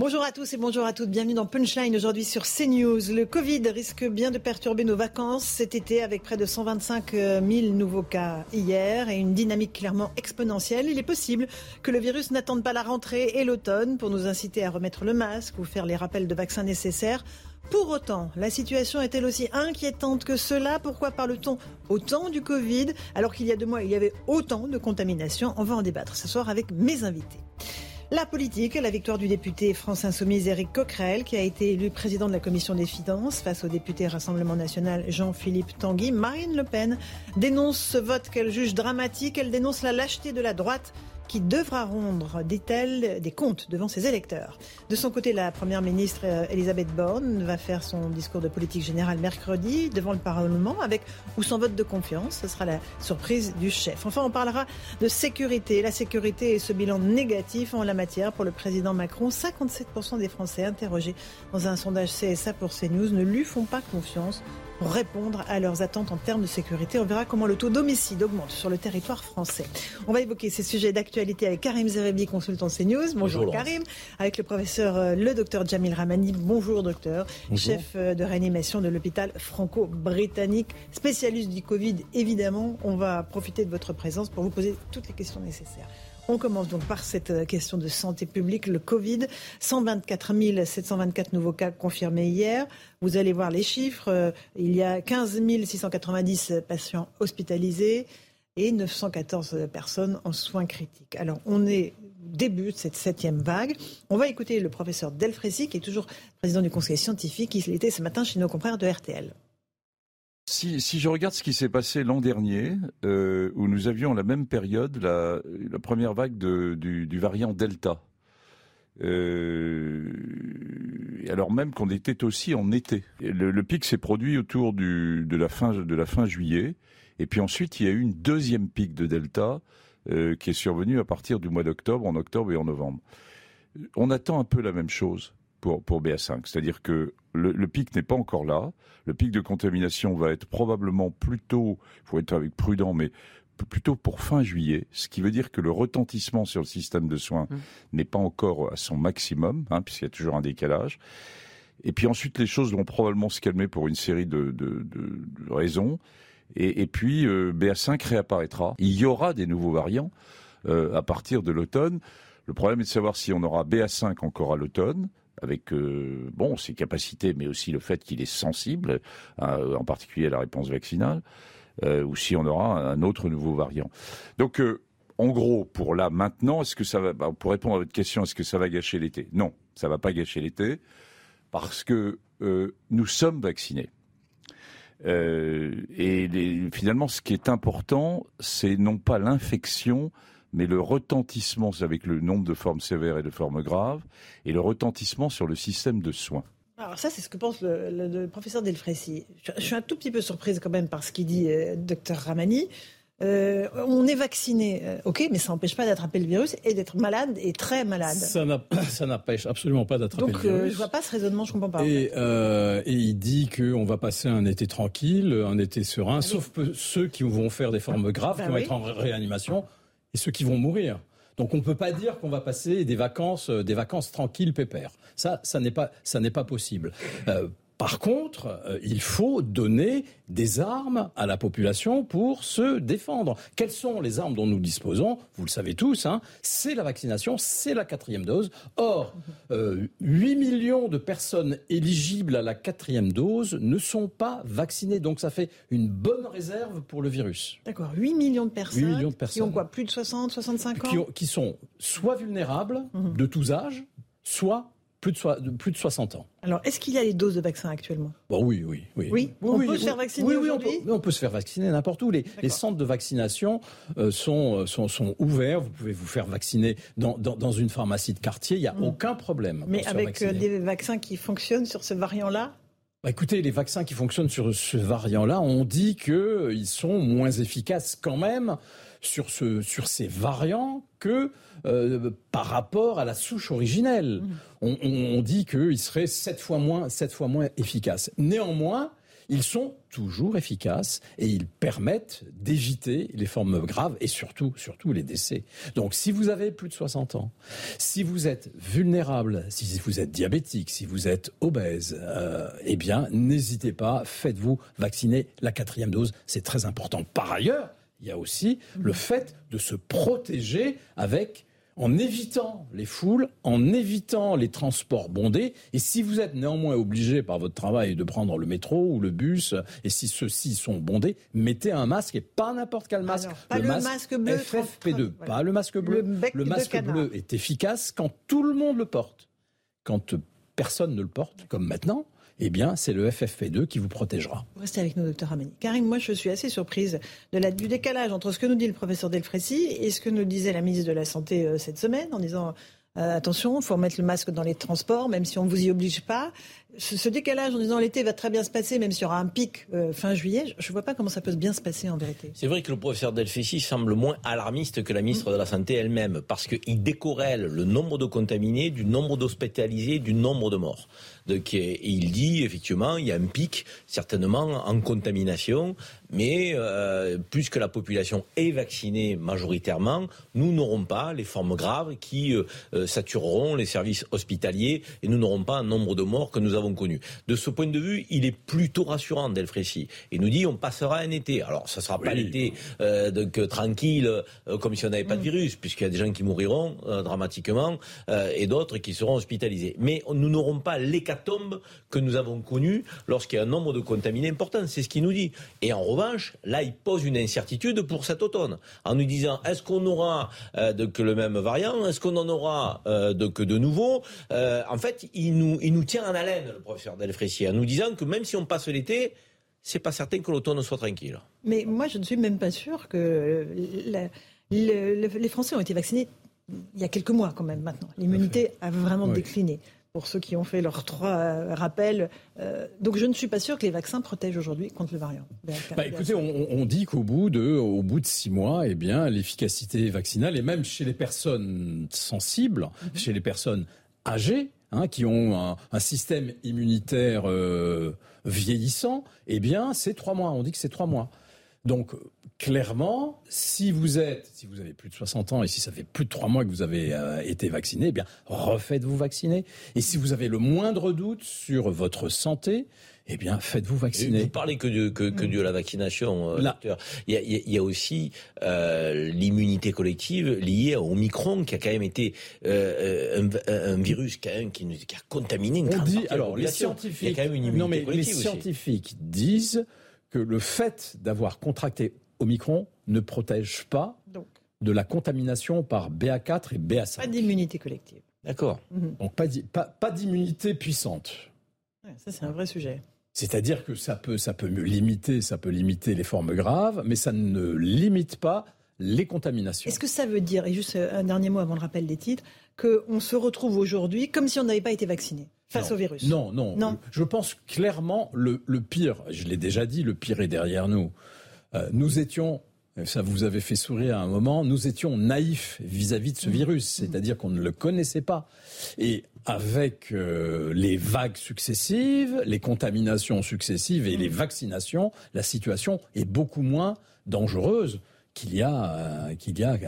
Bonjour à tous et bonjour à toutes. Bienvenue dans Punchline aujourd'hui sur CNews. Le Covid risque bien de perturber nos vacances cet été avec près de 125 000 nouveaux cas hier et une dynamique clairement exponentielle. Il est possible que le virus n'attende pas la rentrée et l'automne pour nous inciter à remettre le masque ou faire les rappels de vaccins nécessaires. Pour autant, la situation est-elle aussi inquiétante que cela Pourquoi parle-t-on autant du Covid alors qu'il y a deux mois il y avait autant de contaminations? On va en débattre ce soir avec mes invités. La politique, la victoire du député France Insoumise Éric Coquerel, qui a été élu président de la commission des finances face au député Rassemblement national Jean-Philippe Tanguy. Marine Le Pen dénonce ce vote qu'elle juge dramatique. Elle dénonce la lâcheté de la droite qui devra rendre, des comptes devant ses électeurs. De son côté, la Première ministre euh, Elisabeth Borne va faire son discours de politique générale mercredi devant le Parlement avec ou sans vote de confiance. Ce sera la surprise du chef. Enfin, on parlera de sécurité. La sécurité et ce bilan négatif en la matière pour le président Macron. 57% des Français interrogés dans un sondage CSA pour CNews ne lui font pas confiance pour répondre à leurs attentes en termes de sécurité. On verra comment le taux d'homicide augmente sur le territoire français. On va évoquer ces sujets d'actualité avec Karim Zerebi, consultant CNews. Bonjour, Bonjour Karim. Avec le professeur, euh, le docteur Jamil Ramani. Bonjour docteur. Chef euh, de réanimation de l'hôpital franco-britannique, spécialiste du Covid évidemment. On va profiter de votre présence pour vous poser toutes les questions nécessaires. On commence donc par cette euh, question de santé publique, le Covid. 124 724 nouveaux cas confirmés hier. Vous allez voir les chiffres. Euh, il y a 15 690 patients hospitalisés et 914 personnes en soins critiques. Alors, on est début de cette septième vague. On va écouter le professeur Delfrécy, qui est toujours président du conseil scientifique. Il était ce matin chez nos confrères de RTL. Si, je regarde ce qui s'est passé l'an dernier, euh, où nous avions la même période la, première vague du, variant Delta, euh, alors même qu'on était aussi en été. Le, pic s'est produit autour de, la fin, de juillet, et puis ensuite il y a eu une deuxième pic de Delta euh, qui est survenue à partir du mois d'octobre, en octobre et en novembre. On attend un peu la même chose pour, pour BA5. C'est-à-dire que le, pic n'est pas encore là. Le pic de contamination va être probablement plutôt, il faut être avec prudent, mais plutôt pour fin juillet, ce qui veut dire que le retentissement sur le système de soins mmh. n'est pas encore à son maximum, hein, puisqu'il y a toujours un décalage. Et puis ensuite, les choses vont probablement se calmer pour une série de, de, de, raisons. Et, et puis, euh, BA5 réapparaîtra. Il y aura des nouveaux variants euh, à partir de l'automne. Le problème est de savoir si on aura BA5 encore à l'automne, avec euh, bon ses capacités, mais aussi le fait qu'il est sensible, en particulier à la réponse vaccinale, euh, ou si on aura un autre nouveau variant. Donc euh, en gros, pour là maintenant, est-ce que ça va bah, Pour répondre à votre question, est-ce que ça va gâcher l'été? Non, ça va pas gâcher l'été parce que nous sommes vaccinés. et finalement, ce qui est important, c'est non pas l'infection, mais le retentissement avec le nombre de formes sévères et de formes graves, et le retentissement sur le système de soins. Alors ça, c'est ce que pense le, professeur Delfrécy. Je, suis un tout petit peu surprise quand même par ce qu'il dit euh, docteur Ramani. Euh, on est vacciné, euh, ok, mais ça n'empêche pas d'attraper le virus et d'être malade et très malade. Ça n'empêche absolument pas d'attraper le virus. Donc je vois pas ce raisonnement, je comprends pas. Et, et il dit qu'on va passer un été tranquille, un été serein, sauf ceux qui vont faire des formes graves, ben qui vont être en réanimation et ceux qui vont mourir. Donc on ne peut pas dire qu'on va passer des vacances, euh, des vacances tranquilles, pépères. Ça, ça n'est pas, pas possible. Euh, par contre, euh, il faut donner des armes à la population pour se défendre. Quelles sont les armes dont nous disposons? Vous le savez tous, hein, c'est la vaccination, c'est la quatrième dose. Or, 8 euh, millions de personnes éligibles à la quatrième dose ne sont pas vaccinées. Donc ça fait une bonne réserve pour le virus. D'accord, 8 millions de personnes, 8 millions de personnes qui ont quoi Plus de 60, 65 ans qui, sont soit vulnérables, mhm. de tous âges, soit plus de, plus de 60 ans. Alors, est-ce qu'il y a les doses de vaccins actuellement? Bon, Oui, oui, oui. Oui, on peut se faire vacciner Oui, oui on, peut, on peut, se faire vacciner n'importe où. Les, centres de vaccination euh, sont, sont, sont, ouverts. Vous pouvez vous faire vacciner dans, dans, une pharmacie de quartier. Il n'y a hmm. aucun problème. Mais avec euh, des vaccins qui fonctionnent sur ce variant-là? Bah, écoutez, les vaccins qui fonctionnent sur ce variant-là, on dit qu'ils sont moins efficaces quand même sur, ce, sur ces variants que euh, par rapport à la souche originelle. Mmh. On, dit qu'ils seraient sept fois moins, sept fois moins efficaces. Néanmoins, ils sont toujours efficaces et ils permettent d'éviter les formes graves et surtout, surtout les décès. Donc, si vous avez plus de 60 ans, si vous êtes vulnérable, si vous êtes diabétique, si vous êtes obèse, euh, eh bien, n'hésitez pas, faites-vous vacciner la quatrième dose. C'est très important. Par ailleurs, il y a aussi le fait de se protéger avec en évitant les foules, en évitant les transports bondés. Et si vous êtes néanmoins obligé par votre travail de prendre le métro ou le bus, et si ceux-ci sont bondés, mettez un masque et pas n'importe quel masque. pas le, masque, bleu FFP2, pas le masque bleu. Le, masque bleu est efficace quand tout le monde le porte. Quand personne ne le porte, comme maintenant, eh bien, c'est le FFP2 qui vous protégera. Restez avec nous, docteur Amani. Karim, moi, je suis assez surprise de la, du décalage entre ce que nous dit le professeur Delfrécy et ce que nous disait la ministre de la Santé euh, cette semaine en disant euh, attention, il faut remettre le masque dans les transports, même si on ne vous y oblige pas. Ce, décalage en disant l'été va très bien se passer, même s'il y aura un pic euh, fin juillet, je ne vois pas comment ça peut bien se passer en vérité. C'est vrai que le professeur Delfessi semble moins alarmiste que la ministre de la Santé elle-même, parce qu'il décorrèle le nombre de contaminés du nombre d'hospitalisés, du nombre de morts. Donc, il dit effectivement, il y a un pic certainement en contamination, mais euh, plus que la population est vaccinée majoritairement, nous n'aurons pas les formes graves qui euh, satureront les services hospitaliers et nous n'aurons pas un nombre de morts que nous avons connu. De ce point de vue, il est plutôt rassurant, Delfrécy. Il nous dit on passera un été. Alors, ça sera pas l'été donc tranquille comme si on n'avait pas de mm. virus, puisqu'il y a des gens qui mouriront dramatiquement et d'autres qui seront hospitalisés. Mais nous n'aurons pas l'hécatombe que nous avons connu lorsqu'il y a un nombre de contaminés important. C'est ce qu'il nous dit. Et en revanche, là, il pose une incertitude pour cet automne, en nous disant est-ce qu'on aura euh, que le même variant? Est-ce qu'on en aura euh, de, que de nouveau? Euh, En fait, il nous, il nous tient en haleine, le professeur Delfrécy, en nous disant que même si on passe l'été, c'est pas certain que l'automne soit tranquille. Mais moi, je ne suis même pas sûr que les Français ont été vaccinés il y a quelques mois quand même maintenant. L'immunité a vraiment décliné pour ceux qui ont fait leurs trois euh, rappels. Euh, donc je ne suis pas sûr que les vaccins protègent aujourd'hui contre le variant. Bah, écoutez, on, dit qu'au bout de, au bout de six mois, eh bien, l'efficacité vaccinale, et même chez les personnes sensibles, mhm. chez les personnes âgées, hein, qui ont un, système immunitaire euh, vieillissant, eh bien, c'est trois mois. On dit que c'est trois mois. Donc, clairement, si vous êtes, si vous avez plus de 60 ans et si ça fait plus de 3 mois que vous avez euh, été vacciné, eh bien, refaites-vous vacciner. Et si vous avez le moindre doute sur votre santé, eh bien, faites-vous vacciner. Vous parlez que de, que, que de la vaccination, euh, docteur. Il y a, il y a aussi euh, l'immunité collective liée au Omicron, qui a quand même été euh, un, un, virus qui a, qui, qui a contaminé une grande dit, alors, Les scientifiques, il y a quand même une immunité non, mais Les scientifiques disent que le fait d'avoir contracté Omicron ne protège pas de la contamination par BA4 et BA5. Pas d'immunité collective. D'accord. Donc pas, pas, d'immunité puissante. ça c'est un vrai sujet. C'est-à-dire que ça peut, ça peut limiter, ça peut limiter les formes graves, mais ça ne limite pas les contaminations. Est-ce que ça veut dire, et juste un dernier mot avant le rappel des titres, qu'on se retrouve aujourd'hui comme si on n'avait pas été vacciné face au virus? Non, non, non. Je pense clairement le, le pire, je l'ai déjà dit, le pire est derrière nous. Euh, nous étions ça vous avait fait sourire à un moment, nous étions naïfs vis-à-vis de ce virus, c'est-à-dire qu'on ne le connaissait pas. Et avec euh, les vagues successives, les contaminations successives et les vaccinations, la situation est beaucoup moins dangereuse qu'il y a euh, qu'il y a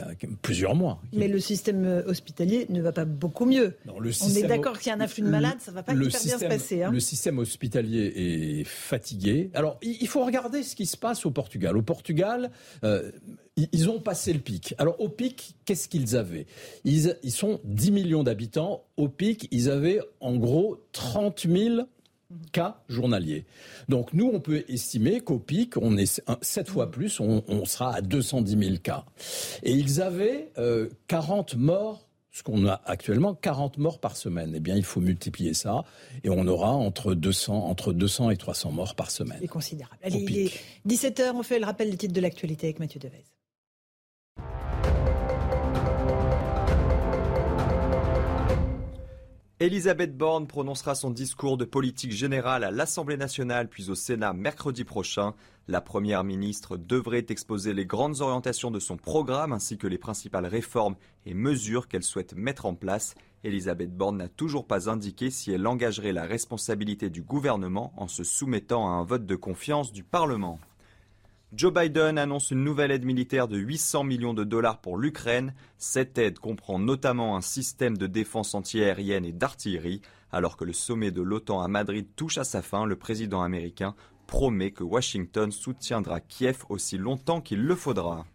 plusieurs mois. Mais le système euh, hospitalier ne va pas beaucoup mieux. On est d'accord qu'il y a un afflux de malades, ça va pas hyper bien se passer. Hein. Le système hospitalier est fatigué. Alors il faut regarder ce qui se passe au Portugal. Au Portugal, euh, ils ont passé le pic. Alors au pic, qu'est-ce qu'ils avaient? Ils, ils sont 10 millions d'habitants. Au pic, ils avaient en gros 30 000 cas journaliers. Donc nous, on peut estimer qu'au pic, on est sept fois plus, on, sera à 210 000 cas. Et ils avaient 40 euh, morts ce qu'on a actuellement, 40 morts par semaine. Eh bien, il faut multiplier ça et on aura entre 200, entre 200 et 300 morts par semaine. C'est considérable. Allez, il est 17h, on fait le rappel des titres de l'actualité avec Mathieu Devez. Elisabeth Borne prononcera son discours de politique générale à l'Assemblée nationale puis au Sénat mercredi prochain. La Première ministre devrait exposer les grandes orientations de son programme ainsi que les principales réformes et mesures qu'elle souhaite mettre en place. Elisabeth Borne n'a toujours pas indiqué si elle engagerait la responsabilité du gouvernement en se soumettant à un vote de confiance du Parlement. Joe Biden annonce une nouvelle aide militaire de 800 millions de dollars pour l'Ukraine. Cette aide comprend notamment un système de défense antiaérienne et d'artillerie. Alors que le sommet de l'OTAN à Madrid touche à sa fin, le président américain promet que Washington soutiendra Kiev aussi longtemps qu'il le faudra.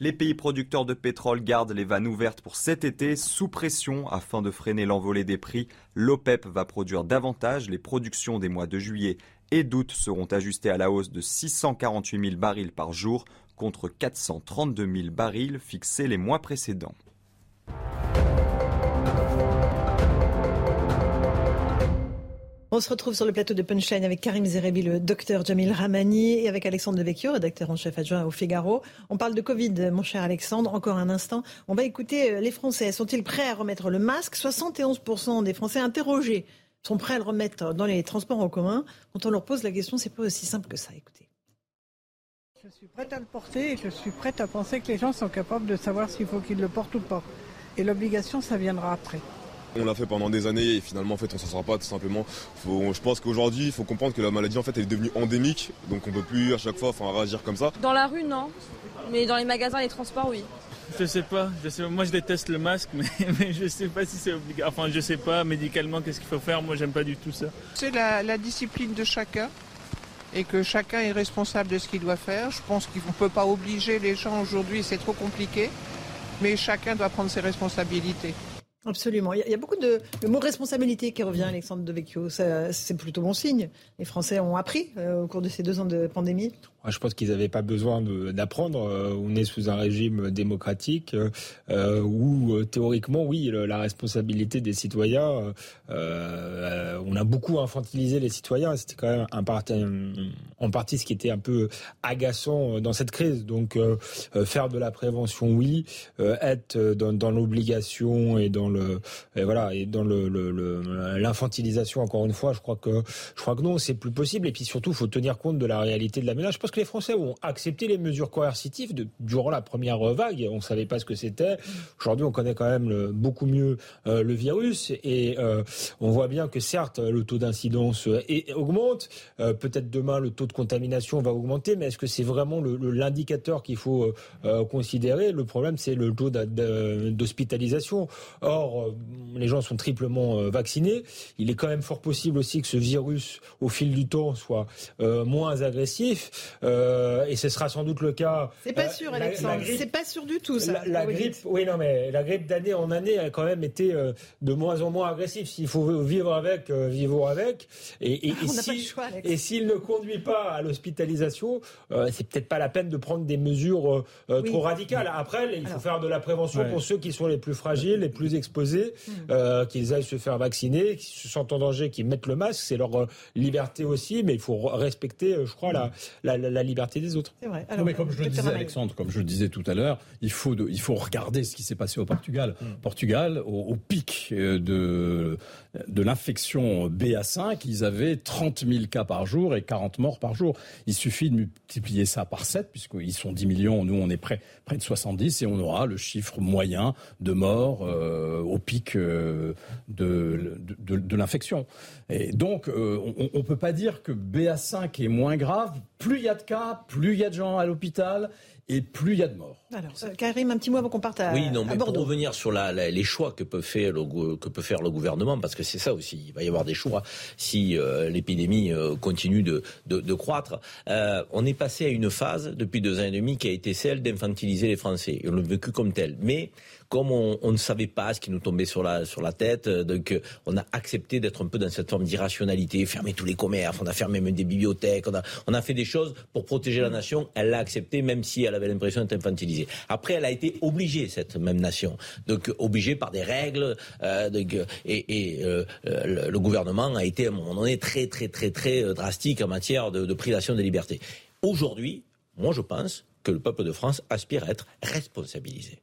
Les pays producteurs de pétrole gardent les vannes ouvertes pour cet été sous pression afin de freiner l'envolée des prix. L'OPEP va produire davantage. Les productions des mois de juillet et d'août seront ajustés à la hausse de 648 000 barils par jour contre 432 000 barils fixés les mois précédents. On se retrouve sur le plateau de Punchline avec Karim Zerebi, le docteur Jamil Ramani et avec Alexandre Devecchio, rédacteur en chef adjoint au Figaro. On parle de Covid, mon cher Alexandre. Encore un instant. On va écouter euh, les Français. Sont-ils prêts à remettre le masque? 71% des Français interrogés sont prêts à le remettre dans les transports en commun. Quand on leur pose la question, c'est pas aussi simple que ça. Écoutez. Je suis prête à le porter et je suis prête à penser que les gens sont capables de savoir s'il faut qu'ils le portent ou pas. Et l'obligation, ça viendra après. On l'a fait pendant des années et finalement en fait on s'en sort pas tout simplement. je pense qu'aujourd'hui il faut comprendre que la maladie en fait elle est devenue endémique donc on peut plus à chaque fois enfin, réagir comme ça. Dans la rue non, mais dans les magasins, les transports oui. Je sais pas, je sais Moi, je déteste le masque, mais, mais je sais pas si c'est obligatoire. Enfin, je sais pas médicalement qu'est-ce qu'il faut faire? Moi, j'aime pas du tout ça. C'est la, discipline de chacun et que chacun est responsable de ce qu'il doit faire. Je pense qu'on ne peut pas obliger les gens aujourd'hui, c'est trop compliqué, mais chacun doit prendre ses responsabilités. Absolument. Il y a beaucoup de le mot responsabilité qui revient, Alexandre Devecchio. C'est plutôt bon signe. Les Français ont appris euh, au cours de ces deux ans de pandémie. Je pense qu'ils n'avaient pas besoin d'apprendre. Euh, on est sous un régime démocratique euh, où théoriquement, oui, la responsabilité des citoyens. on a beaucoup infantilisé les citoyens. C'était quand même en partie ce qui était un peu agaçant dans cette crise. Donc, faire de la prévention, oui. être dans, l'obligation et dans et voilà et dans le l'infantilisation encore une fois, je crois que je crois que non, c'est plus possible. Et puis surtout, il faut tenir compte de la réalité de la pense les Français ont accepté les mesures coercitives durant la première vague. On savait pas ce que c'était. Aujourd'hui, on connaît quand même beaucoup mieux euh, le virus et euh, on voit bien que certes le taux d'incidence euh, augmente. Peut-être demain le taux de contamination va augmenter, mais est-ce que c'est vraiment l'indicateur qu'il faut considérer? Le problème, c'est le taux d'hospitalisation. Or les gens sont triplement vaccinés. Il est quand même fort possible aussi que ce virus, au fil du temps, soit moins agressif. Et ce sera sans doute le cas. C'est pas sûr, Alexandre. C'est pas sûr du tout, ça. La, grippe, oui, non, mais la grippe d'année en année a quand même été de moins en moins agressive. S'il faut vivre avec, vivons avec. Et, et, s'il ne conduit pas à l'hospitalisation, c'est peut-être pas la peine de prendre des mesures trop radicales. Après, il faut faire de la prévention pour ceux qui sont les plus fragiles, les plus exposés hmm. euh, qu'ils aillent se faire vacciner, qu'ils se sentent en danger, qu'ils mettent le masque, c'est leur euh, liberté aussi, mais il faut respecter, euh, je crois, la, la, liberté des autres. C'est vrai. mais comme je le disais, Alexandre, comme je le disais tout à l'heure, il faut, il faut regarder ce qui s'est passé au Portugal. Hmm. Portugal, au, pic de, de l'infection BA5, ils avaient 30 000 cas par jour et 40 morts par jour. Il suffit de multiplier ça par 7, puisqu'ils sont 10 millions, nous on est près, près de 70, et on aura le chiffre moyen de morts au pic euh, de, de, l'infection. Et donc, euh, on ne peut pas dire que BA5 est moins grave. Plus il y a de cas, plus il y a de gens à l'hôpital et plus il y a de morts. Alors, euh, Karim, un petit mot avant qu'on parte à, oui, non, mais Pour revenir sur la, les choix que peut, faire le, que peut faire le gouvernement, parce que c'est ça aussi, il va y avoir des choix si l'épidémie continue de, de, de croître. on est passé à une phase depuis deux ans et demi qui a été celle d'infantiliser les Français. Et on l'a vécu comme tel. Mais comme on, ne savait pas ce qui nous tombait sur la, sur la tête, euh, donc euh, on a accepté d'être un peu dans cette forme d'irrationalité, fermer tous les commerces, on a fermé même des bibliothèques, on a, on a fait des choses pour protéger la nation. Elle l'a accepté, même si elle avait l'impression d'être infantilisée. Après, elle a été obligée, cette même nation, donc obligée par des règles, euh, et, euh, le, gouvernement a été à un moment donné très, très, très, très drastique en matière de, de privation des libertés. Aujourd'hui, moi je pense que le peuple de France aspire à être responsabilisé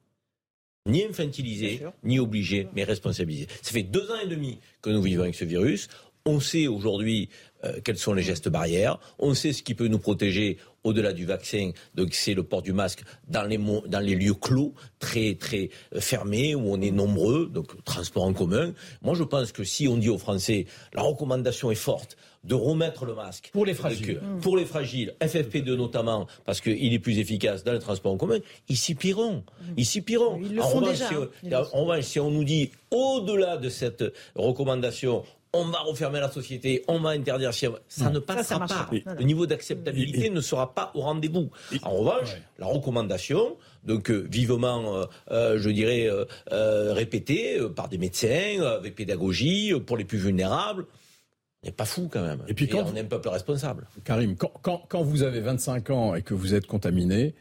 ni infantilisé, ni obligé, mais responsabilisé. Ça fait deux ans et demi que nous vivons avec ce virus. On sait aujourd'hui euh, quels sont les gestes barrières. On sait ce qui peut nous protéger au-delà du vaccin. Donc c'est le port du masque dans les, dans les lieux clos, très très euh, fermés, où on est nombreux, donc transport en commun. Moi je pense que si on dit aux Français, la recommandation est forte, de remettre le masque. Pour les fragiles. pour les fragiles, FFP2 notamment, parce qu'il est plus efficace dans le transport en commun, ils s'y piront. Ils s'y piront. Ils le font déjà. on, hein. si on nous dit, au-delà de cette recommandation, on va refermer la société, on va interdire, ça ne passera pas. Le niveau d'acceptabilité ne sera pas au rendez-vous. En revanche, la recommandation, donc euh, vivement, euh, euh, je dirais, répétée par des médecins, avec pédagogie, pour les plus vulnérables, n'est pas fou quand même. Et puis quand on est un peuple responsable. Karim, quand, quand, vous avez 25 ans et que vous êtes contaminé,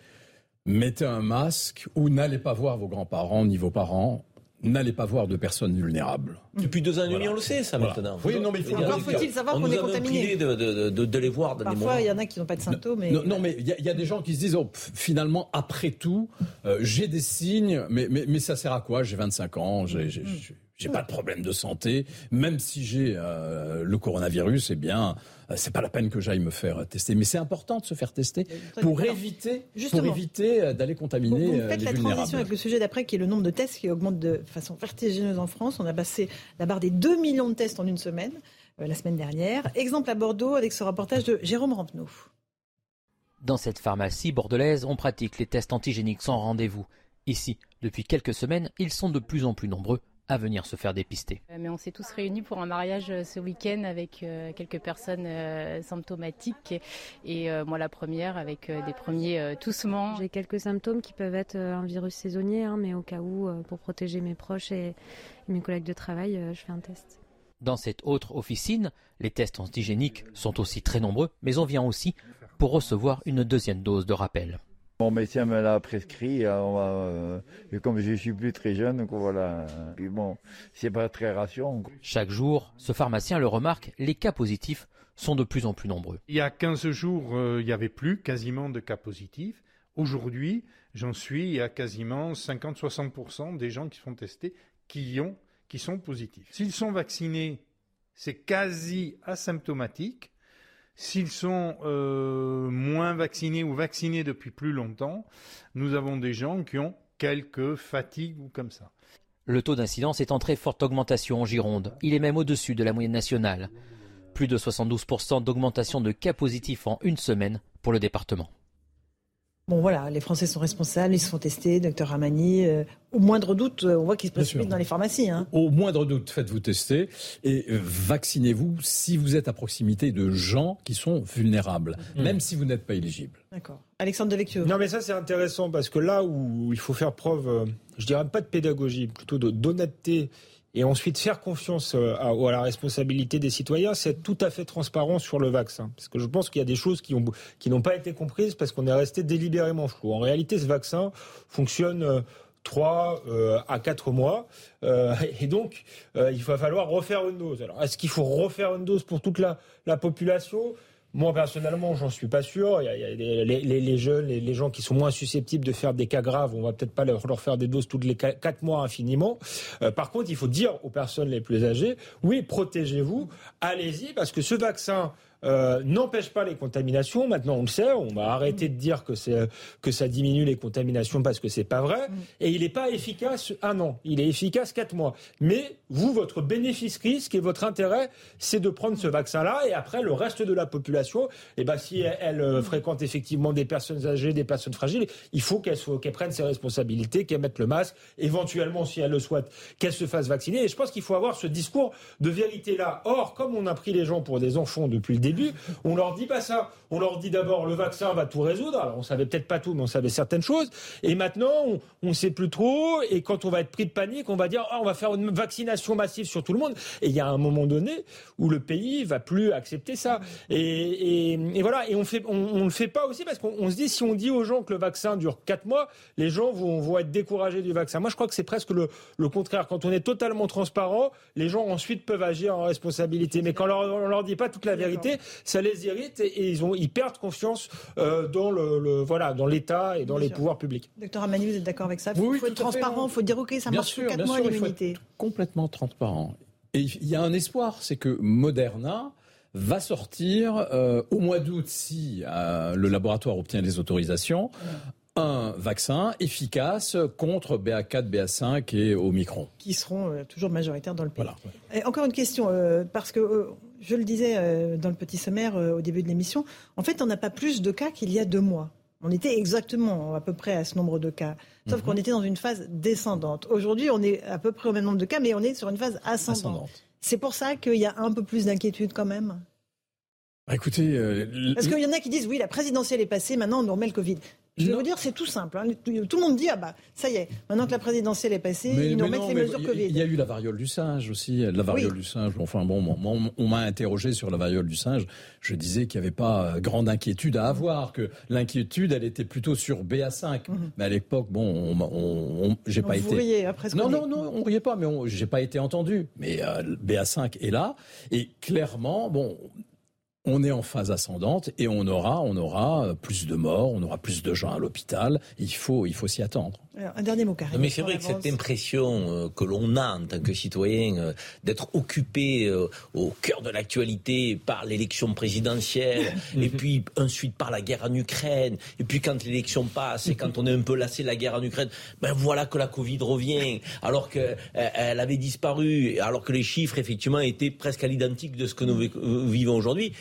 mettez un masque ou n'allez pas voir vos grands-parents ni vos parents. N'allez pas voir de personnes vulnérables. Depuis deux ans et demi, on le sait, ça, maintenant. Oui, non, mais il faut Encore faut-il savoir qu'on est contaminé. De, de, de, de, les voir dans Parfois, il y en a qui n'ont pas de symptômes. Non, non, mais il y, a des gens qui se disent, oh, finalement, après tout, euh, j'ai des signes, mais, mais, mais, ça sert à quoi? J'ai 25 ans, j'ai, mm j'ai pas de problème de santé, même si j'ai euh, le coronavirus, eh bien, euh, c'est pas la peine que j'aille me faire tester. Mais c'est important de se faire tester pour éviter, pour éviter euh, d'aller contaminer vous, vous faites la transition avec le sujet d'après, qui est le nombre de tests qui augmente de façon vertigineuse en France. On a passé la barre des 2 millions de tests en une semaine, la semaine dernière. Exemple à Bordeaux avec ce reportage de Jérôme Rampenot. Dans cette pharmacie bordelaise, on pratique les tests antigéniques sans rendez-vous. Ici, depuis quelques semaines, ils sont de plus en plus nombreux à venir se faire dépister. Euh, mais on s'est tous réunis pour un mariage euh, ce week-end avec euh, quelques personnes symptomatiques et moi la première avec des premiers toussements. J'ai quelques symptômes qui peuvent être un virus saisonnier, hein, mais au cas où, pour protéger mes proches et mes collègues de travail, je fais un test. Dans cette autre officine, les tests antigéniques sont aussi très nombreux, mais on vient aussi pour recevoir une deuxième dose de rappel. Mon médecin me l'a prescrit, euh, euh, et comme je suis plus très jeune, voilà. Puis bon, c'est pas très ration. Chaque jour, ce pharmacien le remarque, les cas positifs sont de plus en plus nombreux. Il y a 15 jours, euh, il n'y avait plus quasiment de cas positifs. Aujourd'hui, j'en suis à quasiment 50-60% des gens qui sont testés qui, ont, qui sont positifs. S'ils sont vaccinés, c'est quasi asymptomatique. S'ils sont euh, moins vaccinés ou vaccinés depuis plus longtemps, nous avons des gens qui ont quelques fatigues ou comme ça. Le taux d'incidence est en très forte augmentation en Gironde. Il est même au-dessus de la moyenne nationale. Plus de 72% d'augmentation de cas positifs en une semaine pour le département. Bon voilà, les Français sont responsables, ils se font tester, docteur Ramani. Euh, au moindre doute, euh, on voit qu'ils se précipitent dans les pharmacies. Hein. Au moindre doute, faites-vous tester et euh, vaccinez-vous si vous êtes à proximité de gens qui sont vulnérables, mmh. même si vous n'êtes pas éligible. D'accord. Alexandre Devecchio. Non mais ça c'est intéressant parce que là où il faut faire preuve, je dirais pas de pédagogie, plutôt d'honnêteté et ensuite faire confiance euh, à, à, la responsabilité des citoyens, c'est tout à fait transparent sur le vaccin. Parce que je pense qu'il y a des choses qui, ont, qui n'ont pas été comprises parce qu'on est resté délibérément flou. En réalité, ce vaccin fonctionne... Euh, 3 euh, à 4 mois. Euh, et donc, euh, il va falloir refaire une dose. Alors, est-ce qu'il faut refaire une dose pour toute la population? Moi, personnellement, j'en suis pas sûr. Il y a, les, jeunes, les, gens qui sont moins susceptibles de faire des cas graves, on va peut-être pas leur, faire des doses tous les quatre mois infiniment. Euh, par contre, il faut dire aux personnes les plus âgées, oui, protégez-vous, allez-y, parce que ce vaccin, euh, n'empêche pas les contaminations. Maintenant, on le sait, on va arrêter de dire que, que ça diminue les contaminations parce que c'est pas vrai. Mm. Et il n'est pas efficace un an, il est efficace quatre mois. Mais vous, votre bénéfice-risque et votre intérêt, c'est de prendre ce vaccin-là. Et après, le reste de la population, eh ben, si elle, euh, fréquente effectivement des personnes âgées, des personnes fragiles, il faut qu'elle, qu'elle prenne ses responsabilités, qu'elle mette le masque, éventuellement, si elle le souhaite, qu'elle se fasse vacciner. Et je pense qu'il faut avoir ce discours de vérité-là. Or, comme on a pris les gens pour des enfants depuis le début, on leur dit pas ça. On leur dit d'abord le vaccin va tout résoudre. Alors on savait peut-être pas tout, mais on savait certaines choses. Et maintenant, on ne sait plus trop. Et quand on va être pris de panique, on va dire ah, on va faire une vaccination massive sur tout le monde. Et il y a un moment donné où le pays va plus accepter ça. Et, voilà. Et on fait, on, le fait pas aussi parce qu'on se dit si on dit aux gens que le vaccin dure 4 mois, les gens vont, être découragés du vaccin. Moi, je crois que c'est presque le, contraire. Quand on est totalement transparent, les gens ensuite peuvent agir en responsabilité. Mais quand on leur, leur dit pas toute la vérité, ça les irrite et, ils, ont, ils perdent confiance euh, dans le, voilà dans l'État et dans les pouvoirs publics. Docteur Amani, vous êtes d'accord avec ça? Il faut être transparent, il faut dire ok, ça marche sur 4 mois l'immunité. Complètement transparent. Et il y a un espoir, c'est que Moderna va sortir euh, au mois d'août si euh, le laboratoire obtient les autorisations un vaccin efficace contre BA4, BA5 et Omicron. Qui seront euh, toujours majoritaires dans le pays. encore une question, parce que je le disais dans le petit sommaire au début de l'émission, en fait, on n'a pas plus de cas qu'il y a deux mois. On était exactement à peu près à ce nombre de cas. Sauf mhm. qu'on était dans une phase descendante. Aujourd'hui, on est à peu près au même nombre de cas, mais on est sur une phase ascendante. C'est pour ça qu'il y a un peu plus d'inquiétude quand même bah, écoutez, euh, parce qu'il y en a qui disent oui, la présidentielle est passée, maintenant on remet le Covid. Je vais vous dire, c'est tout simple. Hein. Tout le monde dit ah bah ça y est, maintenant que la présidentielle est passée, ils nous remettent les mesures Covid. Il y a eu la variole du singe aussi, la variole du singe. Enfin bon, on, m'a interrogé sur la variole du singe. Je disais qu'il n'y avait pas euh, grande inquiétude à avoir, que l'inquiétude elle était plutôt sur BA5. Mhm. Mais à l'époque, bon, on, j'ai pas vous été. Riez, après non, non, non, on riait pas, mais j'ai pas été entendu. Mais euh, BA5 est là et clairement, bon, on est en phase ascendante et on aura, on aura euh, plus de morts, on aura plus de gens à l'hôpital. Il faut, il faut s'y attendre. un dernier mot, Karim. Mais c'est vrai que cette impression euh, que l'on a en tant que citoyen euh, d'être occupé au cœur de l'actualité par l'élection présidentielle et puis ensuite par la guerre en Ukraine et puis quand l'élection passe et quand on est un peu lassé de la guerre en Ukraine, ben voilà que la Covid revient alors qu'elle avait disparu, alors que les chiffres effectivement étaient presque à l'identique de ce que nous vivons aujourd'hui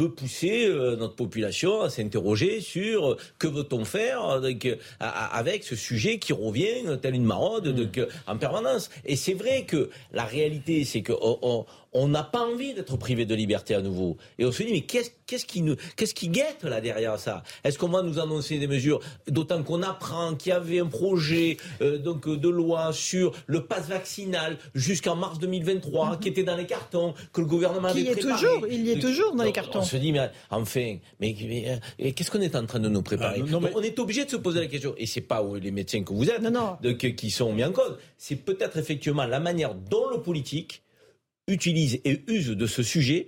peut pousser euh, notre population à s'interroger sur que veut-on faire avec, avec, ce sujet qui revient tel une maraude de, mm. en permanence. Et c'est vrai que la réalité, c'est que on n'a pas envie d'être privé de liberté à nouveau. Et on se dit, mais qu'est-ce, qu'est-ce qui nous, qu'est-ce qui guette là derrière ça? Est-ce qu'on va nous annoncer des mesures? D'autant qu'on apprend qu'il y avait un projet euh, donc de loi sur le pass vaccinal jusqu'en mars 2023 qui était dans les cartons que le gouvernement avait préparé. Toujours, il y est toujours dans les cartons. On se dit, mais enfin, mais, euh, qu'est-ce qu'on est en train de nous préparer? Ah, On est obligé de se poser la question. Et c'est pas les médecins que vous êtes qui sont mis en cause. C'est peut-être effectivement la manière dont le politique utilise et use de ce sujet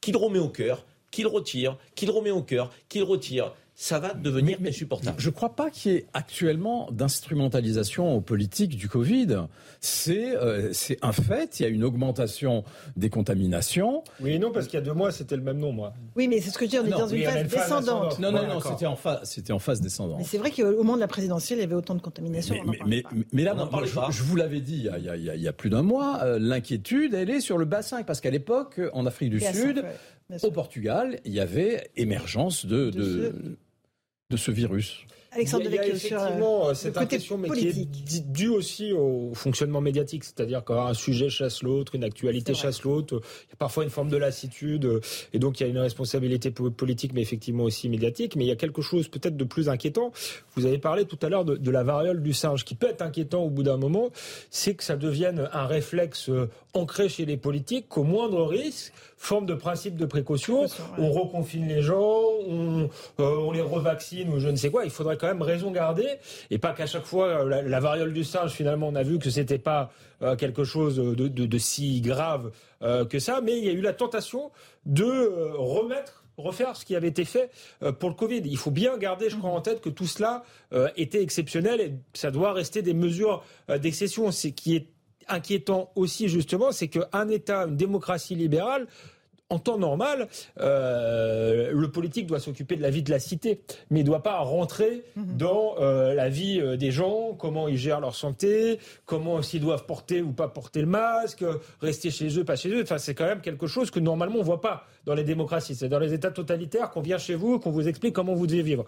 qu'il remet au cœur, qu'il retire, qu'il remet au cœur, qu'il retire ça va devenir insupportable. Je ne crois pas qu'il y ait actuellement d'instrumentalisation politique du Covid. C'est euh, un fait. Il y a une augmentation des contaminations. Oui et non, parce qu'il y a deux mois, c'était le même nombre. Oui, mais c'est ce que je dis, on est dans une phase descendante. Non, non, non, c'était en, en, phase descendante. Mais c'est vrai qu'au moment de la présidentielle, il y avait autant de contaminations. Mais, mais, là, je, vous l'avais dit il y, a, plus d'un mois, euh, l'inquiétude, elle est sur le bassin. Parce qu'à l'époque, en Afrique du Sud, au Portugal, il y avait émergence de, de de ce virus. Alexandre il y a, effectivement euh, cette impression, mais qui est due aussi au fonctionnement médiatique, c'est-à-dire qu'un sujet chasse l'autre, une actualité chasse l'autre, il y a parfois une forme de lassitude, euh, et donc il y a une responsabilité politique, mais effectivement aussi médiatique. Mais il y a quelque chose peut-être de plus inquiétant. Vous avez parlé tout à l'heure de, de, la variole du singe, qui peut être inquiétant au bout d'un moment, c'est que ça devienne un réflexe euh, ancré chez les politiques qu'au moindre risque, forme de principe de précaution, on reconfine les gens, on, on les revaccine ou je ne sais quoi. Il faudrait quand même raison garder et pas qu'à chaque fois euh, la, variole du singe finalement on a vu que c'était pas euh, quelque chose de, si grave euh, que ça, mais il y a eu la tentation de remettre refaire ce qui avait été fait pour le Covid. Il faut bien garder, je crois, en tête que tout cela était exceptionnel et ça doit rester des mesures d'exception. Ce qui est inquiétant aussi, justement, c'est qu'un État, une démocratie libérale, en temps normal, euh, le politique doit s'occuper de la vie de la cité, mais il ne doit pas rentrer mhm. dans euh, la vie euh, des gens, comment ils gèrent leur santé, comment s'ils doivent porter ou pas porter le masque, rester chez eux, pas chez eux. Enfin, c'est quand même quelque chose que normalement on voit pas dans les démocraties. C'est dans les États totalitaires qu'on vient chez vous, qu'on vous explique comment vous devez vivre.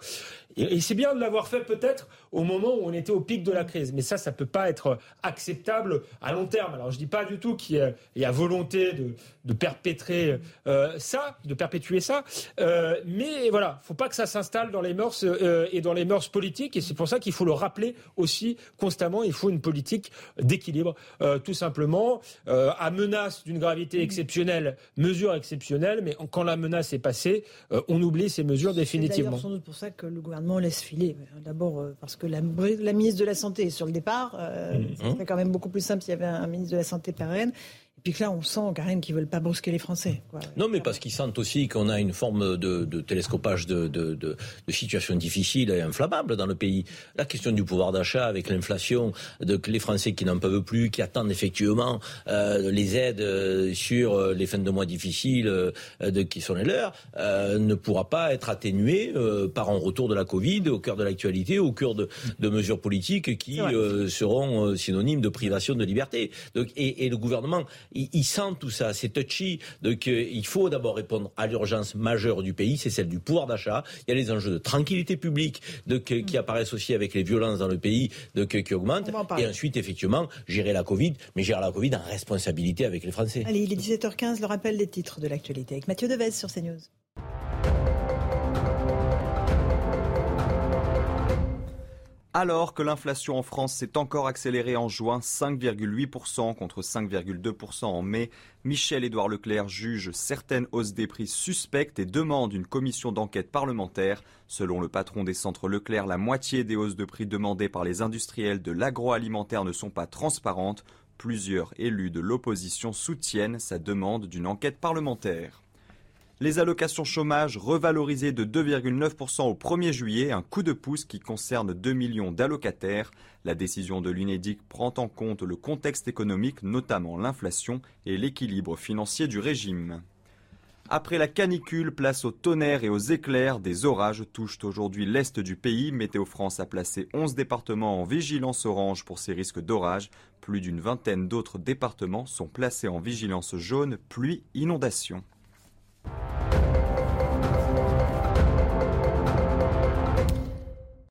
Et, c'est bien de l'avoir fait peut-être au moment où on était au pic de la crise. Mais ça, ça peut pas être acceptable à long terme. Alors je dis pas du tout qu'il y, a volonté de, de perpétrer euh, ça, de perpétuer ça. Euh, mais voilà, faut pas que ça s'installe dans les mœurs euh, et dans les mœurs politiques. Et c'est pour ça qu'il faut le rappeler aussi constamment. Il faut une politique d'équilibre, euh, tout simplement. Euh, à menace d'une gravité exceptionnelle, mesure exceptionnelle. Mais quand la menace est passée, on oublie ces mesures définitivement. C'est sans doute pour ça que le gouvernement laisse filer. D'abord parce que la, la, ministre de la santé est sur le départ. Mmh. Ça serait quand même beaucoup plus simple s'il y avait un ministre de la santé pérenne. Puis que là, on sent quand même qu'ils veulent pas brusquer les Français. Non, mais parce qu'ils sentent aussi qu'on a une forme de, de télescopage de, de, de, situations difficiles et inflammables dans le pays. La question du pouvoir d'achat avec l'inflation, de les Français qui n'en peuvent plus, qui attendent effectivement euh, les aides euh, sur euh, les fins de mois difficiles euh, de, qui sont les leurs, euh, ne pourra pas être atténuée par un retour de la Covid au cœur de l'actualité, au cœur de, de mesures politiques qui seront synonymes de privation de liberté. Donc, et, et le gouvernement il, sent tout ça, c'est touchy. Donc euh, il faut d'abord répondre à l'urgence majeure du pays, c'est celle du pouvoir d'achat. Il y a les enjeux de tranquillité publique qui apparaissent aussi avec les violences dans le pays qui augmentent. Et ensuite, effectivement, gérer la Covid, mais gérer la Covid en responsabilité avec les Français. Allez, il est 17h15, le rappel des titres de l'actualité avec Mathieu Devez sur CNews. Alors que l'inflation en France s'est encore accélérée en juin, 5,8% contre 5,2% en mai, Michel-Édouard Leclerc juge certaines hausses des prix suspectes et demande une commission d'enquête parlementaire. Selon le patron des centres Leclerc, la moitié des hausses de prix demandées par les industriels de l'agroalimentaire ne sont pas transparentes. Plusieurs élus de l'opposition soutiennent sa demande d'une enquête parlementaire. Les allocations chômage revalorisées de 2,9% au 1er juillet, un coup de pouce qui concerne 2 millions d'allocataires. La décision de l'UNEDIC prend en compte le contexte économique, notamment l'inflation et l'équilibre financier du régime. Après la canicule, place au tonnerre et aux éclairs, des orages touchent aujourd'hui l'est du pays. Météo France a placé 11 départements en vigilance orange pour ces risques d'orage. Plus d'une vingtaine d'autres départements sont placés en vigilance jaune, pluie, inondation.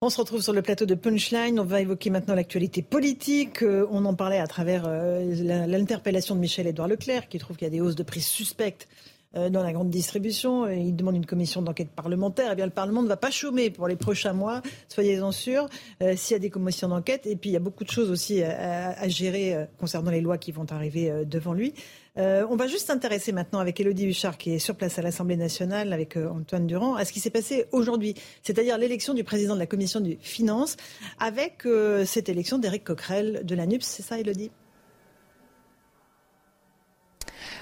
On se retrouve sur le plateau de Punchline. On va évoquer maintenant l'actualité politique. Euh, on en parlait à travers euh, l'interpellation de Michel-Édouard Leclerc, qui trouve qu'il y a des hausses de prix suspectes dans la grande distribution. Il demande une commission d'enquête parlementaire. Eh bien, le Parlement ne va pas chômer pour les prochains mois, soyez-en sûrs, s'il y a des commissions d'enquête. Et puis, il y a beaucoup de choses aussi à gérer concernant les lois qui vont arriver devant lui. Euh, on va juste s'intéresser maintenant avec Elodie Huchard qui est sur place à l'Assemblée nationale avec euh, Antoine Durand à ce qui s'est passé aujourd'hui, c'est-à-dire l'élection du président de la commission des finances avec euh, cette élection d'Éric Coquerel de la NUPS. C'est ça Elodie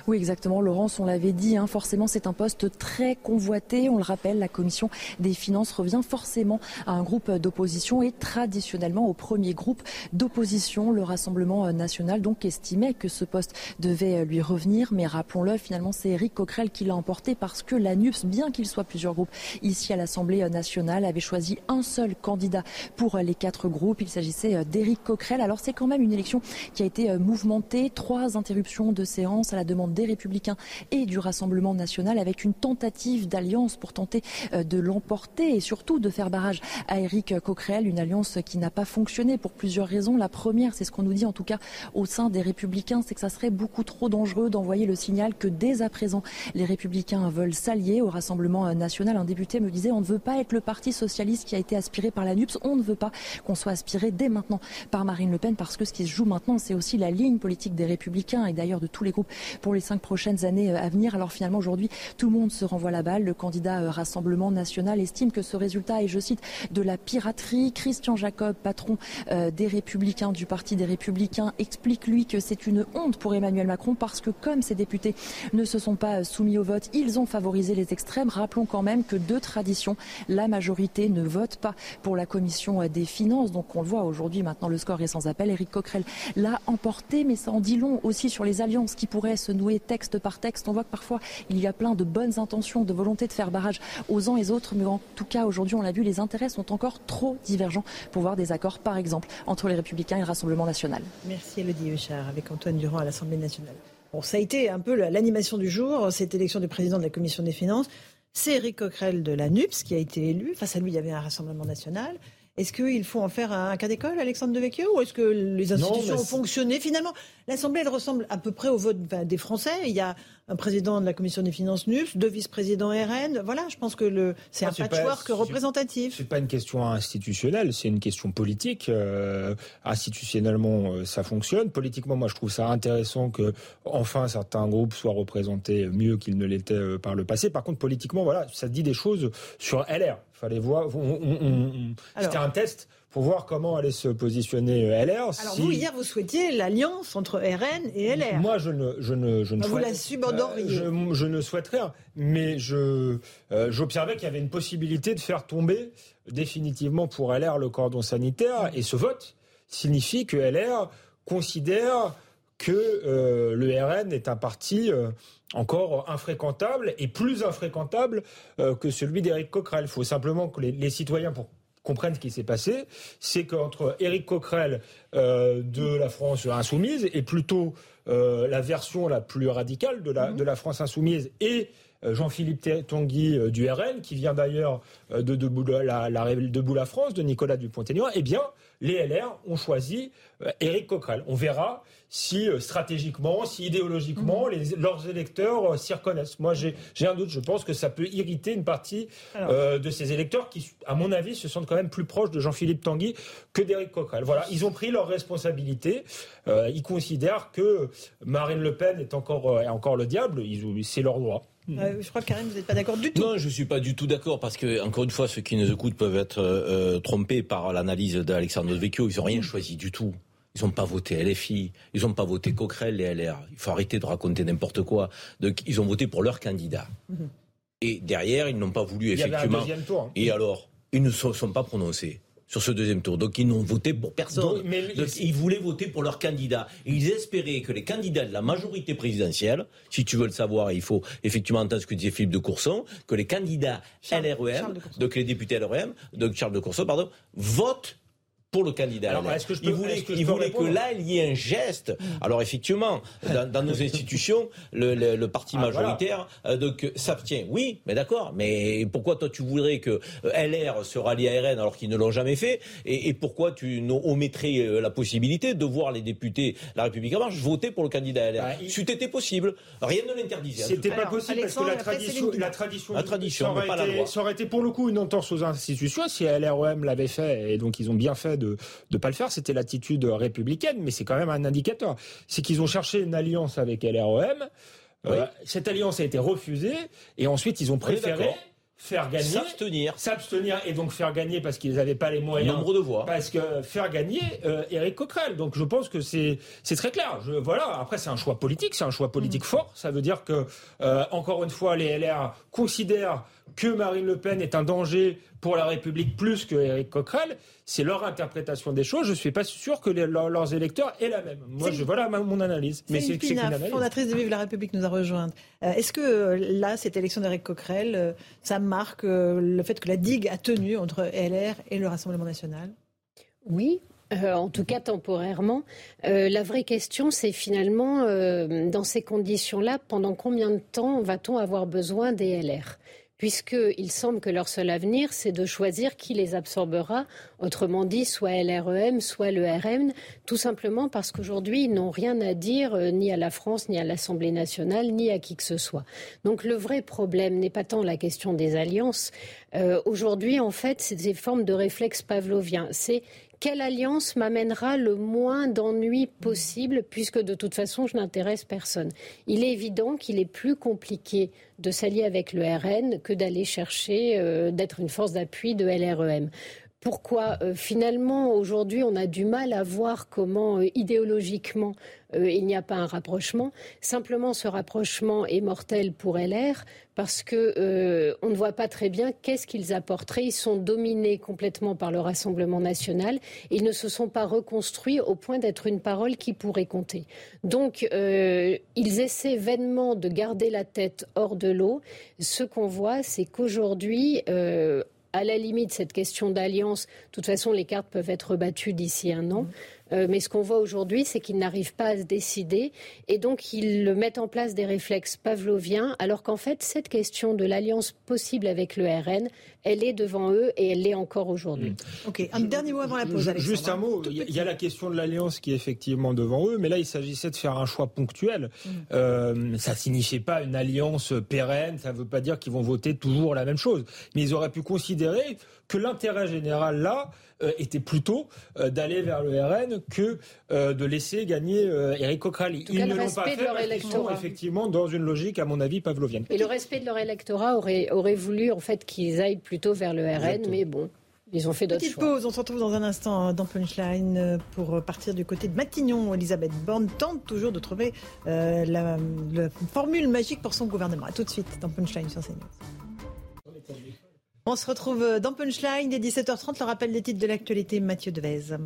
Oui, exactement. Laurence, on l'avait dit, hein, forcément, c'est un poste très convoité. On le rappelle, la commission des finances revient forcément à un groupe d'opposition et traditionnellement au premier groupe d'opposition. Le Rassemblement national donc estimait que ce poste devait lui revenir. Mais rappelons-le, finalement, c'est Éric Coquerel qui l'a emporté parce que l'ANUPS, bien qu'il soit plusieurs groupes ici à l'Assemblée nationale, avait choisi un seul candidat pour les quatre groupes. Il s'agissait d'Éric Coquerel. Alors c'est quand même une élection qui a été mouvementée. Trois interruptions de séance à la demande des Républicains et du Rassemblement national avec une tentative d'alliance pour tenter euh, de l'emporter et surtout de faire barrage à Éric Coquerel, une alliance qui n'a pas fonctionné pour plusieurs raisons. La première, c'est ce qu'on nous dit en tout cas au sein des Républicains, c'est que ça serait beaucoup trop dangereux d'envoyer le signal que dès à présent les Républicains veulent s'allier au Rassemblement national. Un député me disait on ne veut pas être le parti socialiste qui a été aspiré par la NUPS, on ne veut pas qu'on soit aspiré dès maintenant par Marine Le Pen parce que ce qui se joue maintenant, c'est aussi la ligne politique des Républicains et d'ailleurs de tous les groupes pour les cinq prochaines années euh, à venir. Alors finalement, aujourd'hui, tout le monde se renvoie la balle. Le candidat euh, Rassemblement national estime que ce résultat est, je cite, de la piraterie. Christian Jacob, patron euh, des Républicains, du Parti des Républicains, explique lui que c'est une honte pour Emmanuel Macron parce que comme ces députés ne se sont pas soumis au vote, ils ont favorisé les extrêmes. Rappelons quand même que de tradition, la majorité ne vote pas pour la commission des finances. Donc on le voit aujourd'hui, maintenant le score est sans appel. Éric Coquerel l'a emporté, mais ça en dit long aussi sur les alliances qui pourraient se nouer texte par texte. On voit que parfois il y a plein de bonnes intentions, de volonté de faire barrage aux uns et aux autres, mais en tout cas aujourd'hui on l'a vu, les intérêts sont encore trop divergents pour voir des accords, par exemple, entre les Républicains et le Rassemblement national. Merci Elodie Huchard avec Antoine Durand à l'Assemblée nationale. Bon, ça a été un peu l'animation du jour, cette élection du président de la Commission des finances. c'est Éric Coquerel de la NUPS qui a été élu. Face à lui, il y avait un Rassemblement national. Est-ce qu'il faut en faire un cas d'école, Alexandre Devecchio, ou est-ce que les institutions ont fonctionné Finalement, l'Assemblée, elle ressemble à peu près au vote des Français. Il y a un président de la Commission des finances NUPS, deux vice-présidents RN. Voilà, je pense que c'est un patchwork représentatif. C'est pas une question institutionnelle, c'est une question politique. Euh, institutionnellement, euh, ça fonctionne. Politiquement, moi, je trouve ça intéressant que enfin certains groupes soient représentés mieux qu'ils ne l'étaient euh, par le passé. Par contre, politiquement, voilà, ça dit des choses sur LR. Fallait voir. C'était un test pour voir comment allait se positionner euh, LR. Alors vous, hier, vous souhaitiez l'alliance entre RN et LR. Moi, je ne, je ne, je ne Vous la subordonneriez. je, je, ne souhaite rien, mais je, euh, j'observais qu'il y avait une possibilité de faire tomber définitivement pour LR le cordon sanitaire, et ce vote signifie que LR considère que euh, le RN est un parti encore infréquentable et plus infréquentable que celui d'Éric Coquerel. Il faut simplement que les, les citoyens, pour comprennent ce qui s'est passé, c'est qu'entre Éric Coquerel euh, de la France insoumise et plutôt euh, la version la plus radicale de la, mhm. de la France insoumise et euh, Jean-Philippe Tanguy du RN, qui vient d'ailleurs de Debout la, la, de la France, de Nicolas Dupont-Aignan, eh bien, les LR ont choisi Éric Coquerel. On verra si euh, stratégiquement, si idéologiquement, mhm. les, leurs électeurs euh, s'y reconnaissent. Moi, j'ai un doute. Je pense que ça peut irriter une partie euh, de ces électeurs qui, à mon avis, se sentent quand même plus proches de Jean-Philippe Tanguy que d'Éric Coquerel. Voilà, ils ont pris leurs responsabilités. ils considèrent que Marine Le Pen est encore, est encore le diable. C'est leur droit. Je crois que Karim, vous n'êtes pas d'accord du tout. Non, je ne suis pas du tout d'accord parce que, encore une fois, ceux qui nous écoutent peuvent être trompés par l'analyse d'Alexandre Vecchio. Ils n'ont rien choisi du tout. Ils n'ont pas voté LFI, ils n'ont pas voté Coquerel, les LR. Il faut arrêter de raconter n'importe quoi. Donc, ils ont voté pour leur candidat. Mhm. Et derrière, ils n'ont pas voulu effectivement. tour. Hein. Et alors, ils ne se sont pas prononcés sur ce deuxième tour. Donc ils n'ont voté pour personne. ils voulaient voter pour leur candidat. ils espéraient que les candidats de la majorité présidentielle, si tu veux le savoir, il faut effectivement entendre ce que disait Philippe de Courson, que les candidats LREM, donc les députés LREM, donc Charles de Courson, pardon, votent pour le candidat. Alors, est-ce que je peux, il voulait, que, il voulait que, là, il y ait un geste. Mm. Alors, effectivement, dans, nos institutions, le, le, parti ah, majoritaire euh, donc s'abstient. Oui, mais d'accord. Mais pourquoi toi, tu voudrais que euh, LR se rallie à RN alors qu'ils ne l'ont jamais fait? Et, et, pourquoi tu omettrais euh, la possibilité de voir les députés La République en marche voter pour le candidat LR bah, C'eût été possible. Rien ne l'interdisait. C'était pas possible parce que la tradition, la tradition, la tradition, ça aurait, pas été, la loi. ça aurait été pour le coup une entorse aux institutions si LREM l'avait fait et donc ils ont bien fait de ne pas le faire. C'était l'attitude républicaine, mais c'est quand même un indicateur. C'est qu'ils ont cherché une alliance avec LREM. Euh, cette alliance a été refusée et ensuite ils ont préféré faire gagner, s'abstenir, s'abstenir et donc faire gagner parce qu'ils n'avaient pas les moyens. Nombre de voix. Parce que faire gagner euh, Éric Coquerel. Donc je pense que c'est c'est très clair. Je, voilà. Après c'est un choix politique, c'est un choix politique mmh. fort. Ça veut dire que euh, encore une fois les LR considèrent que Marine Le Pen est un danger pour la République plus que Éric Coquerel, c'est leur interprétation des choses. Je ne suis pas sûr que leurs électeurs aient la même. Moi, je, voilà mon analyse. Mais c'est une analyse. fondatrice de Vive la République, nous a rejoint. Euh, est-ce que euh, là, cette élection d'Éric Coquerel, euh, ça marque le fait que la digue a tenu entre LR et le Rassemblement national? Oui, en tout cas temporairement. la vraie question, c'est finalement, dans ces conditions-là, pendant combien de temps va-t-on avoir besoin des LR puisqu'il semble que leur seul avenir, c'est de choisir qui les absorbera, autrement dit, soit LREM, soit le RN, tout simplement parce qu'aujourd'hui, ils n'ont rien à dire euh, ni à la France, ni à l'Assemblée nationale, ni à qui que ce soit. Donc le vrai problème n'est pas tant la question des alliances. Euh, aujourd'hui, en fait, c'est des formes de réflexes pavloviens. C'est quelle alliance m'amènera le moins d'ennuis possible, puisque de toute façon, je n'intéresse personne. Il est évident qu'il est plus compliqué de s'allier avec le RN que d'aller chercher euh, d'être une force d'appui de LREM pourquoi euh, finalement aujourd'hui on a du mal à voir comment euh, idéologiquement euh, il n'y a pas un rapprochement. Simplement ce rapprochement est mortel pour LR parce que on ne voit pas très bien qu'est-ce qu'ils apporteraient. Ils sont dominés complètement par le Rassemblement national. Ils ne se sont pas reconstruits au point d'être une parole qui pourrait compter. Donc ils essaient vainement de garder la tête hors de l'eau. Ce qu'on voit, c'est qu'aujourd'hui à la limite, cette question d'alliance, de toute façon, les cartes peuvent être battues d'ici un an. Euh, mais ce qu'on voit aujourd'hui, c'est qu'ils n'arrivent pas à se décider et donc ils mettent en place des réflexes pavloviens, alors qu'en fait, cette question de l'alliance possible avec le RN, elle est devant eux et elle l'est encore aujourd'hui. Mmh. Ok, un dernier mot avant la pause. Juste un mot, il y a la question de l'alliance qui est effectivement devant eux, mais là il s'agissait de faire un choix ponctuel. Mmh. Euh, ça signifiait pas une alliance pérenne, ça ne veut pas dire qu'ils vont voter toujours la même chose, mais ils auraient pu considérer que l'intérêt général là euh, était plutôt euh, d'aller vers le RN que euh, de laisser gagner Eric O'Crally. Ils ne l'ont pas fait parce sont effectivement dans une logique, à mon avis, pavlovienne. Et le respect de leur électorat aurait, aurait voulu en fait qu'ils aillent plutôt vers le RN, mais bon. Ils ont fait d'autres Petite pause, on se retrouve dans un instant dans Punchline pour partir du côté de Matignon. Elisabeth Borne tente toujours de trouver la, la, formule magique pour son gouvernement. A tout de suite dans Punchline sur CNews. On se retrouve dans Punchline dès 17h30. Le rappel des titres de l'actualité, Mathieu Devez.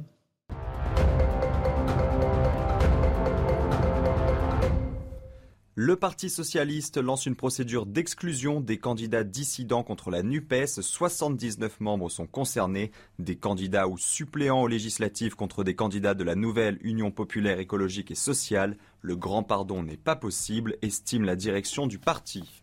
Le Parti socialiste lance une procédure d'exclusion des candidats dissidents contre la NUPES. 79 membres sont concernés, des candidats ou suppléants aux législatives contre des candidats de la nouvelle Union populaire écologique et sociale. Le grand pardon n'est pas possible, estime la direction du parti.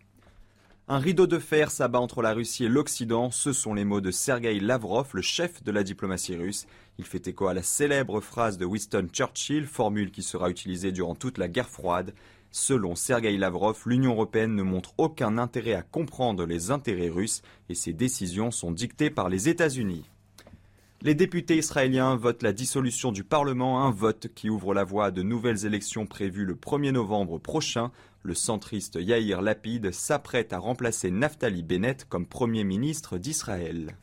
Un rideau de fer s'abat entre la Russie et l'Occident, ce sont les mots de Sergei Lavrov, le chef de la diplomatie russe. Il fait écho à la célèbre phrase de Winston Churchill, formule qui sera utilisée durant toute la guerre froide. Selon Sergei Lavrov, l'Union européenne ne montre aucun intérêt à comprendre les intérêts russes et ses décisions sont dictées par les États-Unis. Les députés israéliens votent la dissolution du Parlement, un vote qui ouvre la voie à de nouvelles élections prévues le 1er novembre prochain. Le centriste Yair Lapid s'apprête à remplacer Naftali Bennett comme Premier ministre d'Israël.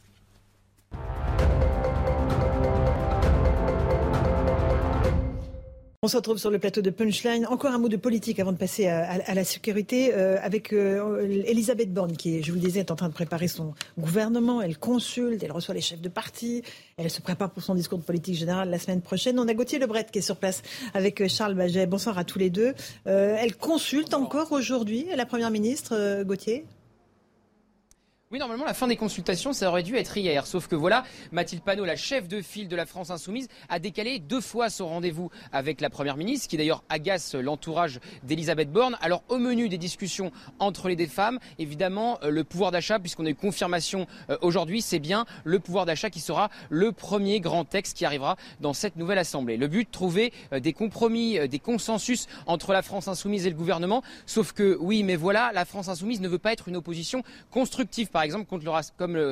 On se retrouve sur le plateau de Punchline. Encore un mot de politique avant de passer à, la sécurité euh, avec euh, Elisabeth Borne qui, je vous le disais, est en train de préparer son gouvernement. Elle consulte, elle reçoit les chefs de parti, elle se prépare pour son discours de politique générale la semaine prochaine. On a Gauthier Lebret qui est sur place avec euh, Charles Baget. Bonsoir à tous les deux. elle consulte encore aujourd'hui la Première ministre, Gauthier? Oui, normalement, la fin des consultations, ça aurait dû être hier. Sauf que voilà, Mathilde Panot, la chef de file de la France Insoumise, a décalé deux fois son rendez-vous avec la Première ministre, qui d'ailleurs agace l'entourage d'Elisabeth Borne. Alors, au menu des discussions entre les deux femmes, évidemment, euh, le pouvoir d'achat, puisqu'on a eu confirmation euh, aujourd'hui, c'est bien le pouvoir d'achat qui sera le premier grand texte qui arrivera dans cette nouvelle Assemblée. Le but, trouver euh, des compromis, des consensus entre la France Insoumise et le gouvernement. Sauf que, oui, mais voilà, la France Insoumise ne veut pas être une opposition constructive par exemple,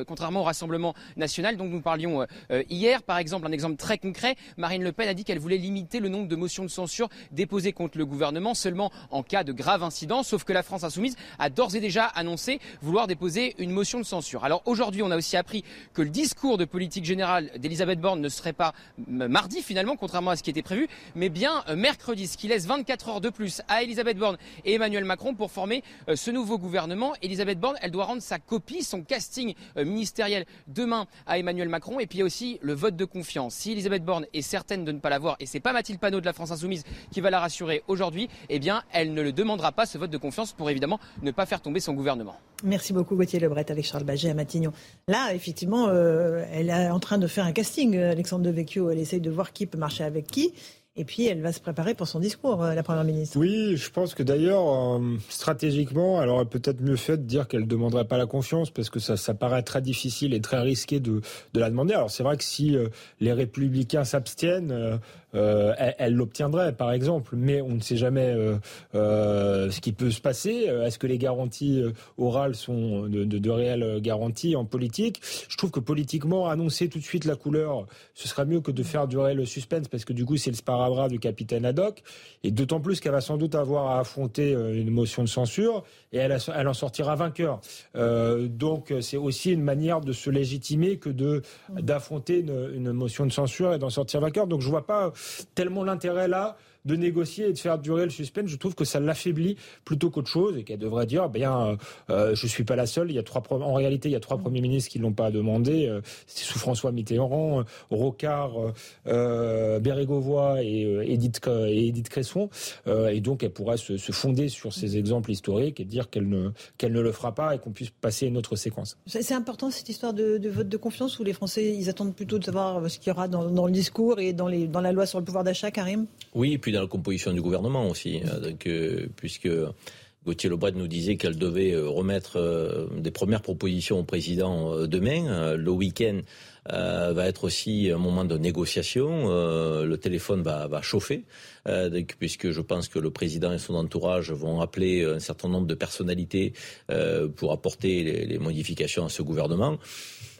contrairement au Rassemblement national dont nous parlions euh, euh, hier. Par exemple, un exemple très concret, Marine Le Pen a dit qu'elle voulait limiter le nombre de motions de censure déposées contre le gouvernement seulement en cas de grave incident, sauf que la France insoumise a d'ores et déjà annoncé vouloir déposer une motion de censure. Alors aujourd'hui, on a aussi appris que le discours de politique générale d'Elisabeth Borne ne serait pas mardi finalement, contrairement à ce qui était prévu, mais bien euh, mercredi, ce qui laisse 24 heures de plus à Elisabeth Borne et Emmanuel Macron pour former ce nouveau gouvernement. Elisabeth Borne, elle doit rendre sa copie son casting euh, ministériel demain à Emmanuel Macron. Et puis il y a aussi le vote de confiance. Si Elisabeth Borne est certaine de ne pas l'avoir, et c'est pas Mathilde Panot de la France Insoumise qui va la rassurer aujourd'hui, eh bien elle ne le demandera pas ce vote de confiance pour évidemment ne pas faire tomber son gouvernement. Merci beaucoup Gauthier Lebret avec Charles Baget à Matignon. Là, effectivement, euh, elle est en train de faire un casting, Alexandre Devecchio. Elle essaye de voir qui peut marcher avec qui. Et puis, elle va se préparer pour son discours, euh, la Première ministre. Oui, je pense que d'ailleurs, euh, stratégiquement, elle aurait peut-être mieux fait de dire qu'elle ne demanderait pas la confiance, parce que ça, ça paraît très difficile et très risqué de, de la demander. Alors, c'est vrai que si euh, les républicains s'abstiennent, euh, elle l'obtiendrait, par exemple. Mais on ne sait jamais euh, euh, ce qui peut se passer. Est-ce que les garanties orales sont de, de, de, réelles garanties en politique? Je trouve que politiquement, annoncer tout de suite la couleur, ce serait mieux que de faire durer le suspense, parce que du coup, c'est le sparadrap du capitaine Haddock. Et d'autant plus qu'elle va sans doute avoir à affronter une motion de censure, et elle, elle en sortira vainqueur. Euh, donc, c'est aussi une manière de se légitimer que de d'affronter une, une motion de censure et d'en sortir vainqueur. Donc, je vois pas tellement l'intérêt là de négocier et de faire durer le suspense. Je trouve que ça l'affaiblit plutôt qu'autre chose et qu'elle devrait dire, bien, euh, je suis pas la seule. Il y a trois, en réalité, il y a trois premiers ministres qui l'ont pas demandé. C'est sous François Mitterrand, Rocard, euh, Bérégovoy et Edith, et Edith Cresson. et donc, elle pourrait se, se, fonder sur ces exemples historiques et dire qu'elle ne, qu'elle ne le fera pas et qu'on puisse passer à une autre séquence. C'est important cette histoire de, de, vote de confiance où les Français ils attendent plutôt de savoir ce qu'il y aura dans, dans, le discours et dans, les, dans la loi sur le pouvoir d'achat, Karim? Oui, et puis dans la composition du gouvernement aussi, euh, donc, euh, puisque Gauthier Lebret nous disait qu'elle devait euh, remettre des premières propositions au président demain. Le week-end va être aussi un moment de négociation. le téléphone va, va chauffer, puisque je pense que le président et son entourage vont appeler un certain nombre de personnalités pour apporter les modifications à ce gouvernement.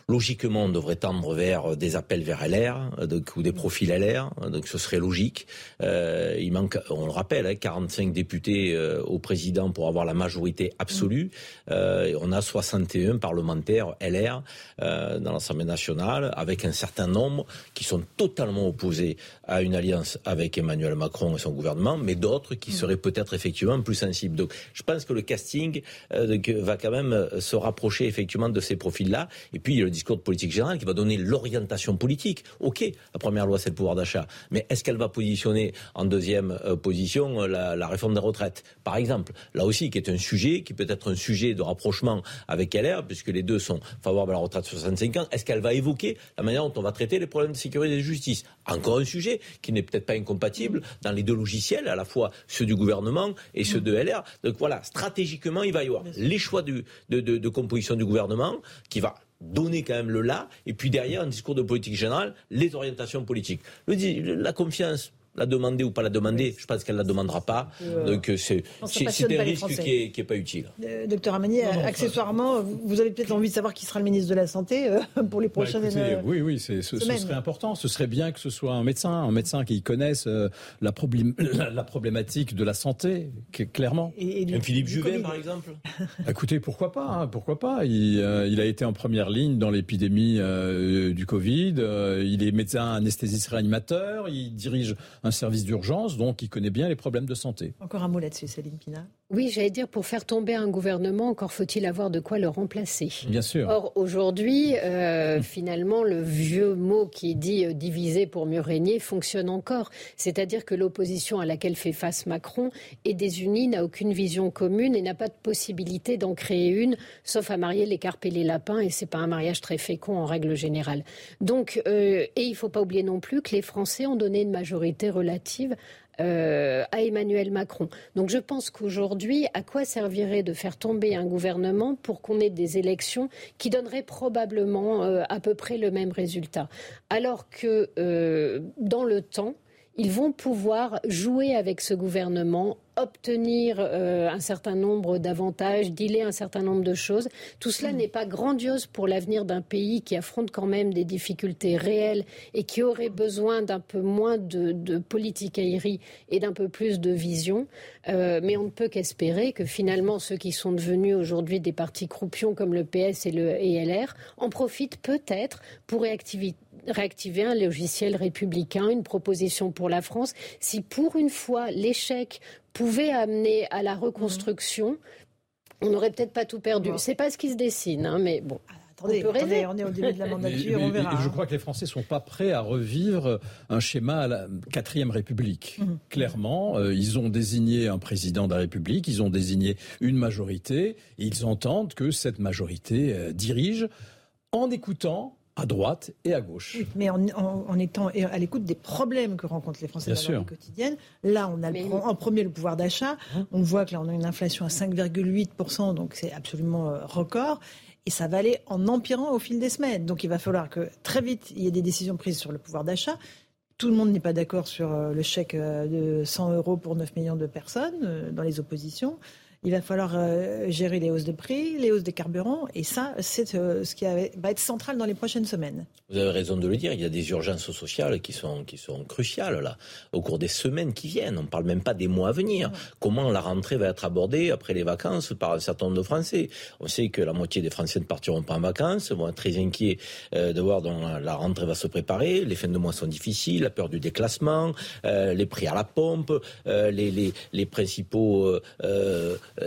Logiquement, on devrait tendre vers des appels vers LR, donc, ou des profils LR, donc ce serait logique. Euh, il manque, on le rappelle, hein, 45 députés euh, au président pour avoir la majorité absolue. Euh, on a 61 parlementaires LR euh, dans l'Assemblée nationale, avec un certain nombre qui sont totalement opposés à une alliance avec Emmanuel Macron et son gouvernement, mais d'autres qui seraient peut-être effectivement plus sensibles. Donc, je pense que le casting euh, va quand même se rapprocher effectivement de ces profils-là. Et puis, le discours de politique générale qui va donner l'orientation politique. Ok, la première loi c'est le pouvoir d'achat, mais est-ce qu'elle va positionner en deuxième euh, position euh, la, réforme des retraites, par exemple Là aussi, qui est un sujet, qui peut être un sujet de rapprochement avec LR, puisque les deux sont favorables à la retraite de 65 ans. Est-ce qu'elle va évoquer la manière dont on va traiter les problèmes de sécurité et de justice? Encore un sujet qui n'est peut-être pas incompatible dans les deux logiciels, à la fois ceux du gouvernement et ceux de LR. Donc voilà, stratégiquement, il va y avoir les choix de, de composition du gouvernement qui va donner quand même le là, et puis derrière un discours de politique générale, les orientations politiques. Le, la confiance, la demander ou pas la demander, je pense qu'elle ne la demandera pas. Euh, Donc euh, c'est un risque qui n'est pas utile. Euh, docteur Amani, accessoirement, vous avez peut-être envie de savoir qui sera le ministre de la Santé pour les bah, prochaines Oui, oui, ce, ce, serait important. Ce serait bien que ce soit un médecin, un médecin qui connaisse la, la, problématique de la santé, clairement. Et, un Philippe Juvin, par exemple Écoutez, pourquoi pas hein, Pourquoi pas il, il, a été en première ligne dans l'épidémie du Covid. il est médecin anesthésiste réanimateur. Il dirige un service d'urgence, donc il connaît bien les problèmes de santé. Encore un mot là-dessus, Céline Pina. Oui, j'allais dire, pour faire tomber un gouvernement, encore faut-il avoir de quoi le remplacer. Bien sûr. Or, aujourd'hui, euh, finalement, le vieux mot qui dit euh, diviser pour mieux régner fonctionne encore. C'est-à-dire que l'opposition à laquelle fait face Macron est désunie, n'a aucune vision commune et n'a pas de possibilité d'en créer une, sauf à marier les carpes et les lapins, et c'est pas un mariage très fécond en règle générale. Donc, euh, et il faut pas oublier non plus que les Français ont donné une majorité relative euh, à Emmanuel Macron. Donc je pense qu'aujourd'hui, à quoi servirait de faire tomber un gouvernement pour qu'on ait des élections qui donneraient probablement euh, à peu près le même résultat? Alors que euh, dans le temps, ils vont pouvoir jouer avec ce gouvernement obtenir euh, un certain nombre d'avantages, dealer un certain nombre de choses. Tout cela mm. n'est pas grandiose pour l'avenir d'un pays qui affronte quand même des difficultés réelles et qui aurait besoin d'un peu moins de, de politique aérie et d'un peu plus de vision. Euh, mais on ne peut qu'espérer que finalement ceux qui sont devenus aujourd'hui des partis croupions comme le PS et le LR en profitent peut-être pour réactiver réactiver un logiciel républicain, une proposition pour la France. Si pour une fois l'échec pouvait amener à la reconstruction, on n'aurait peut-être pas tout perdu. C'est pas ce qui se dessine, hein, mais bon. Ah, attendez, on, attendez, on est au début de la mandature, on verra. je crois que les Français ne sont pas prêts à revivre un schéma à la quatrième République. Mhm. Clairement, euh, ils ont désigné un président de la République, ils ont désigné une majorité, et ils entendent que cette majorité euh, dirige en écoutant à droite et à gauche. Oui, mais en, étant à l'écoute des problèmes que rencontrent les Français dans la vie quotidienne. Là, on a en premier le pouvoir d'achat. Hein on voit que là, on a une inflation à 5,8%, donc c'est absolument euh, record. Et ça va aller en empirant au fil des semaines. Donc il va falloir que très vite, il y ait des décisions prises sur le pouvoir d'achat. Tout le monde n'est pas d'accord sur euh, le chèque euh, de 100 euros pour 9 millions de personnes dans les oppositions. Il va falloir euh, gérer les hausses de prix, les hausses des carburants, et ça, c'est euh, ce qui va être central dans les prochaines semaines. Vous avez raison de le dire, il y a des urgences sociales qui sont, qui sont cruciales là, au cours des semaines qui viennent. On ne parle même pas des mois à venir. Comment la rentrée va être abordée après les vacances par un certain nombre de Français? On sait que la moitié des Français ne partiront pas en vacances, vont être très inquiets euh, de voir dont la rentrée va se préparer. Les fins de mois sont difficiles, la peur du déclassement, les prix à la pompe, les, les, les, principaux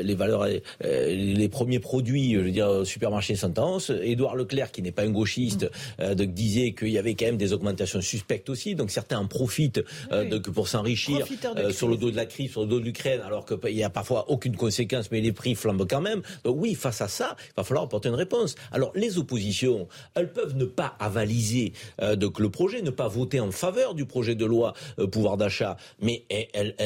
les valeurs, euh, les premiers produits, je veux dire, supermarché Sentence. Édouard Leclerc, qui n'est pas un gauchiste, euh, disait qu'il y avait quand même des augmentations suspectes aussi. Donc certains en profitent pour s'enrichir sur le dos de la crise, sur le dos de l'Ukraine, alors qu'il n'y a parfois aucune conséquence, mais les prix flambent quand même. Donc oui, face à ça, il va falloir apporter une réponse. Alors les oppositions, elles peuvent ne pas avaliser donc le projet, ne pas voter en faveur du projet de loi pouvoir d'achat, mais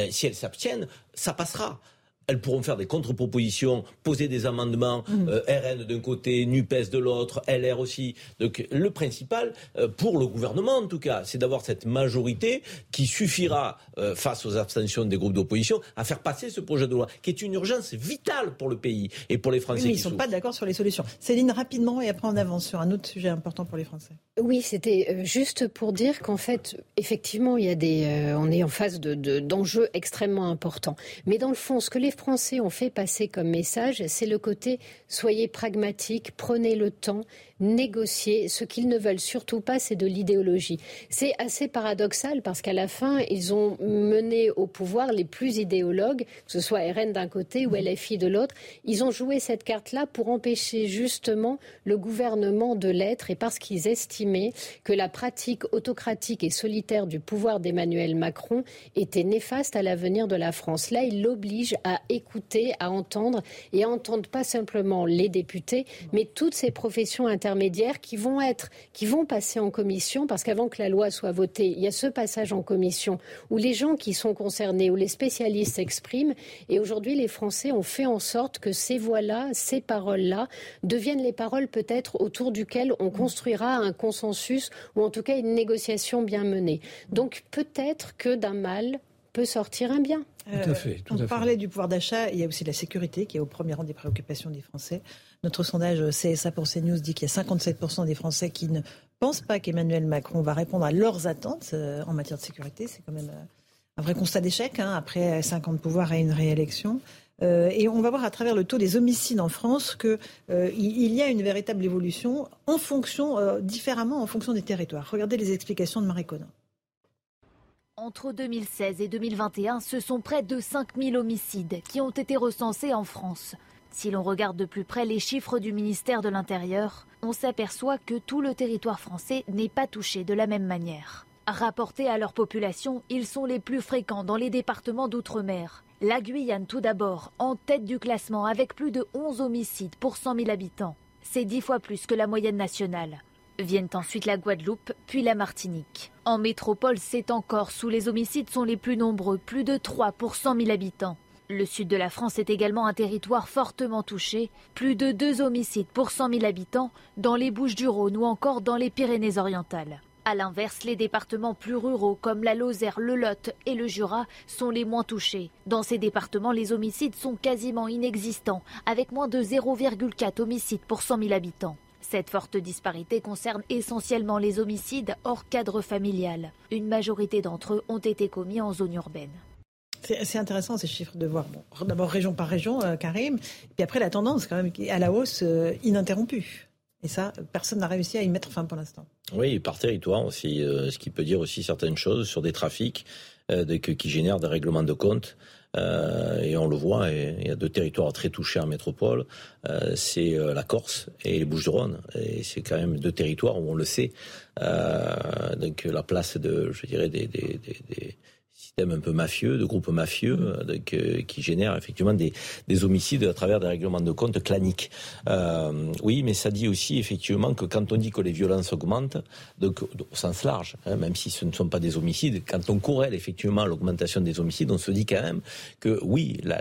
si elles s'abstiennent, ça passera elles pourront faire des contre-propositions, poser des amendements, mmh. euh, RN d'un côté, NUPES de l'autre, LR aussi. Donc le principal, euh, pour le gouvernement en tout cas, c'est d'avoir cette majorité qui suffira, euh, face aux abstentions des groupes d'opposition, à faire passer ce projet de loi, qui est une urgence vitale pour le pays et pour les Français. mais ils ne sont pas d'accord sur les solutions. Céline, rapidement, et après on avance sur un autre sujet important pour les Français. Oui, c'était juste pour dire qu'en fait, effectivement, il y a des, on est en face d'enjeux de, extrêmement importants. Mais dans le fond, ce que les Français ont fait passer comme message, c'est le côté soyez pragmatique, prenez le temps, négocier. Ce qu'ils ne veulent surtout pas, c'est de l'idéologie. C'est assez paradoxal parce qu'à la fin, ils ont mené au pouvoir les plus idéologues, que ce soit RN d'un côté ou LFI de l'autre. Ils ont joué cette carte-là pour empêcher justement le gouvernement de l'être et parce qu'ils estimaient que la pratique autocratique et solitaire du pouvoir d'Emmanuel Macron était néfaste à l'avenir de la France. Là, ils l'obligent à écouter, à entendre et à entendre pas simplement les députés, mais toutes ces professions intermédiaires qui vont être, qui vont passer en commission, parce qu'avant que la loi soit votée, il y a ce passage en commission où les gens qui sont concernés, où les spécialistes s'expriment. Et aujourd'hui, les Français ont fait en sorte que ces voix-là, ces paroles-là, deviennent les paroles peut-être autour duquel on construira un consensus ou en tout cas une négociation bien menée. Donc peut-être que d'un mal peut sortir un bien. Tout à fait. on parlait du pouvoir d'achat, il y a aussi la sécurité qui est au premier rang des préoccupations des Français. Notre sondage CSA pour CNews dit qu'il y a 57% des Français qui ne pensent pas qu'Emmanuel Macron va répondre à leurs attentes euh, en matière de sécurité. C'est quand même euh, un vrai constat d'échec hein, après 5 ans de pouvoir et une réélection. Euh, et on va voir à travers le taux des homicides en France qu'il il y a une véritable évolution en fonction, différemment en fonction des territoires. Regardez les explications de Marie Conan. Entre 2016 et 2021, ce sont près de 5000 homicides qui ont été recensés en France. Si l'on regarde de plus près les chiffres du ministère de l'Intérieur, on s'aperçoit que tout le territoire français n'est pas touché de la même manière. Rapportés à leur population, ils sont les plus fréquents dans les départements d'outre-mer. La Guyane tout d'abord, en tête du classement avec plus de 11 homicides pour 100 000 habitants. C'est dix fois plus que la moyenne nationale. Viennent ensuite la Guadeloupe, puis la Martinique. En métropole, c'est encore sous les homicides sont les plus nombreux, plus de 3 pour 100 000 habitants. Le sud de la France est également un territoire fortement touché. Plus de deux homicides pour 100 000 habitants dans les Bouches-du-Rhône ou encore dans les Pyrénées-Orientales. A l'inverse, les départements plus ruraux comme la Lozère, le Lot et le Jura sont les moins touchés. Dans ces départements, les homicides sont quasiment inexistants, avec moins de 0,4 homicides pour 100 000 habitants. Cette forte disparité concerne essentiellement les homicides hors cadre familial. Une majorité d'entre eux ont été commis en zone urbaine. C'est intéressant ces chiffres de voir. D'abord région par région, euh, Karim, puis après la tendance quand même à la hausse euh, ininterrompue. Et ça, personne n'a réussi à y mettre fin pour l'instant. Oui, par territoire aussi, euh, ce qui peut dire aussi certaines choses sur des trafics qui génèrent des règlements de compte. Et on le voit, il y a deux territoires très touchés en métropole, c'est la Corse et les Bouches-du-Rhône. Et c'est quand même deux territoires où on le sait. donc la place de, je dirais, des, des système un peu mafieux, de groupes mafieux, euh, qui génèrent effectivement des, homicides à travers des règlements de compte claniques. Euh, oui, mais ça dit aussi effectivement que quand on dit que les violences augmentent, donc au sens large, hein, même si ce ne sont pas des homicides, quand on corrèle effectivement l'augmentation des homicides, on se dit quand même que oui, la,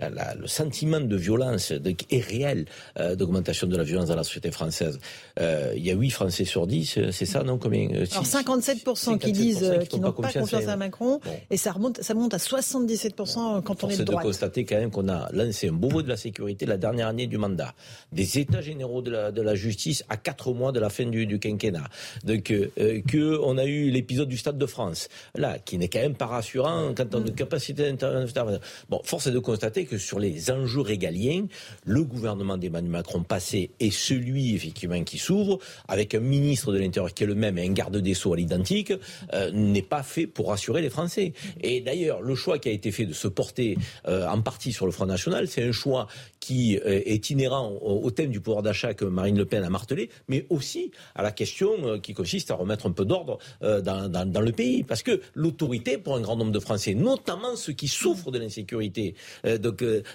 le sentiment de violence est réel euh, d'augmentation de la violence dans la société française. Euh, il y a 8 Français sur 10, euh, c'est ça, non Combien Alors 57%, qui disent qu'ils n'ont pas confiance à Macron, et ça remonte, ça monte à 77% quand on est de droite. de constater quand même qu'on a lancé un Beauvau de la sécurité la dernière année du mandat, des États généraux de la, de la justice à 4 mois de la fin du, du quinquennat, donc que on a eu l'épisode du Stade de France, là, qui n'est quand même pas rassurant quand on a une capacité d'intervention. Bon, force est de constater que sur les enjeux régaliens, le gouvernement d'Emmanuel Macron passé est celui effectivement qui s'ouvre, avec un ministre de l'Intérieur qui est le même et un garde des Sceaux à l'identique, euh, n'est pas fait pour rassurer les Français. Et d'ailleurs, le choix qui a été fait de se porter euh, en partie sur le Front National, c'est un choix qui euh, est inhérent au, thème du pouvoir d'achat que Marine Le Pen a martelé, mais aussi à la question qui consiste à remettre un peu d'ordre dans, dans, dans, le pays. Parce que l'autorité, pour un grand nombre de Français, notamment ceux qui souffrent de l'insécurité,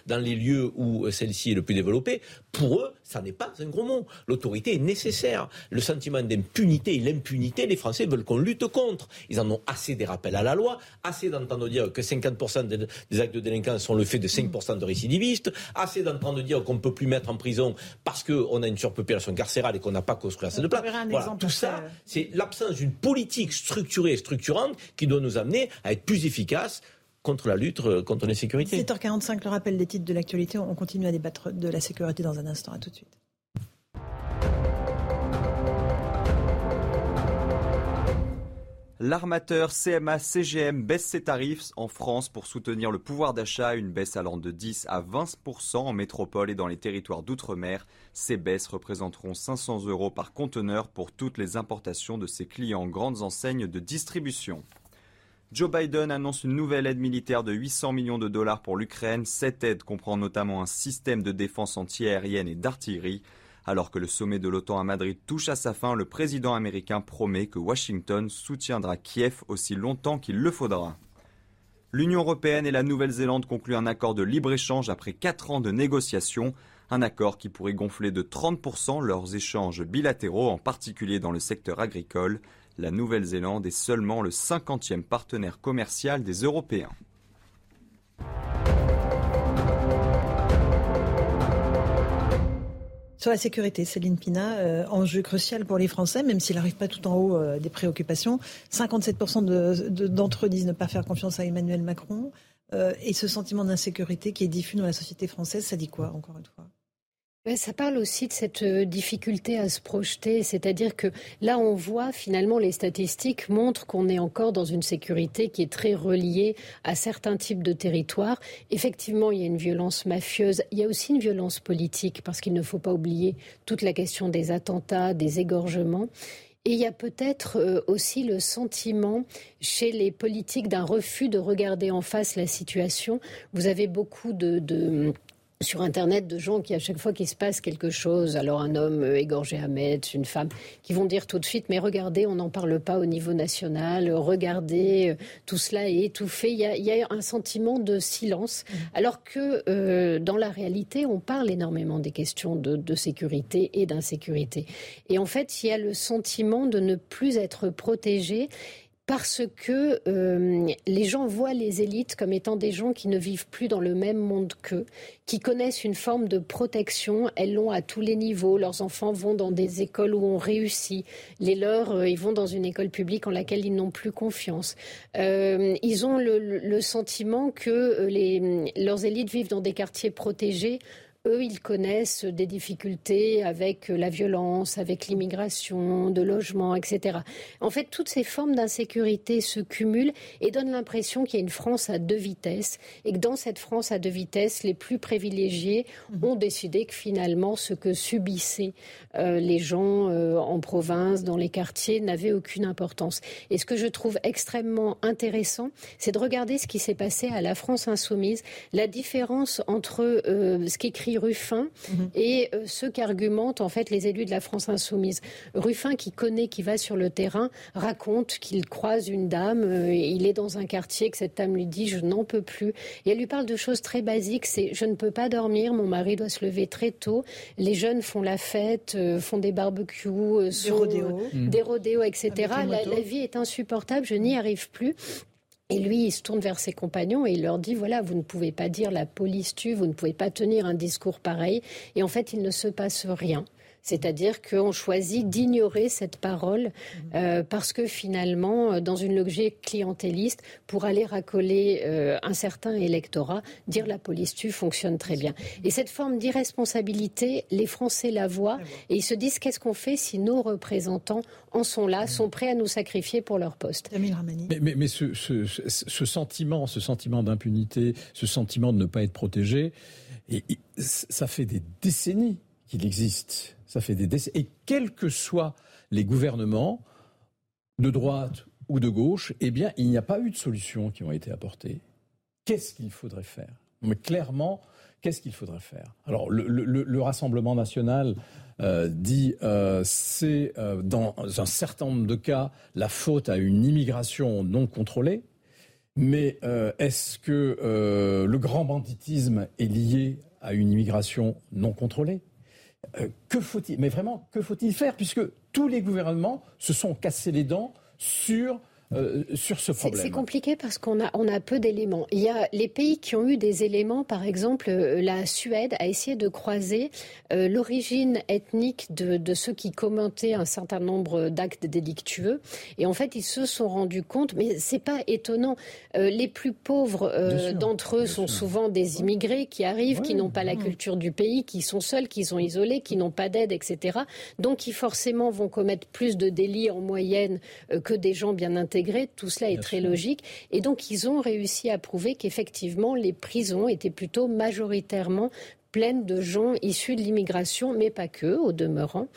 dans les lieux où celle-ci est le plus développée, pour eux, ça n'est pas un gros mot. L'autorité est nécessaire. Le sentiment d'impunité et l'impunité, les Français veulent qu'on lutte contre. Ils en ont assez des rappels à la loi, assez d'entendre dire que 50% des actes de délinquance sont le fait de 5% de récidivistes, assez d'entendre dire qu'on ne peut plus mettre en prison parce qu'on a une surpopulation carcérale et qu'on n'a pas construit assez de places. Voilà, tout ça, c'est l'absence d'une politique structurée et structurante qui doit nous amener à être plus efficaces contre la lutte euh, contre l'insécurité. 7h45, le rappel des titres de l'actualité. On continue à débattre de la sécurité dans un instant. À tout de suite. L'armateur CMA CGM baisse ses tarifs en France pour soutenir le pouvoir d'achat, une baisse allant de 10 à 20% en métropole et dans les territoires d'outre-mer. Ces baisses représenteront 500 euros par conteneur pour toutes les importations de ses clients grandes enseignes de distribution. Joe Biden annonce une nouvelle aide militaire de 800 millions de dollars pour l'Ukraine. Cette aide comprend notamment un système de défense antiaérienne et d'artillerie. Alors que le sommet de l'OTAN à Madrid touche à sa fin, le président américain promet que Washington soutiendra Kiev aussi longtemps qu'il le faudra. L'Union européenne et la Nouvelle-Zélande concluent un accord de libre-échange après 4 ans de négociations. Un accord qui pourrait gonfler de 30% leurs échanges bilatéraux, en particulier dans le secteur agricole. La Nouvelle-Zélande est seulement le 50e partenaire commercial des Européens. Sur la sécurité, Céline Pina, euh, enjeu crucial pour les Français, même s'il n'arrive pas tout en haut euh, des préoccupations. 57% d'entre eux disent ne pas faire confiance à Emmanuel Macron. Euh, et ce sentiment d'insécurité qui est diffus dans la société française, ça dit quoi, encore une fois? Ça parle aussi de cette euh, difficulté à se projeter, c'est-à-dire que là, on voit finalement les statistiques montrent qu'on est encore dans une sécurité qui est très reliée à certains types de territoires. Effectivement, il y a une violence mafieuse, il y a aussi une violence politique, parce qu'il ne faut pas oublier toute la question des attentats, des égorgements. Et il y a peut-être euh, aussi le sentiment chez les politiques d'un refus de regarder en face la situation. Vous avez beaucoup de, de sur Internet de gens qui, à chaque fois qu'il se passe quelque chose, alors un homme euh, égorgé à Metz, une femme, qui vont dire tout de suite, mais regardez, on n'en parle pas au niveau national, regardez, euh, tout cela est étouffé. Il y a, il y a un sentiment de silence, mmh. alors que euh, dans la réalité, on parle énormément des questions de, de sécurité et d'insécurité. Et en fait, il y a le sentiment de ne plus être protégé parce que euh, les gens voient les élites comme étant des gens qui ne vivent plus dans le même monde qu'eux, qui connaissent une forme de protection. Elles l'ont à tous les niveaux. Leurs enfants vont dans des écoles où on réussit. Les leurs, euh, ils vont dans une école publique en laquelle ils n'ont plus confiance. Euh, ils ont le, le, sentiment que les, leurs élites vivent dans des quartiers protégés eux, ils connaissent des difficultés avec la violence, avec l'immigration, de logement, etc. En fait, toutes ces formes d'insécurité se cumulent et donnent l'impression qu'il y a une France à deux vitesses et que dans cette France à deux vitesses, les plus privilégiés mhm. ont décidé que finalement, ce que subissaient euh, les gens euh, en province, dans les quartiers, n'avait aucune importance. Et ce que je trouve extrêmement intéressant, c'est de regarder ce qui s'est passé à la France insoumise, la différence entre euh, ce qu'écrit Ruffin mhm. et euh, ceux qu'argumentent en fait les élus de la France insoumise. Ruffin, qui connaît, qui va sur le terrain, raconte qu'il croise une dame, euh, il est dans un quartier, que cette dame lui dit je n'en peux plus. Et elle lui parle de choses très basiques, c'est je ne peux pas dormir, mon mari doit se lever très tôt, les jeunes font la fête, euh, font des barbecues, des rodéos, des rodéos, etc. La, la vie est insupportable, je n'y arrive plus. Et lui, il se tourne vers ses compagnons et il leur dit, voilà, vous ne pouvez pas dire la police tue, vous ne pouvez pas tenir un discours pareil. Et en fait, il ne se passe rien. C'est-à-dire qu'on choisit d'ignorer cette parole mhm. euh, parce que finalement, euh, dans une logique clientéliste, pour aller racoler euh, un certain électorat, dire la police tue fonctionne très bien. Et cette forme d'irresponsabilité, les Français la voient et ils se disent qu'est-ce qu'on fait si nos représentants en sont là, sont prêts à nous sacrifier pour leur poste? Mais, mais, ce, ce, sentiment, ce sentiment d'impunité, ce sentiment de ne pas être protégé, et, ça fait des décennies qu'il existe. Ça fait des décennies. Et quels que soient les gouvernements, de droite ou de gauche, eh bien, il n'y a pas eu de solutions qui ont été apportées. Qu'est-ce qu'il faudrait faire? Mais clairement, qu'est-ce qu'il faudrait faire? Alors, le, Rassemblement national euh, dit euh, c'est euh, dans un certain nombre de cas la faute à une immigration non contrôlée. Mais est-ce que le grand banditisme est lié à une immigration non contrôlée? Euh, que faut-il, mais vraiment, que faut-il faire Puisque tous les gouvernements se sont cassés les dents sur euh, sur ce problème C'est compliqué parce qu'on a, on a peu d'éléments. Il y a les pays qui ont eu des éléments, par exemple, euh, la Suède a essayé de croiser euh, l'origine ethnique de, de, ceux qui commentaient un certain nombre d'actes délictueux. Et en fait, ils se sont rendus compte, mais c'est pas étonnant. les plus pauvres d'entre eux sont souvent des immigrés qui arrivent, qui n'ont pas la culture du pays, qui sont seuls, qui sont isolés, qui n'ont pas d'aide, etc. Donc, qui forcément vont commettre plus de délits en moyenne que des gens bien intégrés tout cela est très logique. Et donc, ils ont réussi à prouver qu'effectivement, les prisons étaient plutôt majoritairement pleine de gens issus de l'immigration, mais pas que, au demeurant.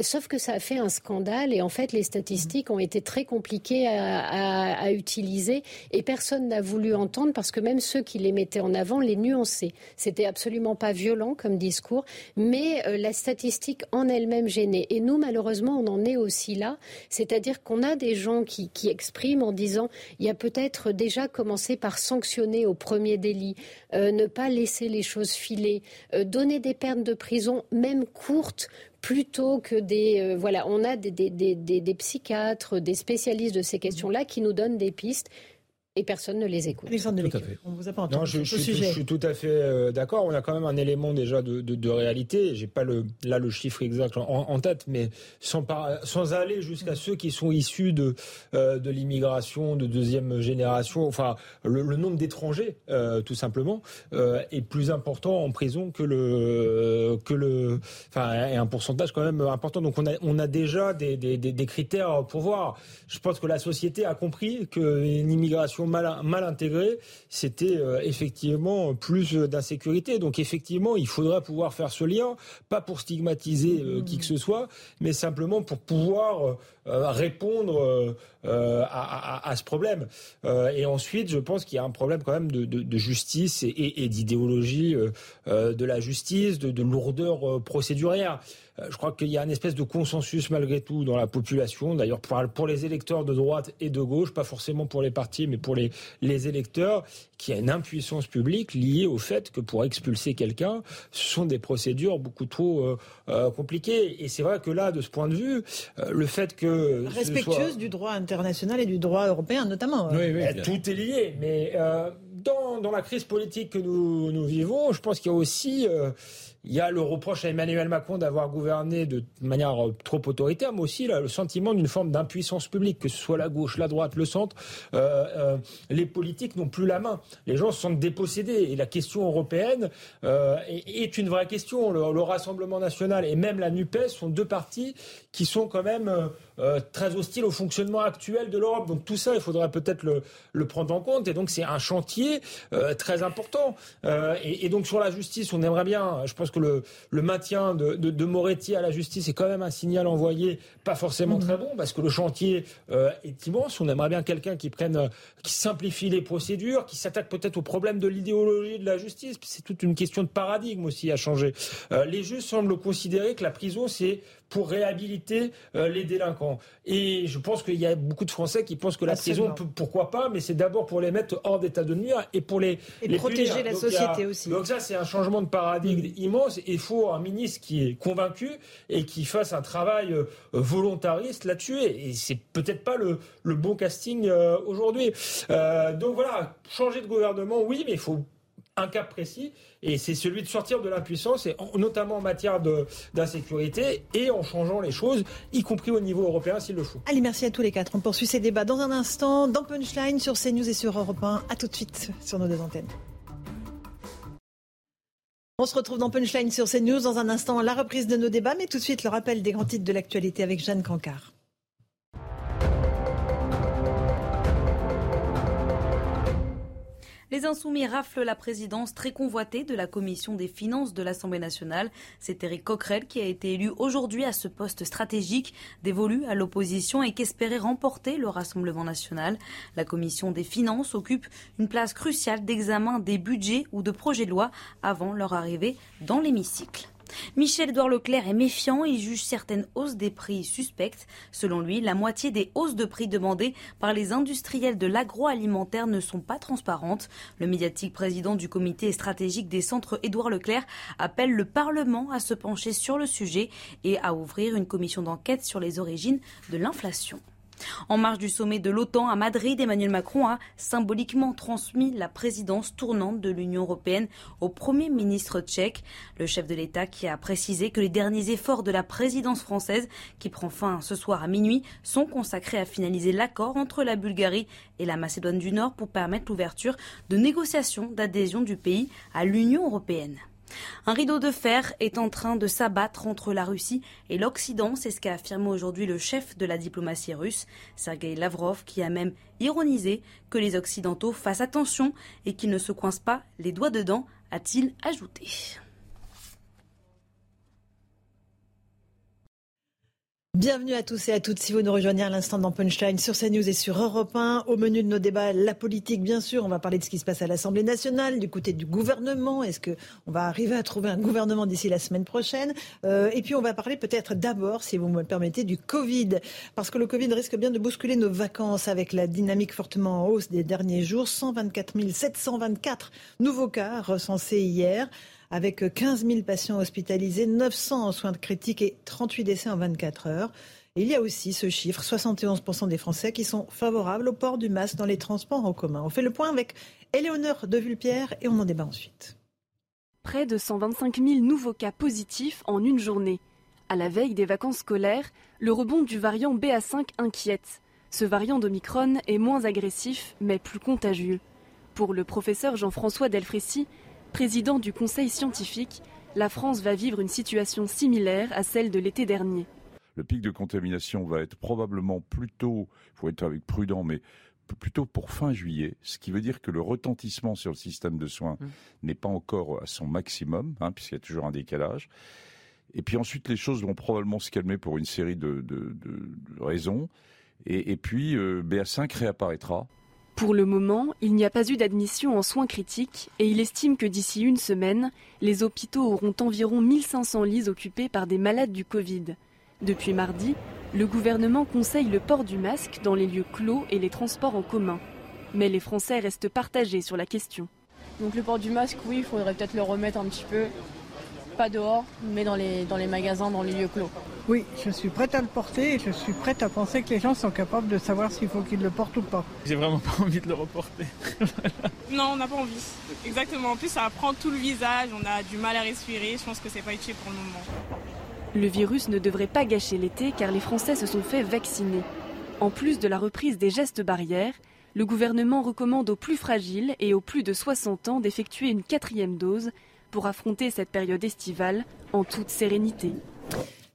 Sauf que ça a fait un scandale et en fait, les statistiques ont été très compliquées à, utiliser et personne n'a voulu entendre parce que même ceux qui les mettaient en avant les nuançaient. C'était absolument pas violent comme discours, mais euh, la statistique en elle-même gênait. Et nous, malheureusement, on en est aussi là. C'est-à-dire qu'on a des gens qui, qui expriment en disant il y a peut-être déjà commencé par sanctionner au premier délit, euh, ne pas laisser les choses filer, donner des peines de prison, même courtes, plutôt que des euh, voilà on a des, des, psychiatres des spécialistes de ces questions là qui nous donnent des pistes et personne ne les écoute. on vous a pas entendu je, suis tout à fait euh, d'accord. On a quand même un élément déjà de, de, de réalité. J'ai pas le, là le chiffre exact en, tête, mais sans, sans aller jusqu'à ceux qui sont issus de, euh, de l'immigration de deuxième génération, enfin le, nombre d'étrangers, euh, tout simplement, est plus important en prison que le que le, enfin et un pourcentage quand même important. Donc on a on a déjà des, des, des critères pour voir. Je pense que la société a compris qu'une immigration mal, mal intégrée, c'était euh, effectivement plus d'insécurité. Donc effectivement, il faudrait pouvoir faire ce lien, pas pour stigmatiser euh, qui que ce soit, mais simplement pour pouvoir euh, à, ce problème. et ensuite, je pense qu'il y a un problème quand même de, justice et, d'idéologie de la justice, de, de lourdeur procédurière. Euh, je crois qu'il y a une espèce de consensus malgré tout dans la population, d'ailleurs pour, les électeurs de droite et de gauche, pas forcément pour les partis, mais pour les, les électeurs, qui a une impuissance publique liée au fait que pour expulser quelqu'un, ce sont des procédures beaucoup trop euh, euh, compliquées. Et c'est vrai que là, de ce point de vue, le fait que... Respectueuse du droit international et du droit européen notamment. Oui, oui, tout est lié, mais dans, la crise politique que nous, vivons, je pense qu'il y a aussi il y a le reproche à Emmanuel Macron d'avoir gouverné de manière euh, trop autoritaire, mais aussi là, le sentiment d'une forme d'impuissance publique, que ce soit la gauche, la droite, le centre. Euh, euh, les politiques n'ont plus la main. Les gens se sentent dépossédés. Et la question européenne euh, est, une vraie question. Le, le, Rassemblement national et même la NUPES sont deux partis qui sont quand même euh, euh, très hostiles au fonctionnement actuel de l'Europe. Donc tout ça, il faudrait peut-être le, prendre en compte. Et donc c'est un chantier très important. Et, et, donc sur la justice, on aimerait bien, je pense que le, le maintien de, de, de, Moretti à la justice est quand même un signal envoyé, pas forcément très bon, parce que le chantier euh, est immense. On aimerait bien quelqu'un qui prenne, euh, qui simplifie les procédures, qui s'attaque peut-être au problème de l'idéologie de la justice. C'est toute une question de paradigme aussi à changer. Euh, les juges semblent considérer que la prison c'est pour réhabiliter les délinquants. Et je pense qu'il y a beaucoup de Français qui pensent que la prison, pourquoi pas, mais c'est d'abord pour les mettre hors d'état de nuire et pour les, et protéger la société aussi. Donc ça, c'est un changement de paradigme immense. Il faut un ministre qui est convaincu et qui fasse un travail volontariste là-dessus. Et c'est peut-être pas le, le bon casting aujourd'hui. donc voilà, changer de gouvernement, oui, mais il faut un cap précis, et c'est celui de sortir de l'impuissance, et notamment en matière d'insécurité, et en changeant les choses, y compris au niveau européen s'il le faut. Allez, merci à tous les quatre. On poursuit ces débats dans un instant, dans Punchline, sur CNews et sur Europe 1. A tout de suite sur nos deux antennes. On se retrouve dans Punchline sur CNews dans un instant, la reprise de nos débats, mais tout de suite le rappel des grands titres de l'actualité avec Jeanne Cancard. Les Insoumis raflent la présidence très convoitée de la Commission des finances de l'Assemblée nationale. C'est Éric Coquerel qui a été élu aujourd'hui à ce poste stratégique dévolu à l'opposition et qu'espérait remporter le Rassemblement national. La Commission des finances occupe une place cruciale d'examen des budgets ou de projets de loi avant leur arrivée dans l'hémicycle. Michel-Édouard Leclerc est méfiant, il juge certaines hausses des prix suspectes. Selon lui, la moitié des hausses de prix demandées par les industriels de l'agroalimentaire ne sont pas transparentes. Le médiatique président du comité stratégique des centres Édouard Leclerc appelle le Parlement à se pencher sur le sujet et à ouvrir une commission d'enquête sur les origines de l'inflation. En marge du sommet de l'OTAN à Madrid, Emmanuel Macron a symboliquement transmis la présidence tournante de l'Union européenne au Premier ministre tchèque, le chef de l'État qui a précisé que les derniers efforts de la présidence française, qui prend fin ce soir à minuit, sont consacrés à finaliser l'accord entre la Bulgarie et la Macédoine du Nord pour permettre l'ouverture de négociations d'adhésion du pays à l'Union européenne. Un rideau de fer est en train de s'abattre entre la Russie et l'Occident, c'est ce qu'a affirmé aujourd'hui le chef de la diplomatie russe, Sergei Lavrov, qui a même ironisé que les Occidentaux fassent attention et qu'ils ne se coincent pas les doigts dedans, a-t-il ajouté. Bienvenue à tous et à toutes. Si vous nous rejoignez à l'instant dans Punchline sur CNews et sur Europe 1, au menu de nos débats, la politique, bien sûr. On va parler de ce qui se passe à l'Assemblée nationale, du côté du gouvernement. Est-ce qu'on va arriver à trouver un gouvernement d'ici la semaine prochaine? Euh, Et puis, on va parler peut-être d'abord, si vous me le permettez, du Covid. Parce que le Covid risque bien de bousculer nos vacances avec la dynamique fortement en hausse des derniers jours. 124 724 nouveaux cas recensés hier avec 15 000 patients hospitalisés, 900 en soins de critique et 38 décès en 24 heures. il y a aussi ce chiffre, 71% des Français qui sont favorables au port du masque dans les transports en commun. On fait le point avec Éléonore de Vulpière et on en débat ensuite. Près de 125 000 nouveaux cas positifs en une journée. À la veille des vacances scolaires, le rebond du variant BA5 inquiète. Ce variant d'Omicron est moins agressif mais plus contagieux. Pour le professeur Jean-François Delfrécy, président du Conseil scientifique, la France va vivre une situation similaire à celle de l'été dernier. Le pic de contamination va être probablement plutôt, il faut être avec prudent, mais plutôt pour fin juillet, ce qui veut dire que le retentissement sur le système de soins mmh. n'est pas encore à son maximum, hein, puisqu'il y a toujours un décalage. Et puis ensuite, les choses vont probablement se calmer pour une série de, raisons. Et, puis, euh, BA5 réapparaîtra. Pour le moment, il n'y a pas eu d'admission en soins critiques et il estime que d'ici une semaine, les hôpitaux auront environ 1500 lits occupés par des malades du Covid. Depuis mardi, le gouvernement conseille le port du masque dans les lieux clos et les transports en commun. Mais les Français restent partagés sur la question. Donc le port du masque, oui, il faudrait peut-être le remettre un petit peu pas dehors, mais dans les, dans les magasins, dans les lieux clos. Oui, je suis prête à le porter et je suis prête à penser que les gens sont capables de savoir s'il faut qu'ils le portent ou pas. J'ai vraiment pas envie de le reporter. non, on n'a pas envie. Exactement. En plus, ça prend tout le visage, on a du mal à respirer. Je pense que c'est pas utile pour le moment. Le virus ne devrait pas gâcher l'été car les Français se sont fait vacciner. En plus de la reprise des gestes barrières, le gouvernement recommande aux plus fragiles et aux plus de 60 ans d'effectuer une quatrième dose pour affronter cette période estivale en toute sérénité.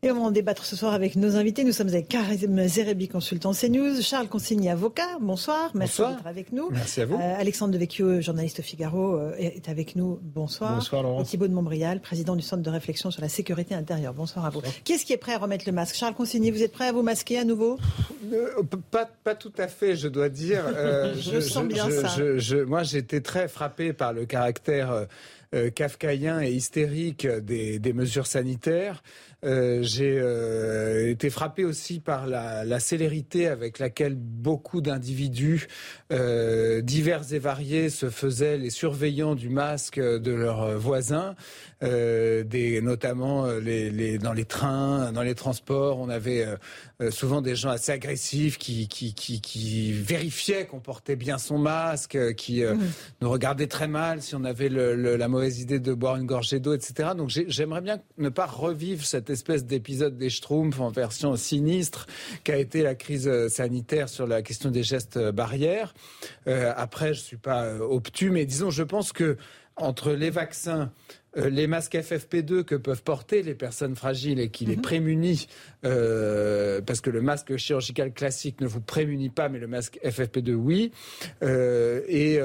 Et on va en débattre ce soir avec nos invités. Nous sommes avec Karim Zerebi, consultant CNews, Charles Consigny, avocat. Bonsoir, merci d'être avec nous. Merci à vous. Euh, Alexandre Devecchio, journaliste au Figaro, euh, est avec nous. Bonsoir. Bonsoir, Laurent. Et Thibault de Montbrial, président du Centre de réflexion sur la sécurité intérieure. Bonsoir à vous. Qui est-ce qui est prêt à remettre le masque? Charles Consigny, vous êtes prêt à vous masquer à nouveau? Euh, pas, pas tout à fait, je dois dire. je, sens bien ça. moi, j'étais très frappé par le caractère kafkaïen et hystérique des, mesures sanitaires. Euh, j'ai euh, été frappé aussi par la, célérité avec laquelle beaucoup d'individus euh, divers et variés se faisaient les surveillants du masque de leurs voisins, notamment dans les trains, dans les transports. On avait souvent des gens assez agressifs qui, qui, qui, qui vérifiaient qu'on portait bien son masque, qui mmh. nous regardaient très mal si on avait le, le, la mauvaise idée de boire une gorgée d'eau, etc. Donc j'aimerais bien ne pas revivre cette espèce d'épisode des Schtroumpfs en version sinistre qu'a été la crise euh, sanitaire sur la question des gestes euh, barrières. Euh, après, je suis pas obtus, mais disons, je pense que entre les vaccins, euh, les masques FFP2 que peuvent porter les personnes fragiles et qui les mhm. prémunit, euh, parce que le masque chirurgical classique ne vous prémunit pas, mais le masque FFP2 oui. Euh, et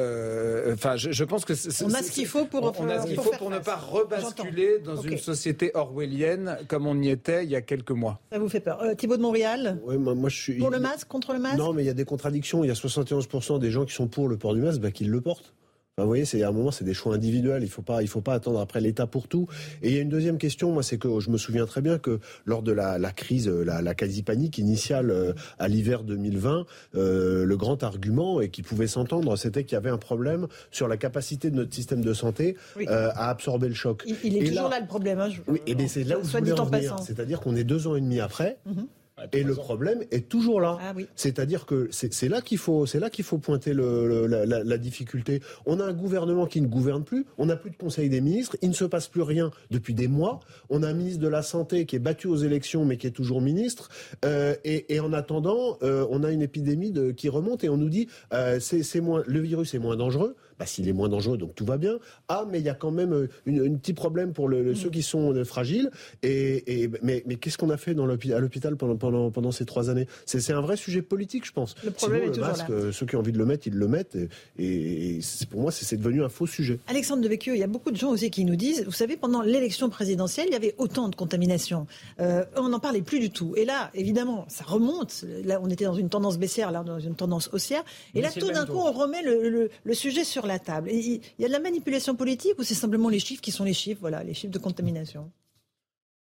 enfin, je, pense que on a ce qu'il faut pour, on, a ce qu'il faut pour ne pas rebasculer dans une société orwellienne comme on y était il y a quelques mois. Ça vous fait peur, Thibault de Montréal Oui, moi, je suis pour le masque, contre le masque. Non, mais il y a des contradictions. Il y a 71% des gens qui sont pour le port du masque, bah, qui le portent vous voyez, c'est à un moment, c'est des choix individuels. Il faut pas, il faut pas attendre après l'État pour tout. Et il y a une deuxième question, moi, c'est que je me souviens très bien que lors de la, crise, la, quasi-panique initiale euh, à l'hiver 2020, euh, le grand argument et qui pouvait s'entendre, c'était qu'il y avait un problème sur la capacité de notre système de santé euh, à absorber le choc. Il, est toujours là, le problème. Hein, oui, et bien c'est là où je voulais en venir. C'est-à-dire qu'on est deux ans et demi après. Mhm. Et le problème est toujours là. Ah C'est-à-dire que c'est là qu'il faut, c'est là qu'il faut pointer le, la, la, la, difficulté. On a un gouvernement qui ne gouverne plus. On n'a plus de Conseil des ministres. Il ne se passe plus rien depuis des mois. On a un ministre de la santé qui est battu aux élections mais qui est toujours ministre. Euh, et, et, en attendant, euh, on a une épidémie de, qui remonte et on nous dit euh, c'est moins, le virus est moins dangereux. Bah, s'il est moins dangereux, donc tout va bien. Ah, mais il y a quand même euh, un petit problème pour le, ceux qui sont euh, fragiles. Et, et mais, mais qu'est-ce qu'on a fait dans à l'hôpital pendant, pendant, pendant ces trois années? C'est un vrai sujet politique, je pense. Le problème est le masque, là. Euh, ceux qui ont envie de le mettre, ils le mettent. Et, et pour moi, c'est devenu un faux sujet. Alexandre Devecchio, il y a beaucoup de gens aussi qui nous disent, vous savez, pendant l'élection présidentielle, il y avait autant de contamination. Euh, on n'en parlait plus du tout. Et là, évidemment, ça remonte. Là, on était dans une tendance baissière, là, dans une tendance haussière. Et là, tout d'un coup, on remet le, le, le sujet sur la table. Il y a de la manipulation politique ou c'est simplement les chiffres qui sont les chiffres, voilà, les chiffres de contamination?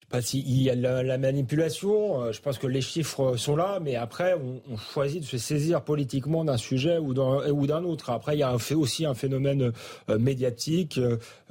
Pas s'il y a la, manipulation, euh, je pense que les chiffres sont là, mais après, on, choisit de se saisir politiquement d'un sujet ou d'un autre. Après, il y a aussi un phénomène euh, médiatique.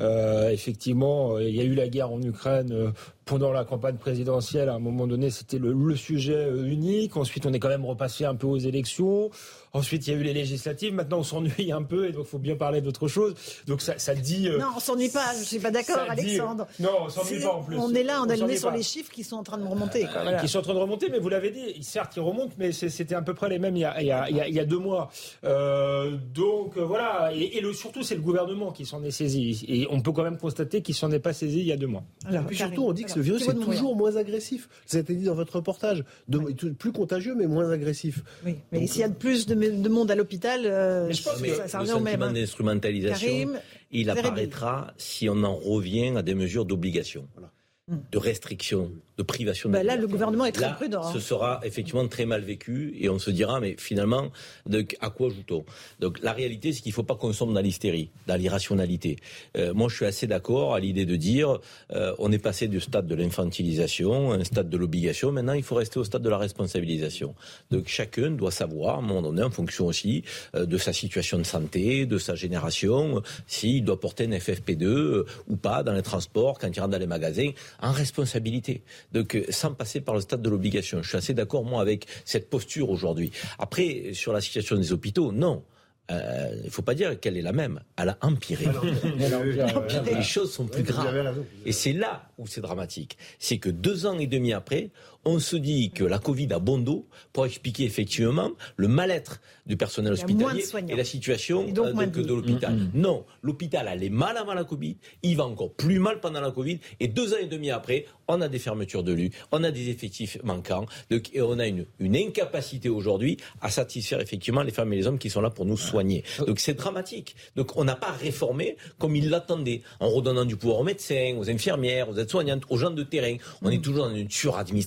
Euh, effectivement, il y a eu la guerre en Ukraine pendant la campagne présidentielle, à un moment donné, c'était le, le, sujet unique. Ensuite, on est quand même repassé un peu aux élections. Ensuite, il y a eu les législatives. Maintenant, on s'ennuie un peu et donc il faut bien parler d'autre chose. Donc ça, ça dit. Euh, non, on s'ennuie pas. Je suis pas d'accord, Alexandre. non, on s'ennuie pas en plus. On est là, on, on est sur les chiffres qui sont en train de remonter. Quoi, voilà. Qui sont en train de remonter, mais vous l'avez dit. Certes, ils remontent, mais c'était à peu près les mêmes il y a, il y a, il y a, deux mois. Euh, donc euh, voilà. Et, et le, surtout, c'est le gouvernement qui s'en est saisi. Et on peut quand même constater qu'il s'en est pas saisi il y a deux mois. Alors, et puis surtout, on dit que ce virus est toujours moins agressif. Ça a été dit dans votre reportage. De, plus contagieux, mais moins agressif. Oui, mais s'il y a plus de, de monde à l'hôpital euh, je pense que ça, revient au même. Hein. d'instrumentalisation, il apparaîtra si on en revient à des mesures d'obligation, de restriction de privation bah Là, le gouvernement est très prudent. Hein. Ce sera effectivement très mal vécu et on se dira, mais finalement, de, à quoi joue-t-on? Donc la réalité, c'est qu'il ne faut pas qu'on sombre dans l'hystérie, dans l'irrationalité. Euh, moi, je suis assez d'accord à l'idée de dire, euh, on est passé du stade de l'infantilisation, un stade de l'obligation. Maintenant, il faut rester au stade de la responsabilisation. Donc chacun doit savoir, à un moment donné, en fonction aussi euh, de sa situation de santé, de sa génération, s'il doit porter un FFP2 ou pas dans les transports, quand il rentre dans les magasins, en responsabilité donc euh, sans passer par le stade de l'obligation. Je suis assez d'accord, moi, avec cette posture aujourd'hui. Après, sur la situation des hôpitaux, non. Euh, il ne faut pas dire qu'elle est la même. Elle a empiré. Les choses sont plus graves. Et c'est là où c'est dramatique. C'est que deux ans et demi après, on se dit que la Covid a bon dos pour expliquer effectivement le mal-être du personnel hospitalier et la situation euh, de, l'hôpital. Mm, mm. Non, l'hôpital allait mal avant la Covid, il va encore plus mal pendant la Covid, et deux ans et demi après, on a des fermetures de lits, on a des effectifs manquants, et on a une, une incapacité aujourd'hui à satisfaire effectivement les femmes et les hommes qui sont là pour nous soigner. Donc c'est dramatique. Donc on n'a pas réformé comme ils l'attendaient, en redonnant du pouvoir aux médecins, aux infirmières, aux aides-soignantes, aux gens de terrain. On est toujours dans une suradministration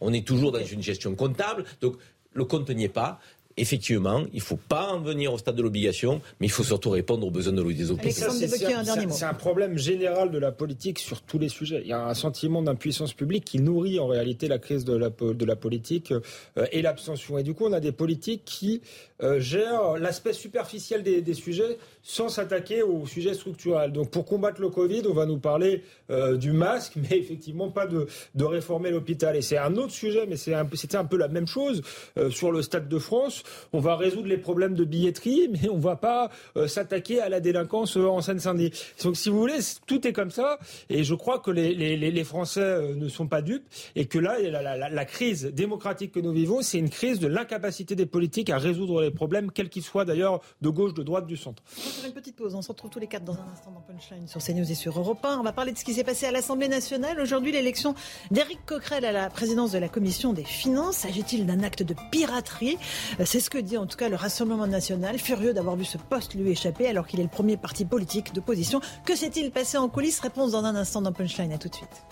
on est toujours dans une gestion comptable. Donc, le compte n'y est pas. Effectivement, il ne faut pas en venir au stade de l'obligation, mais il faut surtout répondre aux besoins de des C'est un problème général de la politique sur tous les sujets. Il y a un sentiment d'impuissance publique qui nourrit en réalité la crise de la, de la politique euh, et l'abstention. Et du coup, on a des politiques qui euh, gèrent l'aspect superficiel des, des, sujets sans s'attaquer aux sujets structurels. Donc pour combattre le Covid, on va nous parler euh, du masque, mais effectivement pas de, de réformer l'hôpital. Et c'est un autre sujet, mais c'était un, un, peu la même chose sur le Stade de France. On va résoudre les problèmes de billetterie, mais on ne va pas s'attaquer à la délinquance en Seine-Saint-Denis. Donc si vous voulez, tout est comme ça. Et je crois que les, les, les Français ne sont pas dupes et que là, la, la, la crise démocratique que nous vivons, c'est une crise de l'incapacité des politiques à résoudre les problèmes, quels qu'ils soient d'ailleurs, de gauche, de droite, du centre. On va faire une petite pause. On se retrouve tous les quatre dans un instant dans Punchline sur CNews et sur Europe 1. On va parler de ce qui s'est passé à l'Assemblée nationale. Aujourd'hui, l'élection d'Éric Coquerel à la présidence de la Commission des finances. S'agit-il d'un acte de piraterie? Euh, C'est ce que dit en tout cas le Rassemblement national, furieux d'avoir vu ce poste lui échapper alors qu'il est le premier parti politique d'opposition. Que s'est-il passé en coulisses? Réponse dans un instant dans Punchline. À tout de suite.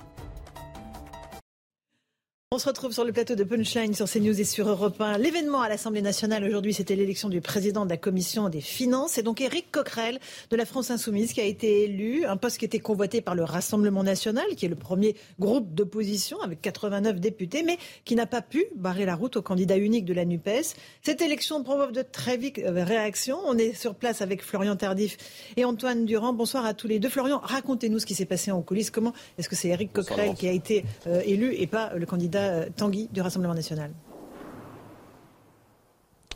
On se retrouve sur le plateau de Punchline sur CNews et sur Europe 1. L'événement à l'Assemblée nationale aujourd'hui, c'était l'élection du président de la commission des finances. C'est donc Éric Coquerel de la France Insoumise qui a été élu, un poste qui était convoité par le Rassemblement national, qui est le premier groupe d'opposition avec 89 députés, mais qui n'a pas pu barrer la route au candidat unique de la NUPES. Cette élection provoque de très vives euh, réactions. On est sur place avec Florian Tardif et Antoine Durand. Bonsoir à tous les deux. Florian, racontez-nous ce qui s'est passé en coulisses. Comment est-ce que c'est Éric Coquerel qui a été euh, élu et pas le candidat Tanguy du Rassemblement national.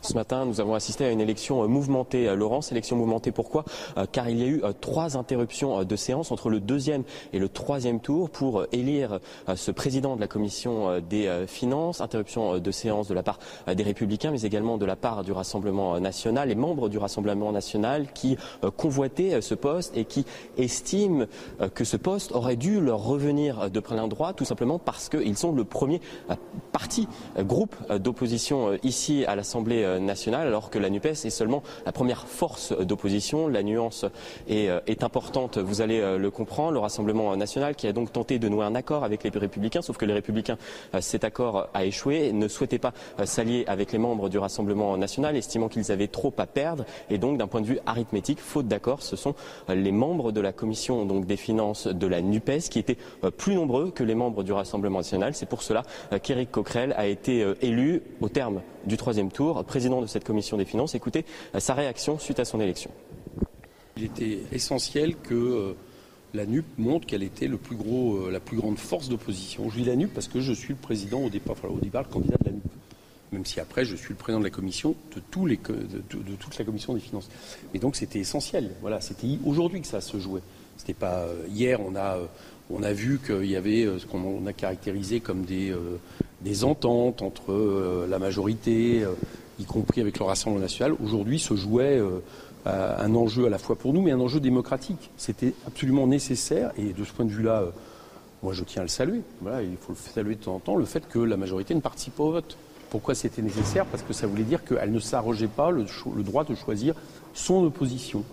Ce matin, nous avons assisté à une élection euh, mouvementée. Euh, Laurence, élection mouvementée, pourquoi? Euh, Car il y a eu trois interruptions de séance entre le deuxième et le troisième tour pour élire ce président de la commission des finances. Interruption de séance de la part des Républicains, mais également de la part du Rassemblement national, les membres du Rassemblement national qui convoitaient ce poste et qui estiment que ce poste aurait dû leur revenir de plein droit, tout simplement parce qu'ils sont le premier parti, groupe d'opposition ici à l'Assemblée nationale, alors que la NUPES est seulement la première force d'opposition. La nuance est, euh, est, importante, vous allez euh, le comprendre. Le Rassemblement national qui a donc tenté de nouer un accord avec les Républicains, sauf que les Républicains, euh, cet accord a échoué, ne souhaitaient pas s'allier avec les membres du Rassemblement national, estimant qu'ils avaient trop à perdre. Et donc, d'un point de vue arithmétique, faute d'accord, ce sont les membres de la commission donc, des finances de la NUPES qui étaient plus nombreux que les membres du Rassemblement national. C'est pour cela qu'Éric Coquerel a été élu au terme du troisième tour, président de cette commission des finances. Écoutez euh, sa réaction suite à son élection. Il était essentiel que euh, la NUP montre qu'elle était le plus gros, euh, la plus grande force d'opposition. Je dis la NUP parce que je suis le président au départ, au départ le candidat de la NUP. Même si après je suis le président de la commission de, toute la commission des finances. Mais donc c'était essentiel. Voilà, c'était aujourd'hui que ça se jouait. C'était pas hier. On a on a vu qu'il y avait ce qu'on a caractérisé comme des, ententes entre la majorité, y compris avec le Rassemblement national, aujourd'hui se jouait euh, un enjeu à la fois pour nous, mais un enjeu démocratique. C'était absolument nécessaire, et de ce point de vue-là, moi je tiens à le saluer. Voilà, il faut le saluer de temps en temps, le fait que la majorité ne participe pas au vote. Pourquoi c'était nécessaire? Parce que ça voulait dire qu'elle ne s'arrogeait pas le, droit de choisir son opposition.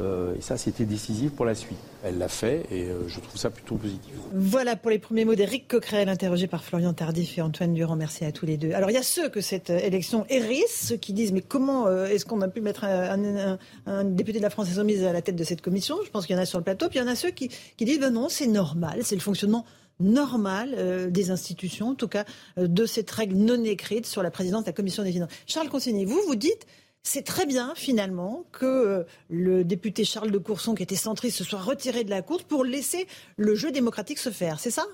Euh, et ça, c'était décisif pour la suite. Elle l'a fait et euh, je trouve ça plutôt positif. Voilà pour les premiers mots d'Éric Coquerel, interrogé par Florian Tardif et Antoine Durand. Merci à tous les deux. Alors, il y a ceux que cette euh, élection hérisse, ceux qui disent Mais comment est-ce qu'on a pu mettre un, député de la France Insoumise à la tête de cette commission? Je pense qu'il y en a sur le plateau. Puis il y en a ceux qui, disent ben Non, c'est normal, c'est le fonctionnement normal des institutions, en tout cas de cette règle non écrite sur la présidence de la commission des finances. Charles Consigny, vous, vous dites c'est très bien finalement que euh, le député Charles de Courson, qui était centriste, se soit retiré de la course pour laisser le jeu démocratique se faire. C'est ça?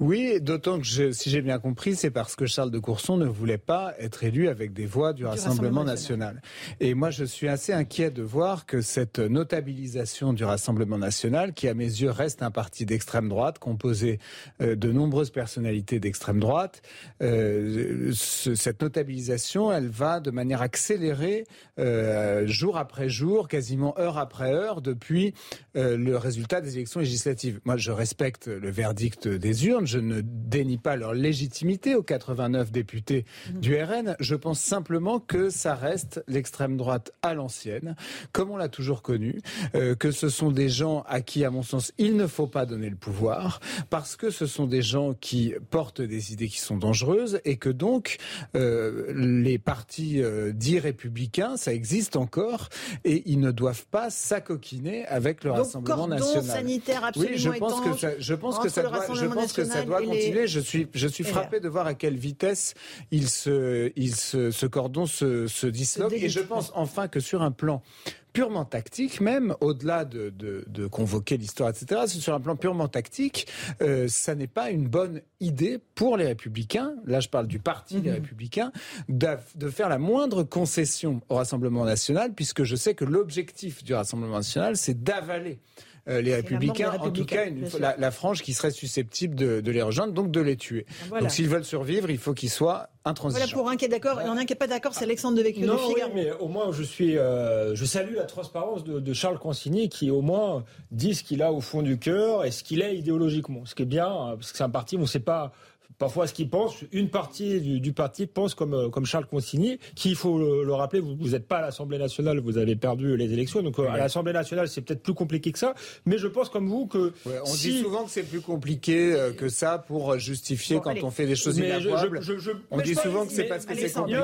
Oui, d'autant que si j'ai bien compris, c'est parce que Charles de Courson ne voulait pas être élu avec des voix du, Rassemblement, national. Et moi, je suis assez inquiet de voir que cette notabilisation du Rassemblement national, qui à mes yeux reste un parti d'extrême droite, composé euh, de nombreuses personnalités d'extrême droite, euh, cette notabilisation, elle va de manière accélérée, euh, jour après jour, quasiment heure après heure, depuis le résultat des élections législatives. Moi, je respecte le verdict des des urnes. Je ne dénie pas leur légitimité aux 89 députés mhm. du RN. Je pense simplement que ça reste l'extrême droite à l'ancienne, comme on l'a toujours connu, euh, que ce sont des gens à qui, à mon sens, il ne faut pas donner le pouvoir, parce que ce sont des gens qui portent des idées qui sont dangereuses et que donc euh, les partis euh, dits républicains, ça existe encore et ils ne doivent pas s'acoquiner avec le Rassemblement national. sanitaire absolument oui, je pense que ça, je pense que ça doit, je pense que ça doit continuer. Je suis, je suis frappé de voir à quelle vitesse il se, il se, ce cordon se, se disloque. Et je pense enfin que sur un plan purement tactique, même au-delà de, de, convoquer l'histoire, etc. Sur un plan purement tactique, euh, ça n'est pas une bonne idée pour les Républicains. Là, je parle du parti des mhm. Républicains de faire la moindre concession au Rassemblement national, puisque je sais que l'objectif du Rassemblement national, c'est d'avaler euh, les républicains, en tout cas la, frange qui serait susceptible de, les rejoindre, donc de les tuer. Donc s'ils veulent survivre, il faut qu'ils soient intransigeants. Voilà pour un qui est d'accord, et en un qui n'est pas d'accord, c'est Alexandre de Vecchio. Non, oui, mais au moins je suis, euh, je salue la transparence de, Charles Consigny qui au moins dit ce qu'il a au fond du cœur et ce qu'il est idéologiquement. Ce qui est bien, euh, parce que c'est un parti, on ne sait pas parfois ce qu'ils pensent. Une partie du, parti pense comme, euh, comme Charles Consigny, qui, il faut le, rappeler, vous n'êtes pas à l'Assemblée nationale, vous avez perdu les élections. Donc euh, à l'Assemblée nationale, c'est peut-être plus compliqué que ça. Mais je pense comme vous que... on dit souvent que c'est plus compliqué euh, que ça pour justifier quand on fait des choses inavouables. on dit souvent que c'est parce que c'est compliqué.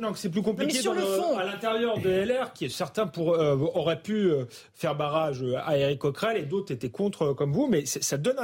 non, que c'est plus compliqué sur le fond. à l'intérieur de LR, qui certains pour, auraient pu faire barrage à Eric Coquerel et d'autres étaient contre comme vous. Mais ça donne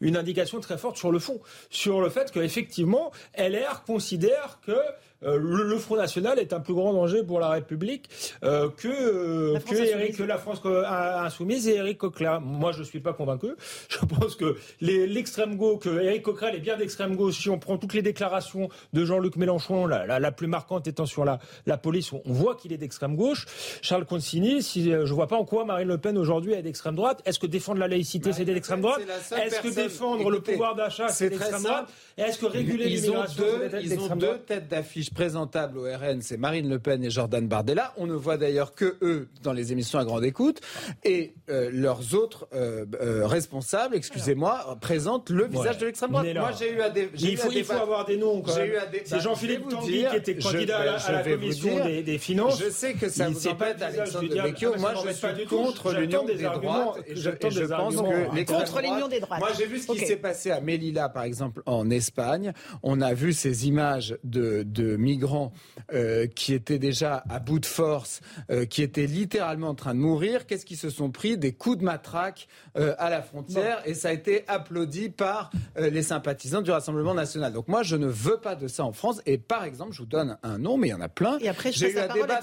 une indication très forte sur le fond. Sur le fait qu'effectivement, LR considère que euh, le, Front National est un plus grand danger pour la République euh, que, euh, la que, Eric, la France insoumise et Éric Coquerel. Moi, je ne suis pas convaincu. Je pense que l'extrême gauche, que Éric Coquerel est bien d'extrême gauche. Si on prend toutes les déclarations de Jean-Luc Mélenchon, la, la, plus marquante étant sur la, la police, on, voit qu'il est d'extrême gauche. Charles Consigny, si, je ne vois pas en quoi Marine Le Pen aujourd'hui est d'extrême droite. Est-ce que défendre la laïcité, c'est d'extrême droite Est-ce que défendre le pouvoir d'achat, c'est d'extrême droite Est-ce que réguler l'immigration, c'est Ils ont deux têtes d'affiche présentable au RN, c'est Marine Le Pen et Jordan Bardella. On ne voit d'ailleurs que eux dans les émissions à grande écoute. Et euh, leurs autres euh, euh, responsables, excusez-moi, présentent le visage de l'extrême droite. Moi, j'ai eu à des. Il faut, il faut avoir des noms. C'est bah, Jean-Philippe Tanguy qui était candidat à, la commission des, finances. Je sais que ça vous embête, Alexandre de Vecchio. Moi, je suis contre l'union des droites. Je pense que contre l'union des droites. Moi, j'ai vu ce qui s'est passé à Melilla, par exemple, en Espagne. On a vu ces images de migrants euh, qui étaient déjà à bout de force, euh, qui étaient littéralement en train de mourir. Qu'est-ce qu'ils se sont pris? Des coups de matraque euh, à la frontière et ça a été applaudi par les sympathisants du Rassemblement national. Donc moi, je ne veux pas de ça en France. Et par exemple, je vous donne un nom, mais il y en a plein. Et après, J'ai eu un débat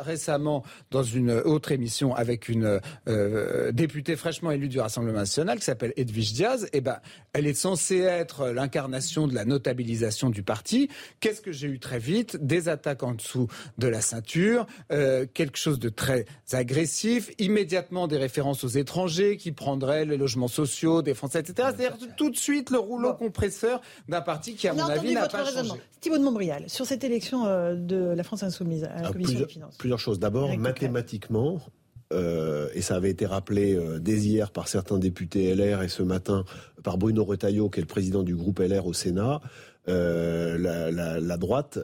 récemment dans une autre émission avec une députée fraîchement élue du Rassemblement national qui s'appelle Edwige Diaz. Et eh ben, elle est censée être l'incarnation de la notabilisation du parti. Qu'est-ce que j'ai eu très vite, des attaques en dessous de la ceinture, euh, quelque chose de très agressif, immédiatement des références aux étrangers qui prendraient les logements sociaux des Français, etc. C'est-à-dire tout de suite le rouleau compresseur d'un parti qui, à mon avis, n'a pas changé. Thibault de Montbrial, sur cette élection euh, de la France insoumise à la ah, Commission des finances. Plusieurs choses. D'abord, mathématiquement, euh, et ça avait été rappelé dès hier par certains députés LR et ce matin par Bruno Retailleau, qui est le président du groupe LR au Sénat, euh, la, droite,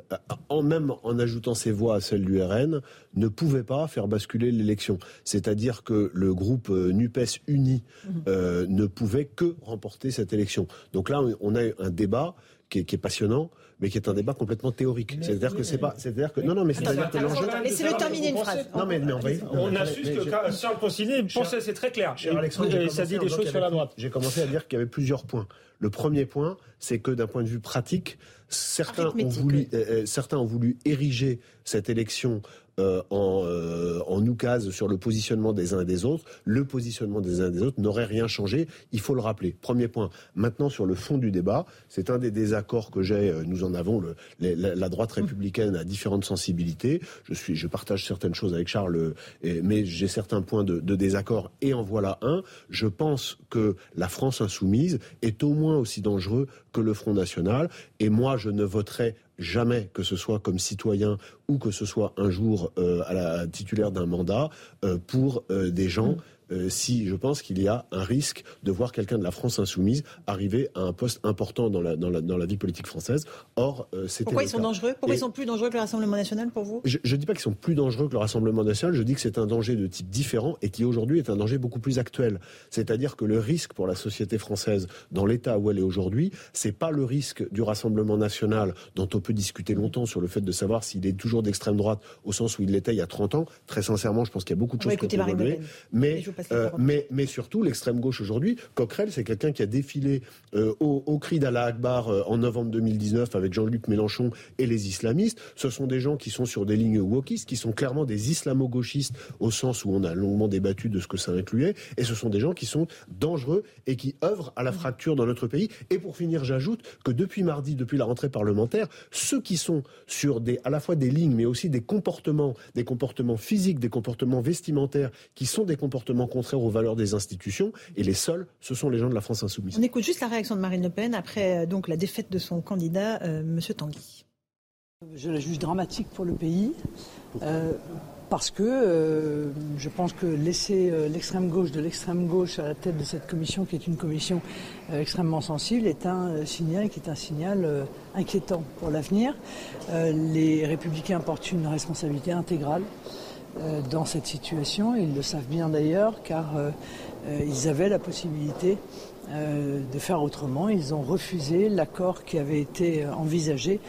en même en ajoutant ses voix à celles du RN, ne pouvait pas faire basculer l'élection. C'est-à-dire que le groupe euh, Nupes uni mhm. euh, ne pouvait que remporter cette élection. Donc là, on a un débat qui est, passionnant, mais qui est un débat complètement théorique. C'est-à-dire que c'est pas, c'est-à-dire que non, non, mais c'est-à-dire que l'enjeu. Laissez-le terminer une phrase. Non, mais, on, va, on, a su que Charles Consigny pensait, c'est très clair. ça dit des choses sur la droite. J'ai commencé à dire qu'il y avait plusieurs points. Le premier point, c'est que d'un point de vue pratique, certains ont voulu, euh, euh, certains ont voulu ériger cette élection euh, en, euh, en oukase sur le positionnement des uns et des autres. Le positionnement des uns et des autres n'aurait rien changé. Il faut le rappeler. Premier point. Maintenant, sur le fond du débat, c'est un des désaccords que j'ai. Euh, nous en avons. Le, la, droite républicaine a différentes sensibilités. Je suis, je partage certaines choses avec Charles, mais j'ai certains points de, de désaccord. Et en voilà un. Je pense que la France insoumise est au moins aussi dangereux que le Front National. Et moi, je ne voterai jamais, que ce soit comme citoyen ou que ce soit un jour euh, à la titulaire d'un mandat, euh, pour euh, des gens si je pense qu'il y a un risque de voir quelqu'un de la France insoumise arriver à un poste important dans la, dans la, dans la vie politique française. Or, c'était Pourquoi ils sont dangereux? Pourquoi ils sont plus dangereux que le Rassemblement national pour vous? Je ne dis pas qu'ils sont plus dangereux que le Rassemblement national, je dis que c'est un danger de type différent et qui aujourd'hui est un danger beaucoup plus actuel. C'est-à-dire que le risque pour la société française dans l'état où elle est aujourd'hui, c'est pas le risque du Rassemblement national dont on peut discuter longtemps sur le fait de savoir s'il est toujours d'extrême droite au sens où il l'était il y a 30 ans. Très sincèrement, je pense qu'il y a beaucoup de choses qui ont évolué. Mais, euh, mais, mais surtout, l'extrême gauche aujourd'hui, Coquerel, c'est quelqu'un qui a défilé euh, au, au, cri d'Allah Akbar euh, en novembre 2019 avec Jean-Luc Mélenchon et les islamistes. Ce sont des gens qui sont sur des lignes wokistes, qui sont clairement des islamo-gauchistes au sens où on a longuement débattu de ce que ça incluait. Et ce sont des gens qui sont dangereux et qui œuvrent à la fracture dans notre pays. Et pour finir, j'ajoute que depuis mardi, depuis la rentrée parlementaire, ceux qui sont sur des, à la fois des lignes, mais aussi des comportements, des comportements physiques, des comportements vestimentaires, qui sont des comportements contraires aux valeurs des institutions, et les seuls, ce sont les gens de la France insoumise. On écoute juste la réaction de Marine Le Pen après euh, donc la défaite de son candidat, euh, M. Tanguy. Je la juge dramatique pour le pays. Euh, parce que euh, je pense que laisser euh, l'extrême gauche de l'extrême gauche à la tête de cette commission, qui est une commission euh, extrêmement sensible, est un signal qui est un signal inquiétant pour l'avenir. les républicains portent une responsabilité intégrale dans cette situation. Ils le savent bien d'ailleurs, car ils avaient la possibilité de faire autrement. Ils ont refusé l'accord qui avait été envisagé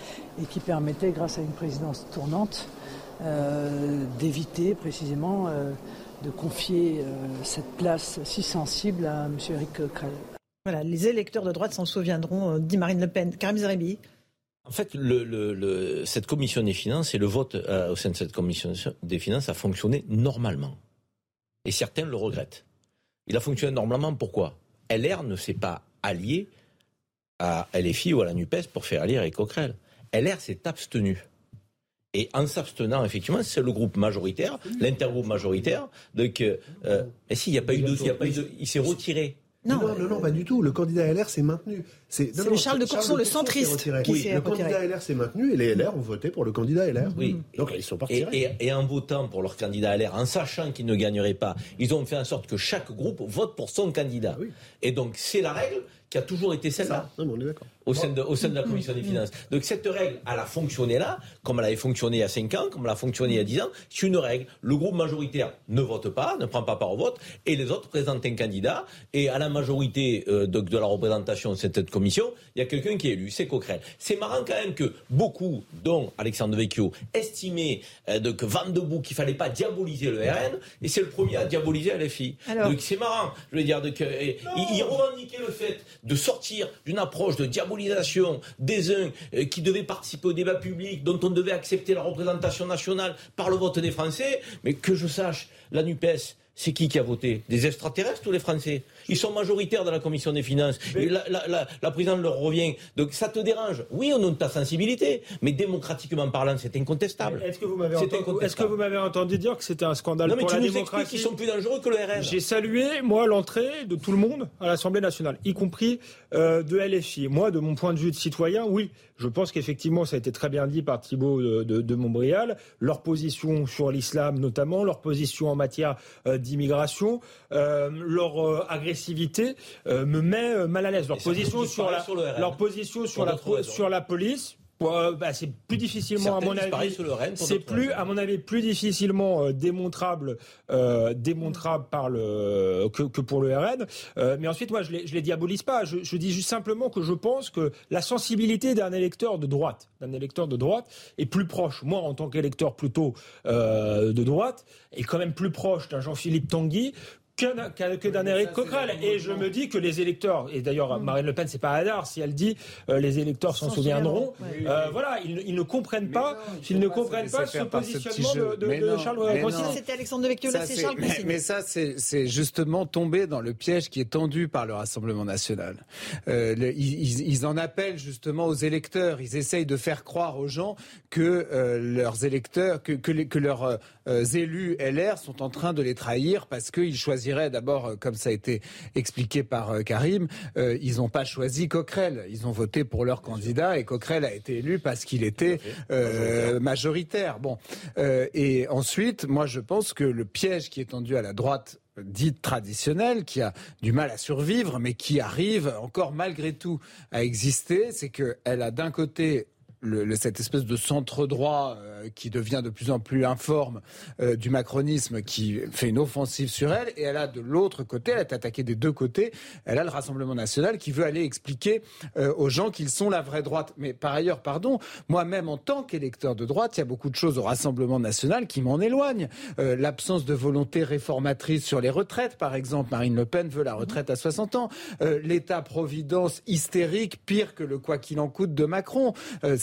et qui permettait, grâce à une présidence tournante, euh, d'éviter précisément euh, de confier euh, cette place si sensible à M. Eric Krell. Voilà, les électeurs de droite s'en souviendront, dit Marine Le Pen. Karim Zeribi. En fait, le, cette commission des finances et le vote au sein de cette commission des finances a fonctionné normalement. Et certains le regrettent. Il a fonctionné normalement, pourquoi? LR ne s'est pas allié à LFI ou à la NUPES pour faire allier Eric Coquerel. LR s'est abstenu. Et en s'abstenant, effectivement, c'est le groupe majoritaire, l'intergroupe majoritaire. Donc, euh, euh mais s'il n'y a pas eu de, il, a pas eu de, il s'est retiré. Non. non, non, pas du tout. Le candidat LR s'est maintenu. C'est le Charles de Courson, le centriste, qui oui, Le candidat LR s'est maintenu et les LR ont voté pour le candidat LR. Oui. Donc ils sont partis. Et, et, en votant pour leur candidat LR, en sachant qu'ils ne gagneraient pas, ils ont fait en sorte que chaque groupe vote pour son candidat. Oui. Et donc c'est la règle qui a toujours été celle-là. Au sein, de, au sein de la Commission des finances. Donc cette règle, elle a fonctionné là, comme elle avait fonctionné il y a 5 ans, comme elle a fonctionné il y a 10 ans. C'est une règle. Le groupe majoritaire ne vote pas, ne prend pas part au vote, et les autres présentent un candidat. Et à la majorité euh, de, de, la représentation de cette, commission, il y a quelqu'un qui est élu, c'est Coquerel. C'est marrant quand même que beaucoup, dont Alexandre Vecchio, estimaient euh, de, que Van de Boek qu'il fallait pas diaboliser le RN, et c'est le premier à diaboliser LFI. Donc c'est marrant. Je veux dire, de, que, il revendiquait le fait de sortir d'une approche de diabolisation des uns euh, qui devaient participer au débat public, dont on devait accepter la représentation nationale par le vote des Français, mais que je sache, la NUPES, c'est qui qui a voté Des extraterrestres ou les Français? Ils sont majoritaires dans la commission des finances. la, la, la, présidente leur revient. Donc ça te dérange? Oui, on a ta sensibilité, mais démocratiquement parlant, c'est incontestable. Est-ce que vous m'avez entendu, est que vous m'avez entendu dire que c'était un scandale non, mais pour tu la nous démocratie? qu'ils sont plus dangereux que le RN. J'ai salué moi l'entrée de tout le monde à l'Assemblée nationale, y compris euh, de LFI. Moi, de mon point de vue de citoyen, oui, je pense qu'effectivement, ça a été très bien dit par Thibault de, de, de Montbrial. Leur position sur l'islam, notamment, leur position en matière euh, d'immigration, euh, leur euh, agressivité euh, me met mal à l'aise. Leur position sur la, leur position sur la, sur la police, bah, c'est plus difficilement à mon avis. C'est plus, à mon avis, plus difficilement euh, démontrable, euh, démontrable par le que, que pour le RN. Euh, mais ensuite, moi, je les, je les diabolise pas. Je, je, dis juste simplement que je pense que la sensibilité d'un électeur de droite, d'un électeur de droite, est plus proche. Moi, en tant qu'électeur plutôt de droite, est quand même plus proche d'un Jean-Philippe Tanguy que, d'un Éric Coquerel. Et je me dis que les électeurs, et d'ailleurs mm. Marine Le Pen, c'est pas hasard si elle dit euh, les électeurs s'en souviendront. Euh, voilà, ils, ne comprennent pas, ils ne comprennent pas ce positionnement de, Charles C'était Alexandre Devecchio, là c'est Charles mais, mais ça, c'est justement tomber dans le piège qui est tendu par le Rassemblement national. Euh, ils, en appellent justement aux électeurs. Ils essayent de faire croire aux gens que leurs électeurs, que, que, que leurs élus LR sont en train de les trahir parce qu'ils choisissent d'abord, euh, comme ça a été expliqué par euh, Karim, euh, ils n'ont pas choisi Coquerel. Ils ont voté pour leur candidat et Coquerel a été élu parce qu'il était majoritaire. Bon, et ensuite, moi, je pense que le piège qui est tendu à la droite dite traditionnelle, qui a du mal à survivre, mais qui arrive encore malgré tout à exister, c'est qu'elle a d'un côté le, cette espèce de centre droit euh, qui devient de plus en plus informe euh, du macronisme qui fait une offensive sur elle et elle a de l'autre côté, elle est attaquée des deux côtés, elle a le Rassemblement national qui veut aller expliquer euh, aux gens qu'ils sont la vraie droite. Mais par ailleurs, pardon, moi-même en tant qu'électeur de droite, il y a beaucoup de choses au Rassemblement national qui m'en éloignent. L'absence de volonté réformatrice sur les retraites, par exemple, Marine Le Pen veut la retraite à 60 ans. L'État-providence hystérique, pire que le quoi qu'il en coûte de Macron.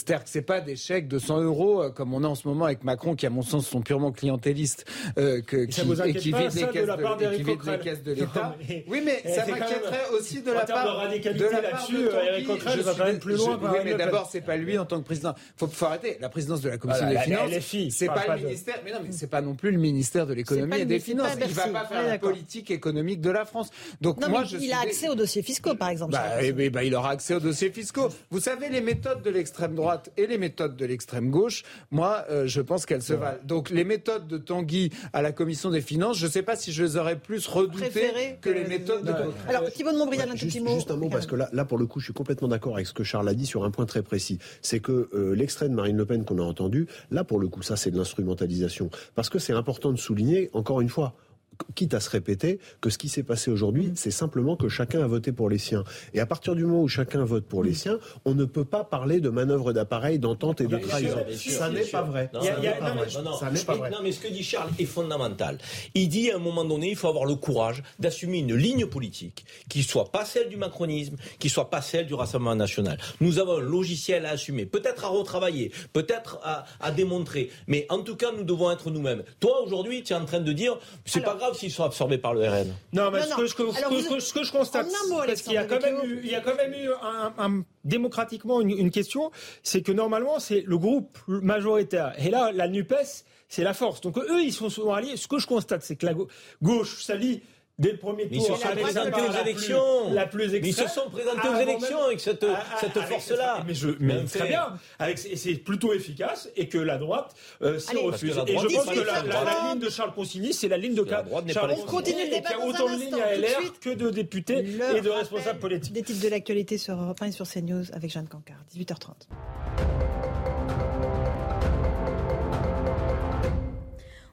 C'est-à-dire que c'est pas des chèques de 100 euros euh, comme on a en ce moment avec Macron, qui à mon sens sont purement clientélistes, euh, que, qui, et qui vide les, caisses de, l'État. Oui, mais ça m'inquiéterait aussi de la part de. Eric Coquerel va quand même plus loin. Oui, mais d'abord, c'est pas lui en tant que président. Faut, faut arrêter. La présidence de la Commission des finances, c'est pas le ministère. Mais non, mais c'est pas non plus le ministère de l'économie et des finances. Il va pas faire la politique économique de la France. Donc moi, il a accès aux dossiers fiscaux, par exemple. Bah, il aura accès aux dossiers fiscaux. Vous savez, les méthodes de l'extrême droite et les méthodes de l'extrême gauche, moi, euh, je pense qu'elles se valent. Donc les méthodes de Tanguy à la commission des finances, je ne sais pas si je les aurais plus redoutées que, les méthodes de Alors Thibault de Montbrial, un petit mot. Juste un mot, parce que là, là, pour le coup, je suis complètement d'accord avec ce que Charles a dit sur un point très précis. C'est que euh, l'extrait de Marine Le Pen qu'on a entendu, là, pour le coup, ça, c'est de l'instrumentalisation. Parce que c'est important de souligner, encore une fois, quitte à se répéter, que ce qui s'est passé aujourd'hui, mm. c'est simplement que chacun a voté pour les siens. Et à partir du moment où chacun vote pour les mm. siens, on ne peut pas parler de manœuvre d'appareil, d'entente et de trahison. ça n'est pas vrai. Non, mais ce que dit Charles est fondamental. Il dit à un moment donné, il faut avoir le courage d'assumer une ligne politique qui soit pas celle du macronisme, qui soit pas celle du Rassemblement national. Nous avons un logiciel à assumer, peut-être à retravailler, peut-être à, à démontrer, mais en tout cas, nous devons être nous-mêmes. Toi, aujourd'hui, tu es en train de dire, c'est pas grave s'ils sont absorbés par le RN. Non, mais ce, que, je constate, parce qu'il y a quand même eu, il y a quand même eu un, démocratiquement une, question, c'est que normalement c'est le groupe majoritaire. Et là, la Nupes, c'est la force. Donc eux, ils sont souvent alliés. Ce que je constate, c'est que la gauche s'allie dès le premier tour. Ils se sont présentés aux élections. La plus mais ils se sont présentés aux élections avec cette, cette force-là. Mais, je, mais très bien. c'est plutôt efficace et que la droite euh, s'y refuse. Et je pense que la, la, ligne de Charles Consigny, c'est la ligne de Charles Consigny. Il y a autant de lignes à LR que de députés et de responsables politiques. Des titres de l'actualité sur Europe 1 et sur CNews avec Jeanne Cancard. 18h30.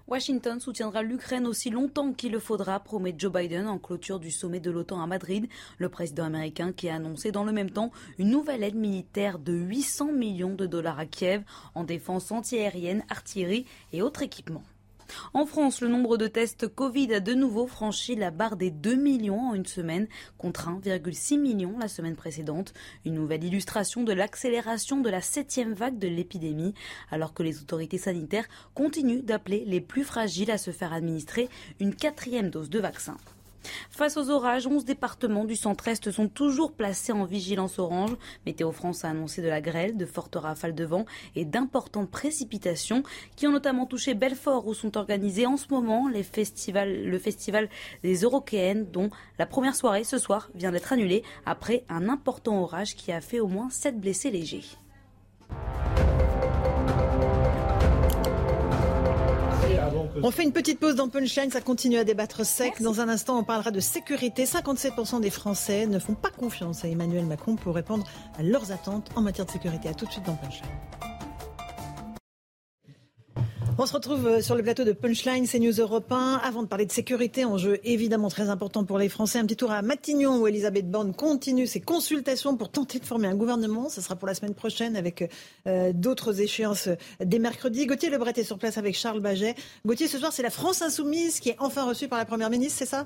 Washington soutiendra l'Ukraine aussi longtemps qu'il le faudra, promet Joe Biden en clôture du sommet de l'OTAN à Madrid. Le président américain qui a annoncé dans le même temps une nouvelle aide militaire de 800 millions de dollars à Kiev en défense antiaérienne, artillerie et autres équipements. En France, le nombre de tests Covid a de nouveau franchi la barre des 2 millions en une semaine, contre 1,6 million la semaine précédente. Une nouvelle illustration de l'accélération de la septième vague de l'épidémie, alors que les autorités sanitaires continuent d'appeler les plus fragiles à se faire administrer une quatrième dose de vaccin. Face aux orages, 11 départements du centre-est sont toujours placés en vigilance orange. Météo France a annoncé de la grêle, de fortes rafales de vent et d'importantes précipitations qui ont notamment touché Belfort où sont organisés en ce moment le festival des Européennes dont la première soirée ce soir vient d'être annulée après un important orage qui a fait au moins 7 blessés légers. On fait une petite pause dans Punchline, ça continue à débattre sec. Dans un instant, on parlera de sécurité. 57% des Français ne font pas confiance à Emmanuel Macron pour répondre à leurs attentes en matière de sécurité. À tout de suite dans Punchline. On se retrouve euh, sur le plateau de Punchline, CNews Europe 1. Avant de parler de sécurité, enjeu évidemment très important pour les Français, un petit tour à Matignon où Elisabeth Borne continue ses consultations pour tenter de former un gouvernement. Ce sera pour la semaine prochaine avec euh, d'autres échéances dès mercredi. Gauthier Lebret est sur place avec Charles Baget. Gauthier, ce soir, c'est la France Insoumise qui est enfin reçue par la Première ministre, c'est ça?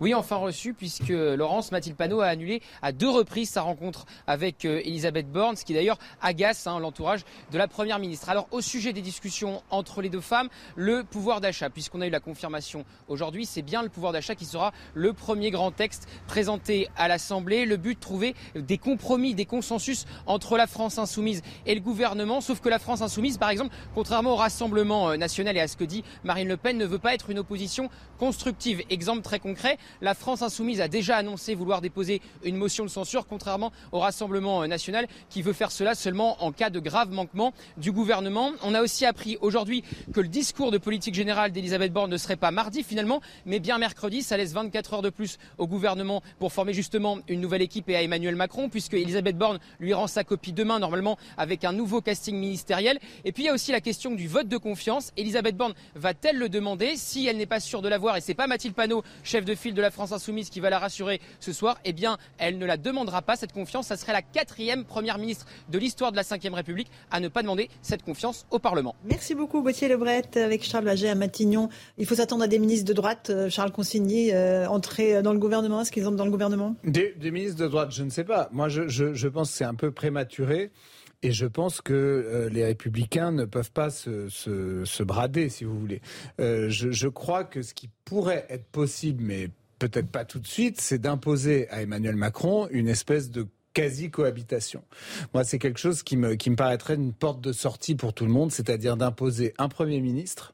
Oui, enfin reçu, puisque Laurence Mathilde Panot a annulé à deux reprises sa rencontre avec euh, Elisabeth Borne, ce qui d'ailleurs agace hein, l'entourage de la Première ministre. Alors, au sujet des discussions entre les deux femmes, le pouvoir d'achat, puisqu'on a eu la confirmation aujourd'hui, c'est bien le pouvoir d'achat qui sera le premier grand texte présenté à l'Assemblée. Le but, trouver des compromis, des consensus entre la France insoumise et le gouvernement, sauf que la France insoumise, par exemple, contrairement au Rassemblement euh, national et à ce que dit Marine Le Pen, ne veut pas être une opposition constructive. Exemple très concret, La France insoumise a déjà annoncé vouloir déposer une motion de censure, contrairement au Rassemblement national qui veut faire cela seulement en cas de grave manquement du gouvernement. On a aussi appris aujourd'hui que le discours de politique générale d'Elisabeth Borne ne serait pas mardi finalement, mais bien mercredi. Ça laisse 24 heures de plus au gouvernement pour former justement une nouvelle équipe et à Emmanuel Macron, puisque Elisabeth Borne lui rend sa copie demain normalement avec un nouveau casting ministériel. Et puis il y a aussi la question du vote de confiance. Elisabeth Borne va-t-elle le demander? Si elle n'est pas sûre de l'avoir, et c'est pas Mathilde Panot, chef de file de la France Insoumise, qui va la rassurer ce soir, eh bien elle ne la demandera pas cette confiance. Ça serait la quatrième première ministre de l'histoire de la Ve République à ne pas demander cette confiance au Parlement. Merci beaucoup Gauthier Lebret avec Charles Baget à Matignon. Il faut s'attendre à des ministres de droite, euh, Charles Consigny, euh, entrer dans le gouvernement. Est-ce qu'ils entrent dans le gouvernement? Des, ministres de droite, je ne sais pas. Moi, je, je pense que c'est un peu prématuré. Et je pense que euh, les républicains ne peuvent pas se, se, brader, si vous voulez. Euh, je, je, crois que ce qui pourrait être possible, mais peut-être pas tout de suite, c'est d'imposer à Emmanuel Macron une espèce de quasi-cohabitation. Moi, c'est quelque chose qui me, qui me paraîtrait une porte de sortie pour tout le monde, c'est-à-dire d'imposer un Premier ministre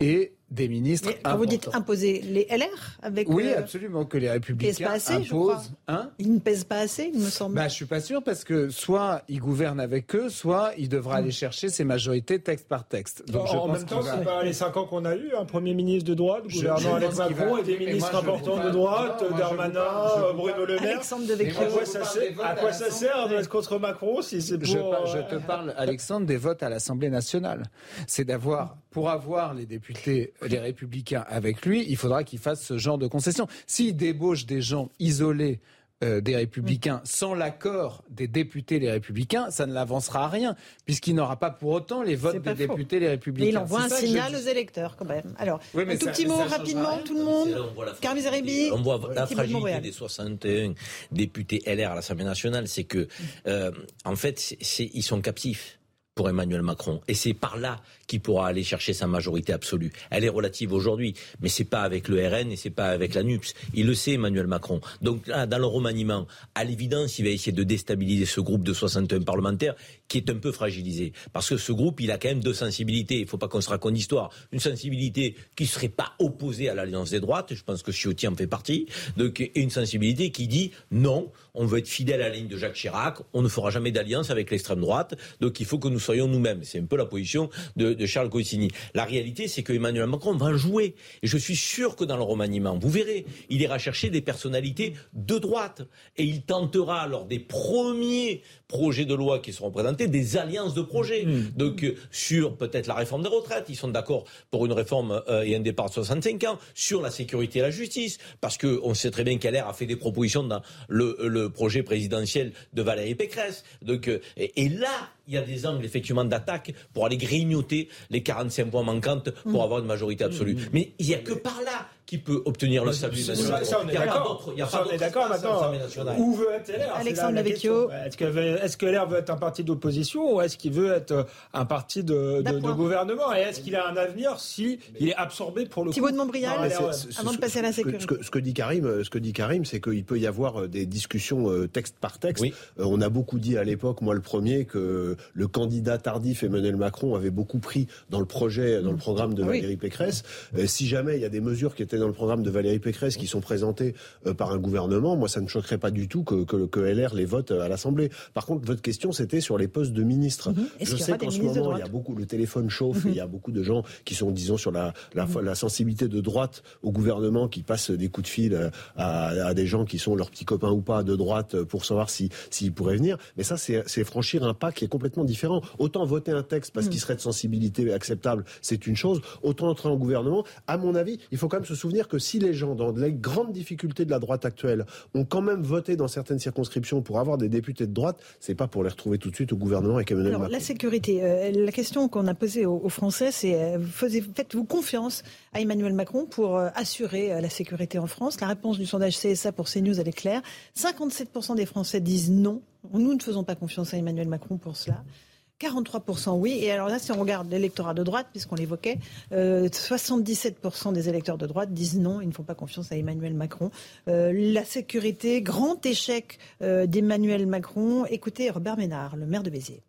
et des ministres. quand vous dites imposer les LR avec Oui, euh, absolument, que les républicains pas assez, imposent. Hein ils ne pèsent pas assez, il me semble. Bah, je suis pas sûr parce que soit ils gouvernent avec eux, soit il devra aller chercher ses majorités texte par texte. Donc, en, je même temps, c'est pas les cinq ans qu'on a eu, un premier ministre de droite, gouvernant Alex Macron et des ministres importants de droite, Darmanin, Bruno Le Maire. Alexandre de À quoi ça sert d'être contre Macron si c'est pour... Je, te parle, Alexandre, des votes à l'Assemblée nationale. C'est d'avoir, pour avoir les députés les républicains avec lui, il faudra qu'il fasse ce genre de concession. S'il débauche des gens isolés euh, des républicains sans l'accord des députés les républicains, ça ne l'avancera à rien, puisqu'il n'aura pas pour autant les votes des députés les républicains. Mais il envoie un signal aux électeurs quand même. Alors, un tout petit mot rapidement, tout le monde. Zeribi. On voit la fragilité des 61 députés LR à l'Assemblée nationale, c'est que, euh, en fait, ils sont captifs pour Emmanuel Macron. Et c'est par là qu'il pourra aller chercher sa majorité absolue. Elle est relative aujourd'hui, mais c'est pas avec le RN et c'est pas avec la NUPS. Il le sait, Emmanuel Macron. Donc là, dans le remaniement, à l'évidence, il va essayer de déstabiliser ce groupe de 61 parlementaires qui est un peu fragilisé. Parce que ce groupe, il a quand même deux sensibilités. Il ne faut pas qu'on se raconte d'histoire. Une sensibilité qui ne serait pas opposée à l'alliance des droites. Je pense que Ciotti en fait partie. Donc, et une sensibilité qui dit non, on veut être fidèle à la ligne de Jacques Chirac. On ne fera jamais d'alliance avec l'extrême droite. Donc, il faut que nous soyons nous-mêmes. C'est un peu la position de, de Charles Cossini. La réalité, c'est que Emmanuel Macron va jouer. Et je suis sûr que dans le remaniement, vous verrez, il ira chercher des personnalités de droite. Et il tentera, lors des premiers projets de loi qui seront présentés, des alliances de projets. Mmh. Donc euh, sur peut-être la réforme des retraites, ils sont d'accord pour une réforme euh, et un départ de 65 ans, sur la sécurité et la justice, parce qu'on sait très bien qu'Alain a fait des propositions dans le, le, projet présidentiel de Valérie Pécresse. Donc, euh, et, là, il y a des angles effectivement d'attaque pour aller grignoter les 45 points manquantes pour mmh. avoir une majorité absolue. Mmh. Mais il n'y a que par là qui peut obtenir le salut ça, ça, on est d'accord. Il y a pas d'accord maintenant. Où veut être LR Alexandre Vecchio. Est-ce que, est que LR veut être un parti d'opposition ou est-ce qu'il veut être euh, un parti de, de, de gouvernement? Et est-ce qu'il a un avenir si il est absorbé pour le Thibaut de Montbrial, avant de passer à la sécurité. Ce que, ce que dit Karim, euh, ce que dit Karim, c'est qu'il peut y avoir euh, des discussions texte par texte. on a beaucoup dit à l'époque, moi le premier, que le candidat tardif Emmanuel Macron avait beaucoup pris dans le projet, dans le programme de Valérie Pécresse. si jamais il y a des mesures qui étaient dans le programme de Valérie Pécresse qui sont présentés euh, par un gouvernement, moi ça ne choquerait pas du tout que, que, que LR les vote euh, à l'Assemblée. Par contre, votre question c'était sur les postes de ministres. Mhm. Je sais qu'en ce moment il y a beaucoup, le téléphone chauffe et il y a mhm. beaucoup de gens qui sont, disons, sur la, la, mhm. la, sensibilité de droite au gouvernement qui passent des coups de fil euh, à, à, des gens qui sont leurs petits copains ou pas de droite pour savoir s'ils si, pourraient venir. Mais ça, c'est franchir un pas qui est complètement différent. Autant voter un texte parce qu'il serait de sensibilité acceptable, c'est une chose. Autant entrer en gouvernement. À mon avis, il faut quand même se souvenir que si les gens, dans les grandes difficultés de la droite actuelle, ont quand même voté dans certaines circonscriptions pour avoir des députés de droite, c'est pas pour les retrouver tout de suite au gouvernement avec Emmanuel Alors, La sécurité, euh, la question qu'on a posée aux, Français, c'est euh, faites-vous confiance à Emmanuel Macron pour euh, assurer la sécurité en France La réponse du sondage CSA pour CNews, elle est claire. 57% des Français disent non. Nous ne faisons pas confiance à Emmanuel Macron pour cela. 43% oui. Et alors là, si on regarde l'électorat de droite, puisqu'on l'évoquait, 77% euh, des électeurs de droite disent non, ils ne font pas confiance à Emmanuel Macron. Euh, la sécurité, grand échec euh, d'Emmanuel Macron. Écoutez Robert Ménard, le maire de Béziers.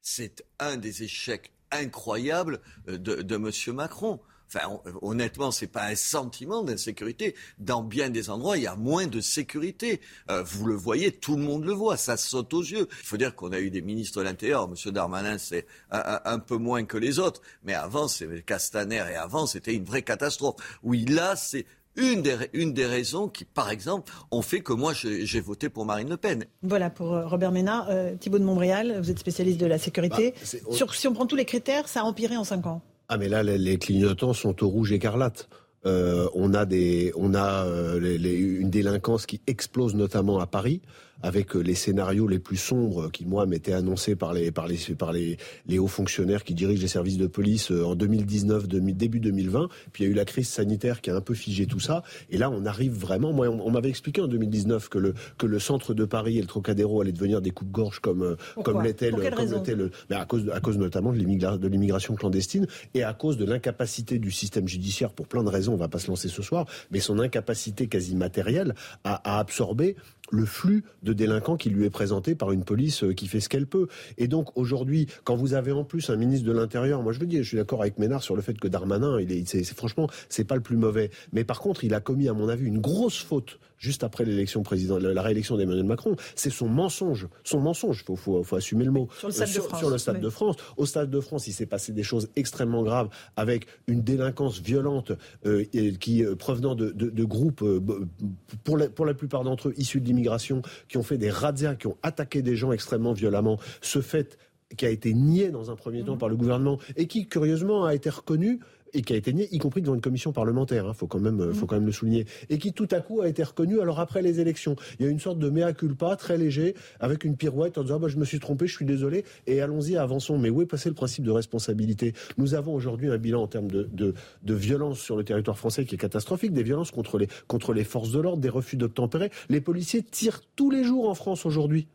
C'est un des échecs incroyables de, de M. Macron. Enfin, honnêtement, c'est pas un sentiment d'insécurité. Dans bien des endroits, il y a moins de sécurité. Euh, vous le voyez, tout le monde le voit, ça saute aux yeux. Il faut dire qu'on a eu des ministres de l'Intérieur. Monsieur Darmanin, c'est un, peu moins que les autres. Mais avant, c'est Castaner et avant, c'était une vraie catastrophe. Oui, là, c'est une des, une des raisons qui, par exemple, ont fait que moi, j'ai voté pour Marine Le Pen. Voilà, pour euh, Robert Ménard. Euh, Thibault de Montréal, vous êtes spécialiste de la sécurité. Bah, Sur, si on prend tous les critères, ça a empiré en 5 ans. Ah mais là, les, clignotants sont au rouge écarlate. Euh, on a des, on a une délinquance qui explose notamment à Paris avec euh, les scénarios les plus sombres qui, moi, m'étaient annoncés par les, par les, par les, les hauts fonctionnaires qui dirigent les services de police euh, en 2019, début 2020. Puis il y a eu la crise sanitaire qui a un peu figé tout ça. Et là, on arrive vraiment. Moi, on, m'avait expliqué en 2019 que le, que le centre de Paris et le Trocadéro allaient devenir des coupes-gorges comme, euh, comme l'était le, comme le, mais à cause, à cause notamment de l'immigration clandestine et à cause de l'incapacité du système judiciaire pour plein de raisons. On va pas se lancer ce soir, mais son incapacité quasi matérielle à, à absorber le flux de délinquants qui lui est présenté par une police euh, qui fait ce qu'elle peut. Et donc aujourd'hui, quand vous avez en plus un ministre de l'Intérieur, moi je veux dire, je suis d'accord avec Ménard sur le fait que Darmanin, il est, c'est, franchement, c'est pas le plus mauvais. Mais par contre, il a commis, à mon avis, une grosse faute juste après l'élection présidentielle, la réélection d'Emmanuel Macron, c'est son mensonge. Son mensonge, il faut, faut, assumer le mot. Sur le Stade, de, France, sur le stade de France. Au Stade de France, il s'est passé des choses extrêmement graves avec une délinquance violente euh, qui euh, provenant de, de, groupes, euh, pour, la, pour la plupart d'entre eux issus de l'immigration, qui ont fait des razzias, qui ont attaqué des gens extrêmement violemment. Ce fait qui a été nié dans un premier temps mmh. par le gouvernement et qui, curieusement, a été reconnu et qui a été nié, y compris devant une commission parlementaire, il hein, faut quand même, euh, faut quand même le souligner, et qui tout à coup a été reconnu. Alors après les élections, il y a une sorte de mea culpa très léger, avec une pirouette en disant ah, bah, je me suis trompé, je suis désolé, et allons-y, avançons. Mais où est passé le principe de responsabilité? Nous avons aujourd'hui un bilan en termes de, de, de, violence sur le territoire français qui est catastrophique, des violences contre les, contre les forces de l'ordre, des refus d'obtempérer. Les policiers tirent tous les jours en France aujourd'hui.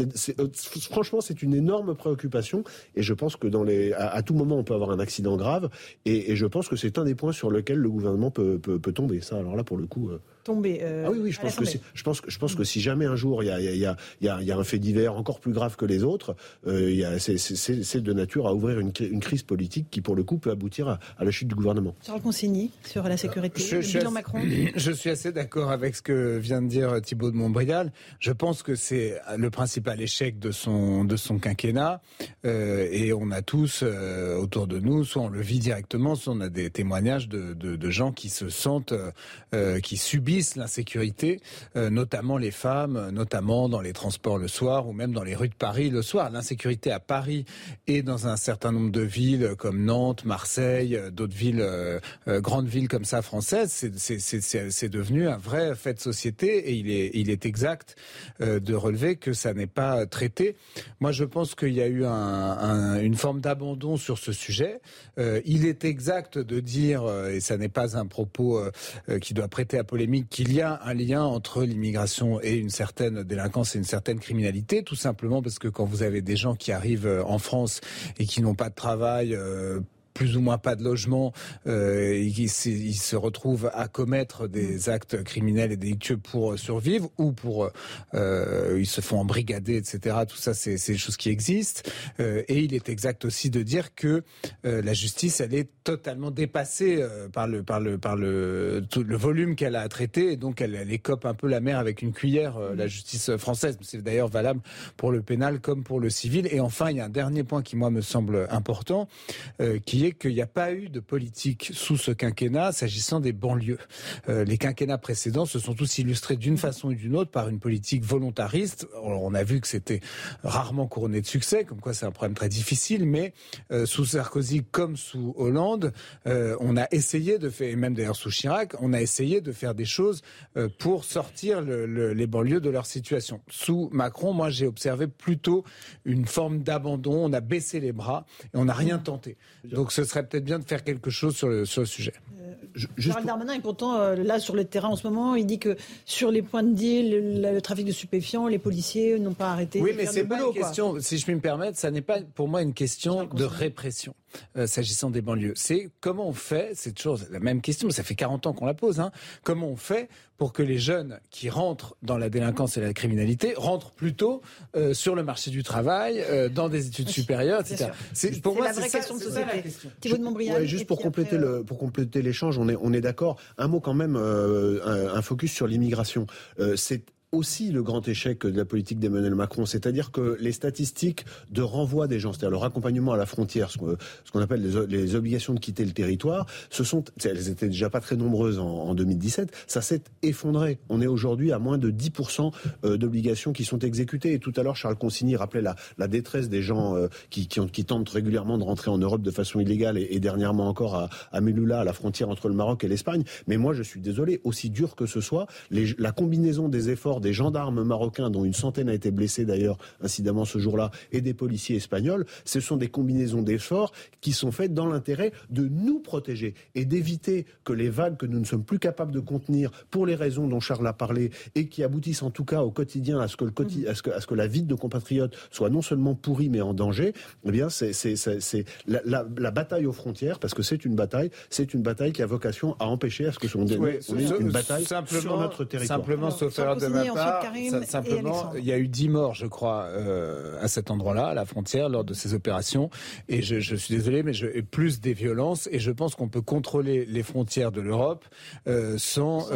Euh, franchement, c'est une énorme préoccupation et je pense que à, tout moment, on peut avoir un accident grave et, je pense que c'est un des points sur lesquels le gouvernement peut, peut, peut tomber. Ça, alors là, pour le coup. Euh, tomber. Euh, ah oui, oui, je pense, que je, pense, que, je pense que si jamais un jour il y a, y, a, y, a, y a, un fait divers encore plus grave que les autres, euh, c'est de nature à ouvrir une, une, crise politique qui, pour le coup, peut aboutir à, à la chute du gouvernement. Charles Consigny, sur la sécurité, je, le bilan Macron. Je suis assez d'accord avec ce que vient de dire Thibault de Montbrial. Je pense que c'est le principal échec de son, de son quinquennat. Euh, et on a tous euh, autour de nous, soit on le vit directement, soit on a des témoignages de, de, de gens qui se sentent, euh, qui subissent l'insécurité, euh, notamment les femmes, notamment dans les transports le soir ou même dans les rues de Paris le soir. L'insécurité à Paris et dans un certain nombre de villes comme Nantes, Marseille, euh, d'autres villes, euh, grandes villes comme ça françaises, c'est devenu un vrai fait de société et il est, exact de relever que ça n'est pas traité. Moi, je pense qu'il y a eu un, une forme d'abandon sur ce sujet. il est exact de dire, et ça n'est pas un propos qui doit prêter à polémique, qu'il y a un lien entre l'immigration et une certaine délinquance et une certaine criminalité, tout simplement parce que quand vous avez des gens qui arrivent euh, en France et qui n'ont pas de travail, euh, plus ou moins pas de logement, euh, ils, se retrouvent à commettre des actes criminels et délictueux pour survivre ou pour euh, ils se font embrigader, etc. Tout ça, c'est des choses qui existent. Euh, et il est exact aussi de dire que euh, la justice, elle est totalement dépassée euh, par le par le par le tout le volume qu'elle a à traiter, et donc elle, elle écope un peu la mer avec une cuillère. la justice française, c'est d'ailleurs valable pour le pénal comme pour le civil. Et enfin, il y a un dernier point qui moi me semble important, qui qu'il n'y a pas eu de politique sous ce quinquennat s'agissant des banlieues. Euh, les quinquennats précédents se sont tous illustrés d'une façon ou d'une autre par une politique volontariste. On a vu que c'était rarement couronné de succès, comme quoi c'est un problème très difficile, mais euh, sous Sarkozy comme sous Hollande, euh, on a essayé de faire, et même d'ailleurs sous Chirac, on a essayé de faire des choses pour sortir le, les banlieues de leur situation. Sous Macron, moi j'ai observé plutôt une forme d'abandon, on a baissé les bras et on n'a rien tenté. Donc ce serait peut-être bien de faire quelque chose sur le, sujet. Euh, Gérald Darmanin est pourtant euh, là sur le terrain en ce moment. Il dit que sur les points de deal, le, trafic de stupéfiants, les policiers n'ont pas arrêté. Oui, mais c'est pas une question, si je puis me permettre, ça n'est pas pour moi une question de répression. s'agissant des banlieues. C'est comment on fait, c'est toujours la même question, ça fait 40 ans qu'on la pose, hein, comment on fait pour que les jeunes qui rentrent dans la délinquance et la criminalité rentrent plutôt sur le marché du travail, dans des études supérieures, etc. C'est pour moi, la vraie question de société. Thibaut de Montbriand. juste pour compléter, le, pour compléter l'échange, on est, d'accord. Un mot quand même, un, un, focus sur l'immigration. c'est aussi le grand échec de la politique d'Emmanuel Macron, c'est-à-dire que les statistiques de renvoi des gens, c'est-à-dire leur accompagnement à la frontière, ce qu'on appelle les, obligations de quitter le territoire, ce sont, elles étaient déjà pas très nombreuses en, 2017, ça s'est effondré. On est aujourd'hui à moins de 10% euh, d'obligations qui sont exécutées. Et tout à l'heure, Charles Consigny rappelait la, détresse des gens euh, qui, tentent régulièrement de rentrer en Europe de façon illégale et, dernièrement encore à, à Melula, à la frontière entre le Maroc et l'Espagne. Mais moi, je suis désolé, aussi dur que ce soit, les, la combinaison des efforts des gendarmes marocains, dont une centaine a été blessée d'ailleurs incidemment ce jour-là, et des policiers espagnols, ce sont des combinaisons d'efforts qui sont faites dans l'intérêt de nous protéger et d'éviter que les vagues que nous ne sommes plus capables de contenir pour les raisons dont Charles a parlé et qui aboutissent en tout cas au quotidien à ce que, le mmh. à ce que, à ce que la vie de nos compatriotes soit non seulement pourrie mais en danger, eh bien c'est la, la, la, bataille aux frontières, parce que c'est une bataille, c'est une bataille qui a vocation à empêcher à ce que ce soit une bataille sur notre territoire. Simplement, sauf de ma simplement, il y a eu 10 morts, je crois, euh, à cet endroit-là, à la frontière, lors de ces opérations. Et je, je suis désolé, mais je, plus des violences. Et je pense qu'on peut contrôler les frontières de l'Europe euh, sans,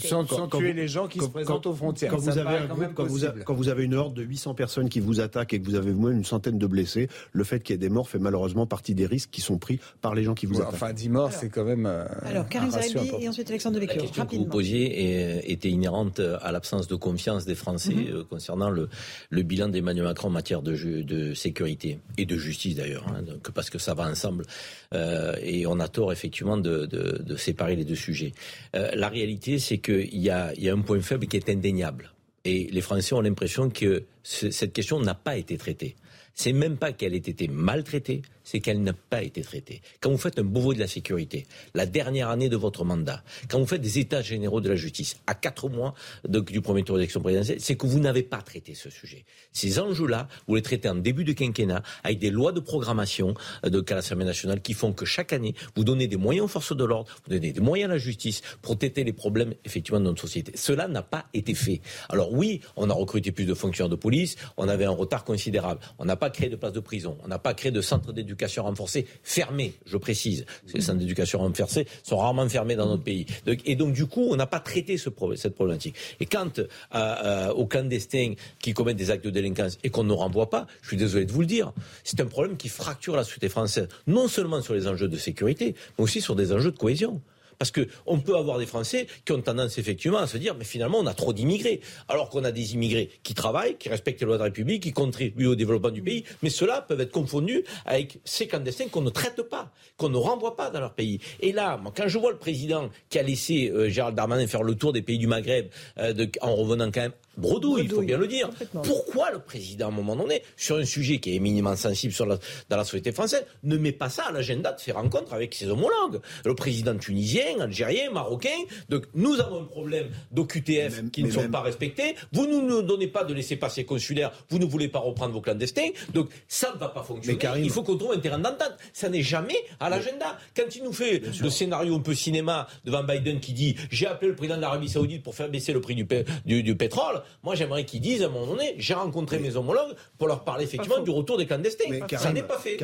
sans, sans, tuer les gens qui se présentent aux frontières. Quand vous, avez quand, vous quand vous avez une horde de 800 personnes qui vous attaquent et que vous avez vous-même une centaine de blessés, le fait qu'il y ait des morts fait malheureusement partie des risques qui sont pris par les gens qui vous attaquent. Enfin, 10 morts, c'est quand même. Euh, alors, Karim Zahedi et ensuite Alexandre Devecchio. La question que vous posiez était inhérente à l'absence de confiance des Français mhm. euh, concernant le, le bilan d'Emmanuel Macron en matière de, de sécurité et de justice d'ailleurs, hein, parce que ça va ensemble. Euh, et on a tort effectivement de, de, de séparer les deux sujets. Euh, la réalité, c'est qu'il y a, y a un point faible qui est indéniable. Et les Français ont l'impression que cette question n'a pas été traitée. C'est même pas qu'elle ait été maltraitée, c'est qu'elle n'a pas été traitée. Quand vous faites un Beauvau de la sécurité, la dernière année de votre mandat, quand vous faites des états généraux de la justice, à quatre mois du premier tour d'élection présidentielle, c'est que vous n'avez pas traité ce sujet. Ces enjeux-là, vous les traitez en début de quinquennat avec des lois de programmation euh, de l'Assemblée nationale qui font que chaque année, vous donnez des moyens aux forces de l'ordre, vous donnez des moyens à la justice pour traiter les problèmes effectivement de notre société. Cela n'a pas été fait. Alors oui, on a recruté plus de fonctionnaires de police, on avait un retard considérable. On n'a pas créé de places de prison, on n'a pas créé de centres d'éducation d'éducation renforcée fermés, je précise. Les centres d'éducation renforcée sont rarement fermés dans notre pays. et donc, du coup, on n'a pas traité ce, cette problématique. Et quant euh, euh, aux clandestins qui commettent des actes de délinquance et qu'on ne renvoie pas, je suis désolé de vous le dire, c'est un problème qui fracture la société française, non seulement sur les enjeux de sécurité, mais aussi sur des enjeux de cohésion. Parce qu'on peut avoir des Français qui ont tendance effectivement à se dire, mais finalement, on a trop d'immigrés. Alors qu'on a des immigrés qui travaillent, qui respectent les lois de la République, qui contribuent au développement du pays. Mais ceux-là peuvent être confondus avec ces clandestins qu'on ne traite pas, qu'on ne renvoie pas dans leur pays. Et là, quand je vois le président qui a laissé euh, Gérald Darmanin faire le tour des pays du Maghreb, euh, en revenant quand même bredouille, il faut bien le dire. Pourquoi le président, à un moment donné, sur un sujet qui est éminemment sensible sur dans la société française, ne met pas ça à l'agenda de ses rencontres avec ses homologues? Le président tunisien, algérien, marocain. Donc nous avons un problème d'OQTF qui ne sont pas respectés. Vous ne nous donnez pas de laisser passer consulaire. Vous ne voulez pas reprendre vos clandestins. Donc ça ne va pas fonctionner. il faut qu'on trouve un terrain d'entente. Ça n'est jamais à l'agenda. Quand il nous fait le scénario un peu cinéma devant Biden qui dit j'ai appelé le président de l'Arabie Saoudite pour faire baisser le prix du, du pétrole, moi, j'aimerais qu'ils disent à un moment donné, j'ai rencontré mes homologues pour leur parler effectivement du retour des clandestins. Mais ça n'est pas fait.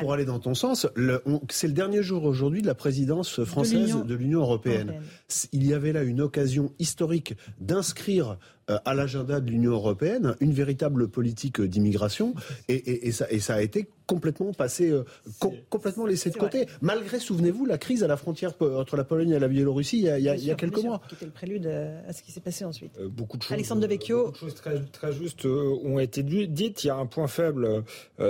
pour, aller dans ton sens, c'est le dernier jour aujourd'hui de la présidence française de l'Union européenne. Il y avait là une occasion historique d'inscrire euh, à l'agenda de l'Union européenne une véritable politique d'immigration et, ça, et ça a été complètement passé, euh, complètement laissé de côté. Malgré, souvenez-vous, la crise à la frontière entre la Pologne et la Biélorussie il y a, il y a, quelques mois. Qui était le prélude à ce qui s'est passé ensuite. Euh, beaucoup de choses. Alexandre Devecchio. Beaucoup de choses très, très justes ont été dites. Il y a un point faible,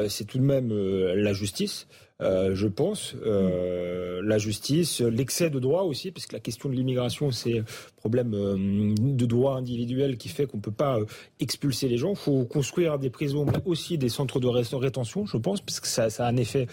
c'est tout de même la justice. Euh, je pense. Euh, la justice, l'excès de droit aussi, parce que la question de l'immigration, c'est un problème euh, de droit individuel qui fait qu'on peut pas expulser les gens. Il faut construire des prisons, mais aussi des centres de rétention, je pense, parce que ça, ça a un effet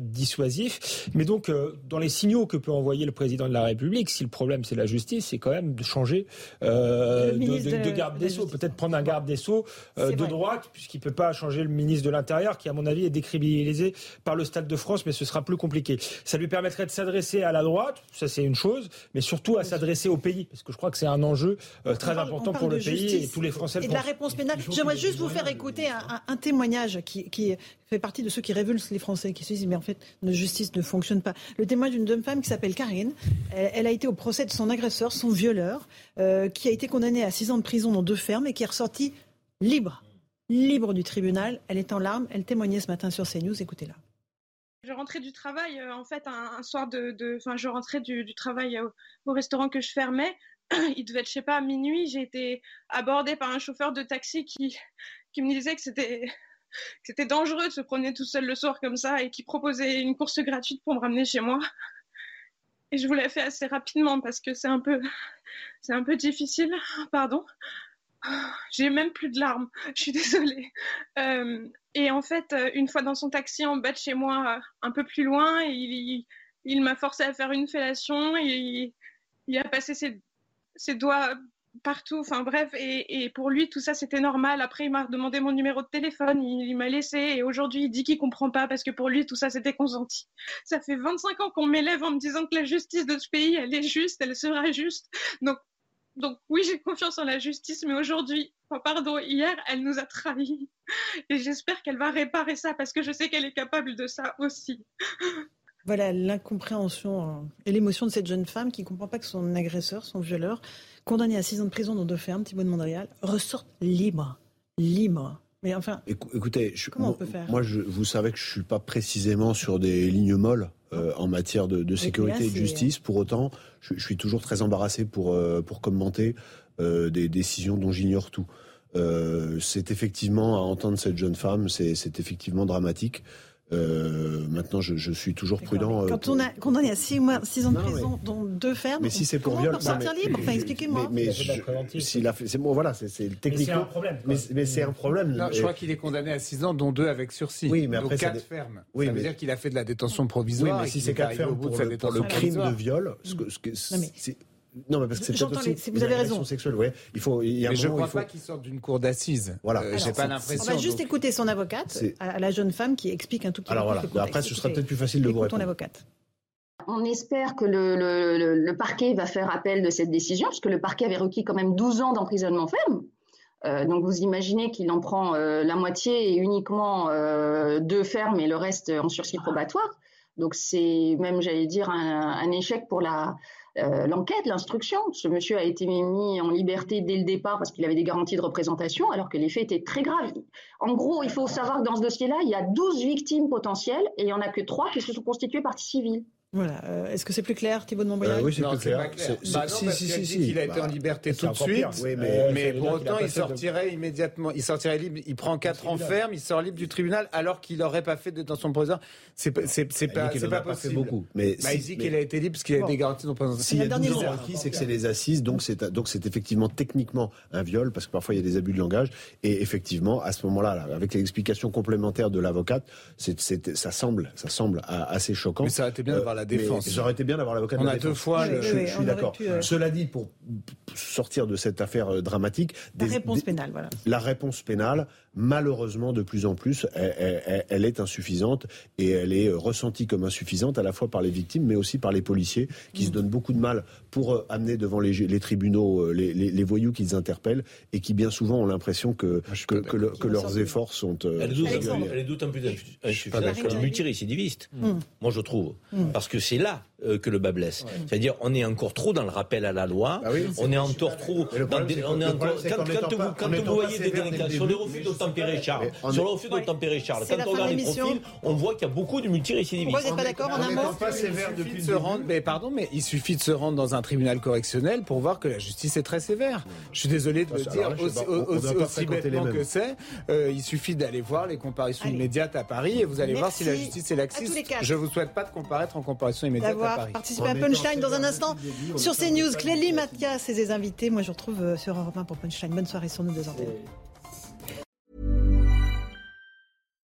dissuasif. Mais donc, dans les signaux que peut envoyer le président de la République, si le problème c'est la justice, c'est quand même de changer de, de, garde des sceaux. Peut-être prendre un garde des sceaux de droite, puisqu'il peut pas changer le ministre de l'Intérieur, qui à mon avis est décribilisé par le Stade de France, mais ce sera plus compliqué. Ça lui permettrait de s'adresser à la droite, ça c'est une chose, mais surtout à s'adresser au pays, parce que je crois que c'est un enjeu euh, très important pour le pays et tous les Français. Et de la réponse pénale. J'aimerais juste vous faire écouter un, témoignage qui, fait partie de ceux qui révulsent les Français, qui se disent mais en fait notre justice ne fonctionne pas. Le témoignage d'une jeune femme qui s'appelle Karine. Elle, a été au procès de son agresseur, son violeur, euh, qui a été condamné à six ans de prison dans deux fermes et qui est ressorti libre, libre du tribunal. Elle est en larmes. Elle témoignait ce matin sur CNews. Écoutez-la. Je rentrais du travail, euh, en fait, un, soir de, enfin, je rentrais du, travail au, restaurant que je fermais. Il devait être, je sais pas, à minuit. J'ai été abordée par un chauffeur de taxi qui, qui me disait que c'était, c'était dangereux de se promener tout seul le soir comme ça et qui proposait une course gratuite pour me ramener chez moi. Et je vous l'ai fait assez rapidement parce que c'est un peu, un peu difficile. Pardon. J'ai même plus de larmes. Je suis désolée. Euh, et en fait, euh, une fois dans son taxi en bas de chez moi, euh, un peu plus loin, il, il, m'a forcé à faire une fellation. Il, a passé ses, doigts partout. Enfin bref, et, pour lui, tout ça, c'était normal. Après, il m'a demandé mon numéro de téléphone. Il, m'a laissé. Et aujourd'hui, il dit qu'il comprend pas parce que pour lui, tout ça, c'était consenti. Ça fait 25 ans qu'on m'élève en me disant que la justice de ce pays, elle est juste, elle sera juste. Donc donc oui, j'ai confiance en la justice, mais aujourd'hui, pardon, hier, elle nous a trahis. Et j'espère qu'elle va réparer ça parce que je sais qu'elle est capable de ça aussi. Voilà l'incompréhension euh, et l'émotion de cette jeune femme qui ne comprend pas que son agresseur, son violeur, condamné à six ans de prison dans deux fermes, Thibault de Mondrial, ressorte libre. Libre. Mais enfin, écoutez, comment on peut faire moi, je, vous savez que je suis pas précisément sur des lignes molles euh, en matière de, sécurité et de justice. Pour autant, je, suis toujours très embarrassé pour, euh, pour commenter euh, des décisions dont j'ignore tout. c'est effectivement, à entendre cette jeune femme, c'est effectivement dramatique. Euh, maintenant, je, je, suis toujours prudent. Euh, quand on a condamné à 6 mois, six ans de prison, dont deux fermes, mais si c'est pour viol, sortir libre. Enfin, expliquez-moi. Mais, mais s'il a fait, c'est bon, voilà, c'est technique. Mais c'est un problème. Mais, c'est un problème. Non, je crois qu'il est condamné à 6 ans, dont deux avec sursis. Oui, mais après, donc 4 fermes. Oui, ça veut dire qu'il a fait de la détention provisoire. Oui, mais si c'est 4 fermes pour, le, crime de viol, ce que, c'est non, mais parce que c'est aussi vous avez raison. sexuelle, ouais. Il faut. Il y a mais je ne crois pas qu'il sorte d'une cour d'assises. Voilà. Euh, J'ai pas l'impression. On va juste écouter son avocate, à la jeune femme qui explique un tout petit peu. Alors voilà. Après, ce sera peut-être plus facile de vous répondre. avocate. On espère que le, le, le, parquet va faire appel de cette décision, puisque le parquet avait requis quand même 12 ans d'emprisonnement ferme. Euh, donc vous imaginez qu'il en prend euh, la moitié et uniquement euh, deux fermes et le reste en sursis probatoire. Donc c'est même, j'allais dire, un, un, échec pour la, euh, l'enquête, l'instruction. Ce monsieur a été mis en liberté dès le départ parce qu'il avait des garanties de représentation, alors que les faits étaient très graves. En gros, il faut savoir que dans ce dossier-là, il y a 12 victimes potentielles et il n'y en a que 3 qui se sont constituées partie civile. Voilà. Euh, est-ce que c'est plus clair, Thibault de Montbrial euh, Oui, c'est plus clair. Pas clair. Bah non, si, si, si, il a été en bah, liberté tout de suite, oui, mais, mais pour autant, il sortirait immédiatement. Il sortirait libre. Il prend 4 ans ferme, il sort libre du tribunal, alors qu'il n'aurait pas fait de détention provisoire. C'est c'est c'est pas c'est pas possible. beaucoup. Mais bah, il dit qu'il a été libre parce qu'il a des garanties de représentation. S'il y a 12 ans requis, c'est que c'est les assises, donc c'est donc c'est effectivement techniquement un viol parce que parfois il y a des abus de langage et effectivement à ce moment-là, avec l'explication complémentaire de l'avocate, c'est ça semble ça semble assez choquant. Mais ça aurait été bien d'avoir la défense bien d'avoir l'avocat. On a deux fois. Je, suis d'accord. Euh, Cela dit, pour sortir de cette affaire euh, dramatique, la réponse pénale, voilà. La réponse pénale, malheureusement, de plus en plus, elle, est insuffisante et elle est ressentie comme insuffisante à la fois par les victimes, mais aussi par les policiers qui se mm. donnent beaucoup de mal pour euh, amener devant les, tribunaux les, voyous qu'ils interpellent et qui bien souvent ont l'impression que, que, leurs efforts sont. elle, est d'autant plus insuffisante que le multirécidiviste, mm. moi je trouve, mm. parce que c'est là euh, que le bas blesse. C'est-à-dire, on est encore trop dans le rappel à la loi. Bah on est encore trop. Dans des, on est encore, quand, quand, vous, quand vous voyez des délinquants sur le refus d'obtempérer Charles, sur le refus d'obtempérer Charles, quand on regarde les profils, on voit qu'il y a beaucoup de multirécidivistes. Vous n'êtes pas d'accord en un mot. Mais pardon, mais il suffit de se rendre dans un tribunal correctionnel pour voir que la justice est très sévère. Je suis désolé de le dire aussi bêtement que c'est. Euh, il suffit d'aller voir les comparaisons immédiates à Paris et vous allez voir si la justice est laxiste. Je vous souhaite pas de comparaître en comparaison immédiate à Paris. Participer à Punchline dans un instant sur CNews. Clélie Mathias et ses invités. Moi, je vous retrouve euh, sur Europe 1 pour Punchline. Bonne soirée sur nos deux antennes.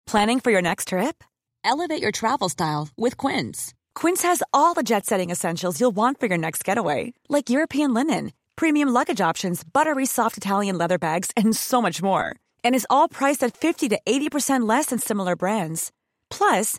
Planning for your next trip? Elevate your travel style with Quince. Quince has all the jet setting essentials you'll want for your next getaway, like European linen, premium luggage options, buttery soft Italian leather bags, and so much more. And is all priced at 50 to 80% less than similar brands. Plus,